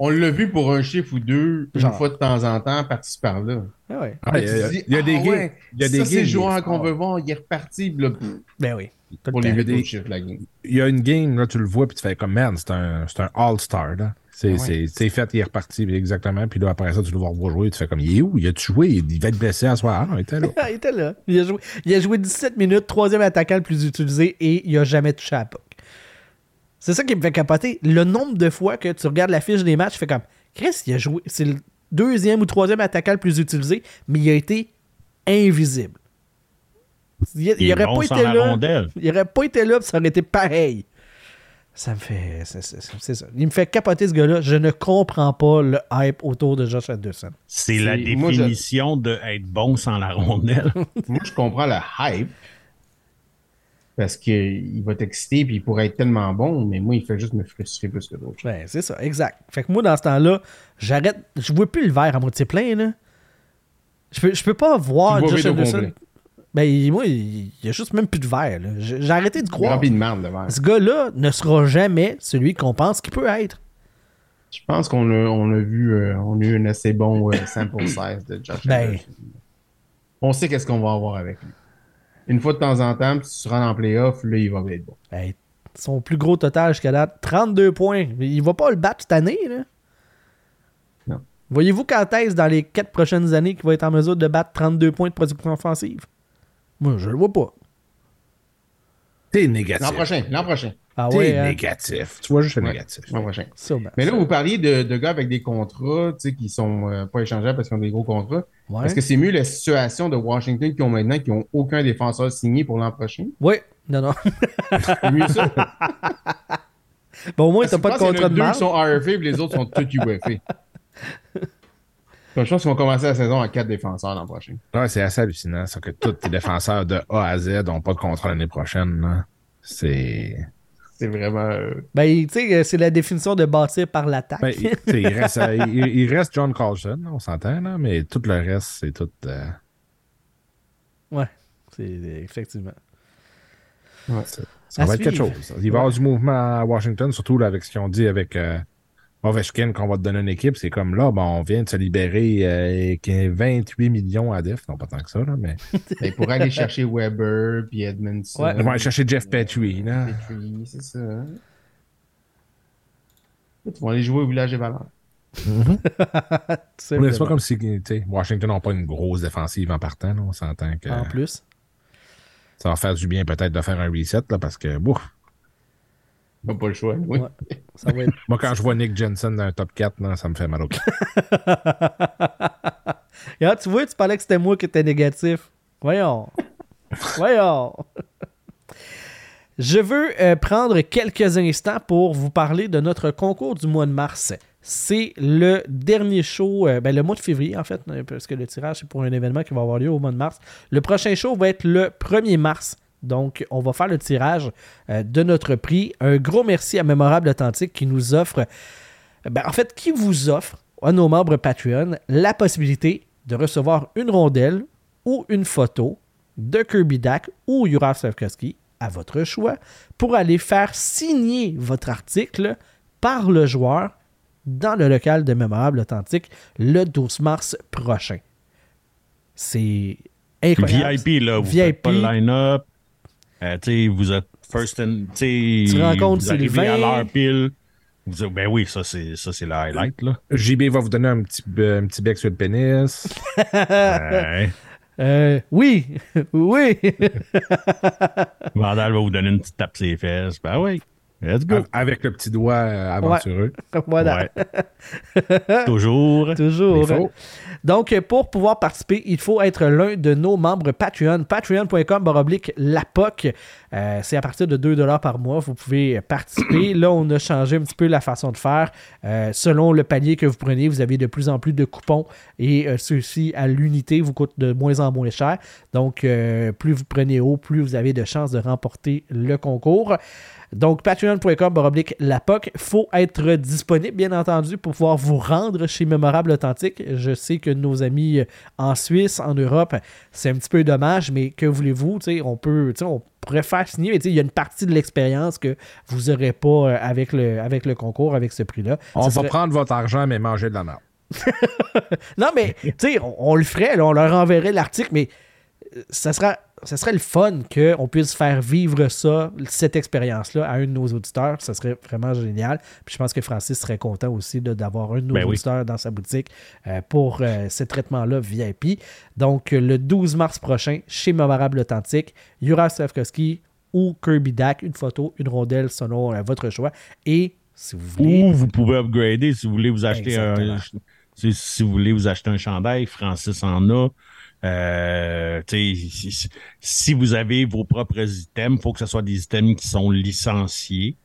Speaker 4: On l'a vu pour un chiffre ou deux,
Speaker 1: Genre.
Speaker 4: une fois de temps en temps, par-ci par-là.
Speaker 1: Ah ouais.
Speaker 2: Ah, il y a,
Speaker 4: te dis,
Speaker 2: il y a des
Speaker 4: ah
Speaker 2: games.
Speaker 4: ouais,
Speaker 2: il y a des
Speaker 4: ça, c'est le
Speaker 2: il
Speaker 4: joueur
Speaker 2: est
Speaker 4: qu'on veut voir, il est reparti là,
Speaker 1: Ben oui. Tout
Speaker 4: pour les chiffres de la game.
Speaker 2: Il y a une game, là, tu le vois, puis tu fais comme, man, c'est un, c'est un All-Star. là. C'est c'est- c'est fait, il est reparti, exactement. Puis là, après ça, tu le vois jouer, tu fais comme, il est où? Il a-tu joué? Il va être blessé à soir. Ah, il était là.
Speaker 1: Ah, il était là. Il a, joué, il a joué 17 minutes, troisième attaquant le plus utilisé et il a jamais touché à la puck. C'est ça qui me fait capoter. Le nombre de fois que tu regardes la fiche des matchs, tu fais comme Chris, il a joué. C'est le deuxième ou troisième attaquant le plus utilisé, mais il a été invisible. Il, il aurait
Speaker 6: bon
Speaker 1: pas
Speaker 6: sans
Speaker 1: été
Speaker 6: la
Speaker 1: là.
Speaker 6: rondelle.
Speaker 1: Il aurait pas été là, puis ça aurait été pareil. Ça me fait. C'est ça. Il me fait capoter ce gars-là. Je ne comprends pas le hype autour de Josh Anderson.
Speaker 6: C'est la
Speaker 4: moi, je-
Speaker 6: définition de être bon sans la rondelle.
Speaker 4: Moi, je comprends le hype. Parce qu'il va t'exciter puis il pourrait être tellement bon, mais moi, il fait juste me frustrer plus que d'autres.
Speaker 1: Ben, c'est ça, exact. Fait que moi, dans ce temps-là, j'arrête. Je vois plus le verre à moitié plein, là. Je peux, je peux pas voir Josh Anderson. Ben, moi, il y a juste même plus de verre, là. J'ai arrêté de croire.
Speaker 4: De merde, le verre.
Speaker 1: Ce gars-là ne sera jamais celui qu'on pense qu'il peut être.
Speaker 4: Je pense qu'on a, on a vu, euh, on a eu un assez bon euh, sample size de Josh
Speaker 1: Ben.
Speaker 4: Anderson. On sait qu'est-ce qu'on va avoir avec lui. Une fois de temps en temps, puis si tu rentres en playoff, là, il va être bon.
Speaker 1: Son plus gros total jusqu'à date, 32 points. Il va pas le battre cette année, là.
Speaker 4: Non.
Speaker 1: Voyez-vous quand est-ce dans les 4 prochaines années qu'il va être en mesure de battre 32 points de production offensive? Moi, je le vois pas.
Speaker 2: T'es négatif.
Speaker 4: L'an prochain, l'an prochain,
Speaker 1: Ah
Speaker 2: T'es
Speaker 1: ouais, hein?
Speaker 2: négatif. Tu vois juste le
Speaker 4: Ouais.
Speaker 2: négatif.
Speaker 1: Sûrement.
Speaker 4: Mais là, vous parliez de, de gars avec des contrats, tu sais, qui sont euh, pas échangeables parce qu'ils ont des gros contrats.
Speaker 1: Ouais.
Speaker 4: Est-ce que c'est mieux la situation de Washington qui ont maintenant, qui ont aucun défenseur signé pour l'an prochain?
Speaker 1: Oui, non, non.
Speaker 4: C'est mieux ça?
Speaker 1: Bon, au moins, t'as
Speaker 4: que
Speaker 1: pas de contrat de
Speaker 4: deux
Speaker 1: marge.
Speaker 4: qui sont RFA et les autres sont tous UFA. Donc, je pense qu'ils vont commencer la saison à quatre défenseurs l'an prochain.
Speaker 2: Ouais, c'est assez hallucinant, ça, que tous tes défenseurs de A à Z n'ont pas de contrat l'année prochaine. C'est.
Speaker 4: C'est vraiment. euh,
Speaker 1: Ben, tu sais, c'est la définition de bâtir par l'attaque.
Speaker 2: Ben, il, tu sais, il reste, euh, il, il reste John Carlson, on s'entend, là, mais tout le reste, c'est tout. euh,
Speaker 1: ouais, c'est effectivement.
Speaker 2: ça va être quelque chose. Il va y avoir du mouvement à Washington, surtout là, avec ce qu'ils ont dit avec euh, Ovechkin, qu'on va te donner une équipe, c'est comme là, bon, on vient de se libérer euh, qui- 28 millions à def. Non, pas tant que ça, là, mais.
Speaker 4: Ben, il pourrait aller chercher Weber puis Edmondson.
Speaker 1: Ouais.
Speaker 2: On va aller chercher Jeff Petrie, là.
Speaker 4: Petrie, c'est ça. hein. Ils vont aller jouer au village des valeurs.
Speaker 2: Mais c'est pas comme si tu sais, Washington n'a pas une grosse défensive en partant. là. On s'entend que
Speaker 1: En plus.
Speaker 2: ça va faire du bien peut-être de faire un reset là, parce que bouf,
Speaker 4: Pas le choix. Oui.
Speaker 1: Ouais. Ça va être
Speaker 2: moi quand je vois Nick Jensen dans un top 4, là, ça me fait mal au cœur.
Speaker 1: Et là, tu vois, tu parlais que c'était moi qui étais négatif. Voyons. Voyons. Je veux euh, prendre quelques instants pour vous parler de notre concours du mois de mars. C'est le dernier show, euh, ben, le mois de février en fait, parce que le tirage c'est pour un événement qui va avoir lieu au mois de mars. Le prochain show va être le 1er mars. Donc, on va faire le tirage euh, de notre prix. Un gros merci à Mémorable Authentique qui nous offre, ben, en fait, qui vous offre à nos membres Patreon la possibilité de recevoir une rondelle ou une photo de Kirby Dak ou Juraj Slavkovski à votre choix pour aller faire signer votre article par le joueur dans le local de Mémorable Authentique le 12 mars prochain. C'est incroyable.
Speaker 6: VIP, là, vous
Speaker 1: VIP.
Speaker 6: faites pas le line-up. Euh, tu sais, vous êtes first and... Tu
Speaker 1: rencontres
Speaker 6: vous arrivez à
Speaker 1: Sylvain.
Speaker 6: l'heure pile. Vous, ben oui, ça, c'est ça, c'est le highlight, là.
Speaker 2: JB va vous donner un petit, euh, un petit bec sur le pénis.
Speaker 6: Ouais.
Speaker 1: Euh, oui, oui.
Speaker 6: Vandal va vous donner une petite tape sur les fesses. Ben oui, let's go.
Speaker 2: avec le petit doigt euh, aventureux.
Speaker 1: voilà.
Speaker 6: Ouais. Toujours.
Speaker 1: Toujours.
Speaker 2: Il faut.
Speaker 1: Donc, pour pouvoir participer, il faut être l'un de nos membres Patreon. Patreon.com baroblique LAPOC. Euh, c'est à partir de 2$ par mois. Vous pouvez participer. Là, on a changé un petit peu la façon de faire. Euh, selon le palier que vous prenez, vous avez de plus en plus de coupons et euh, ceux-ci à l'unité vous coûtent de moins en moins cher. Donc, euh, plus vous prenez haut, plus vous avez de chances de remporter le concours. Donc, patreon.com baroblique LAPOC. faut être disponible, bien entendu, pour pouvoir vous rendre chez Mémorable Authentique. Je sais que nos amis euh, en Suisse, en Europe, c'est un petit peu dommage, mais que voulez-vous? tu sais, On peut, tu sais, on pourrait faire signer, mais il y a une partie de l'expérience que vous n'aurez pas euh, avec le, avec le concours, avec ce prix-là.
Speaker 2: On
Speaker 1: Ça
Speaker 2: va
Speaker 1: serait-
Speaker 2: prendre votre argent, mais manger de la merde.
Speaker 1: non, mais, tu sais, on, on le ferait, là, on leur enverrait l'article, mais euh, ça sera, ça serait le fun qu'on puisse faire vivre ça, cette expérience-là, à un de nos auditeurs. Ça serait vraiment génial. Puis je pense que Francis serait content aussi d'avoir un de nos
Speaker 6: Ben oui.
Speaker 1: auditeurs dans sa boutique euh, pour euh, ce traitement-là VIP. Donc, le 12 mars prochain, chez Mémorable Authentique, Jura Slavkovski ou Kirby Dak, une photo, une rondelle selon euh, votre choix. Et si vous voulez.
Speaker 6: Ou vous pouvez upgrader si vous voulez vous acheter un. Si, si vous voulez vous acheter un chandail, Francis en a. Euh, tu sais, si, si- si vous avez vos propres items, il faut que ce soit des items qui sont licenciés.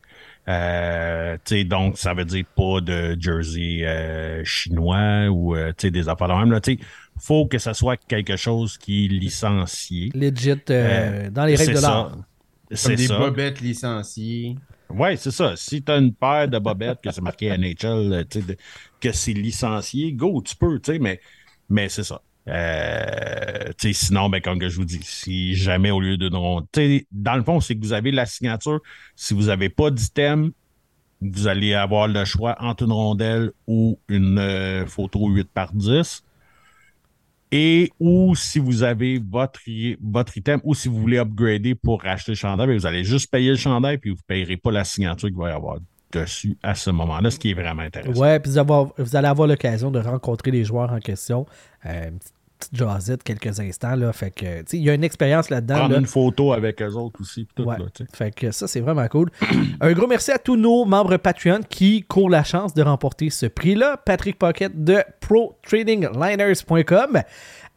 Speaker 6: Euh, tu sais, donc, ça veut dire pas de jersey euh, chinois ou euh, tu sais, des affaires de même. là. Tu sais, faut que ce soit quelque chose qui est licencié.
Speaker 1: Legit euh, dans les règles de
Speaker 6: C'est ça.
Speaker 1: l'art.
Speaker 4: Comme
Speaker 6: C'est
Speaker 4: des
Speaker 6: ça.
Speaker 4: bobettes licenciées.
Speaker 6: Ouais, c'est ça. Si tu as une paire de bobettes que c'est marqué NHL, euh, tu sais, de- que c'est licencié, go, tu peux, tu sais, mais, mais c'est ça. Euh, sinon, ben, comme que je vous dis, si jamais au lieu de dans le fond, c'est que vous avez la signature. Si vous n'avez pas d'item, vous allez avoir le choix entre une rondelle ou une euh, photo 8 par 10. Et ou si vous avez votre, votre item ou si vous voulez upgrader pour racheter le chandail, ben, vous allez juste payer le chandail puis vous ne payerez pas la signature qu'il va y avoir dessus à ce moment-là, ce qui est vraiment intéressant.
Speaker 1: Ouais, puis vous, allez avoir l'occasion de rencontrer les joueurs en question. Euh, petite jasette quelques instants. Là, fait que, il y a une expérience là-dedans.
Speaker 6: Prendre
Speaker 1: là.
Speaker 6: une photo avec eux autres aussi. Tout,
Speaker 1: Ouais.
Speaker 6: là.
Speaker 1: Fait que ça, c'est vraiment cool. Un gros merci à tous nos membres Patreon qui courent la chance de remporter ce prix-là. Patrick Pocket de ProTradingLiners.com.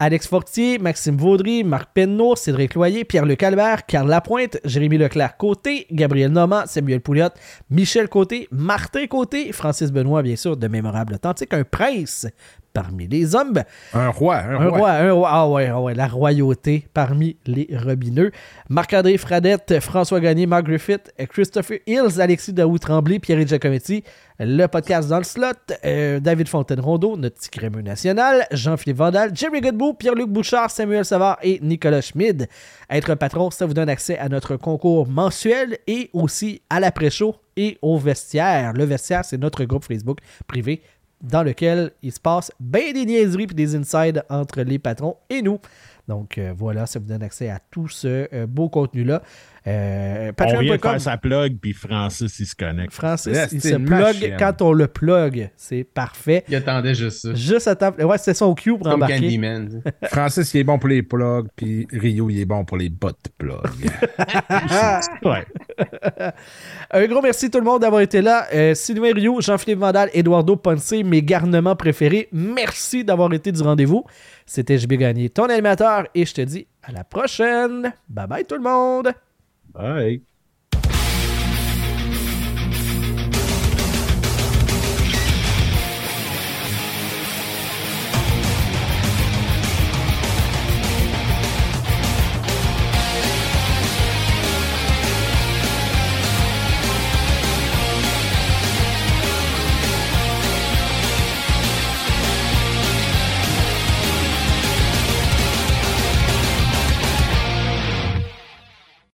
Speaker 1: Alex Fortier, Maxime Vaudry, Marc Penneau, Cédric Loyer, Pierre-Luc Calvert, Carl Lapointe, Jérémy Leclerc-Côté, Gabriel Normand, Samuel Pouliot, Michel Côté, Martin Côté, Francis Benoît, bien sûr, de Mémorable Authentique, un prince parmi les hommes.
Speaker 2: Un roi, un,
Speaker 1: Un
Speaker 2: roi.
Speaker 1: roi, un roi. Ah ouais, ah ouais, la royauté parmi les robineux. Marc-André Fradette, François Gagné, Mark Griffith, Christopher Hills, Alexis Daou Tremblay, Pierre Giacometti, le podcast dans le slot, euh, David Fontaine-Rondeau, notre petit crémeux national, Jean-Philippe Vandal, Jerry Godbout, Pierre-Luc Bouchard, Samuel Savard et Nicolas Schmid. Être patron, ça vous donne accès à notre concours mensuel et aussi à l'après-show et au vestiaire. Le vestiaire, c'est notre groupe Facebook privé dans lequel il se passe bien des niaiseries et des insides entre les patrons et nous. Donc euh, voilà, ça vous donne accès à tout ce euh, beau contenu-là. Euh,
Speaker 6: On vient de faire sa plug, puis Francis, il se connecte.
Speaker 1: Francis,
Speaker 2: Yeah,
Speaker 1: il se plug quand on le plug. C'est parfait.
Speaker 4: Il attendait juste ça.
Speaker 1: Juste à temps. Ouais, c'est son cue pour
Speaker 4: Comme
Speaker 1: embarquer.
Speaker 4: Candyman.
Speaker 2: Francis, il est bon pour les plugs, puis Rio, il est bon pour les bottes plugs.
Speaker 6: Ouais.
Speaker 1: Un gros merci tout le monde d'avoir été là. Euh, Sylvain Rio, Jean-Philippe Vandal, Eduardo Ponce, mes garnements préférés. Merci d'avoir été du rendez-vous. C'était JB Gagné, ton animateur, et je te dis à la prochaine. Bye bye tout le monde.
Speaker 6: Bye.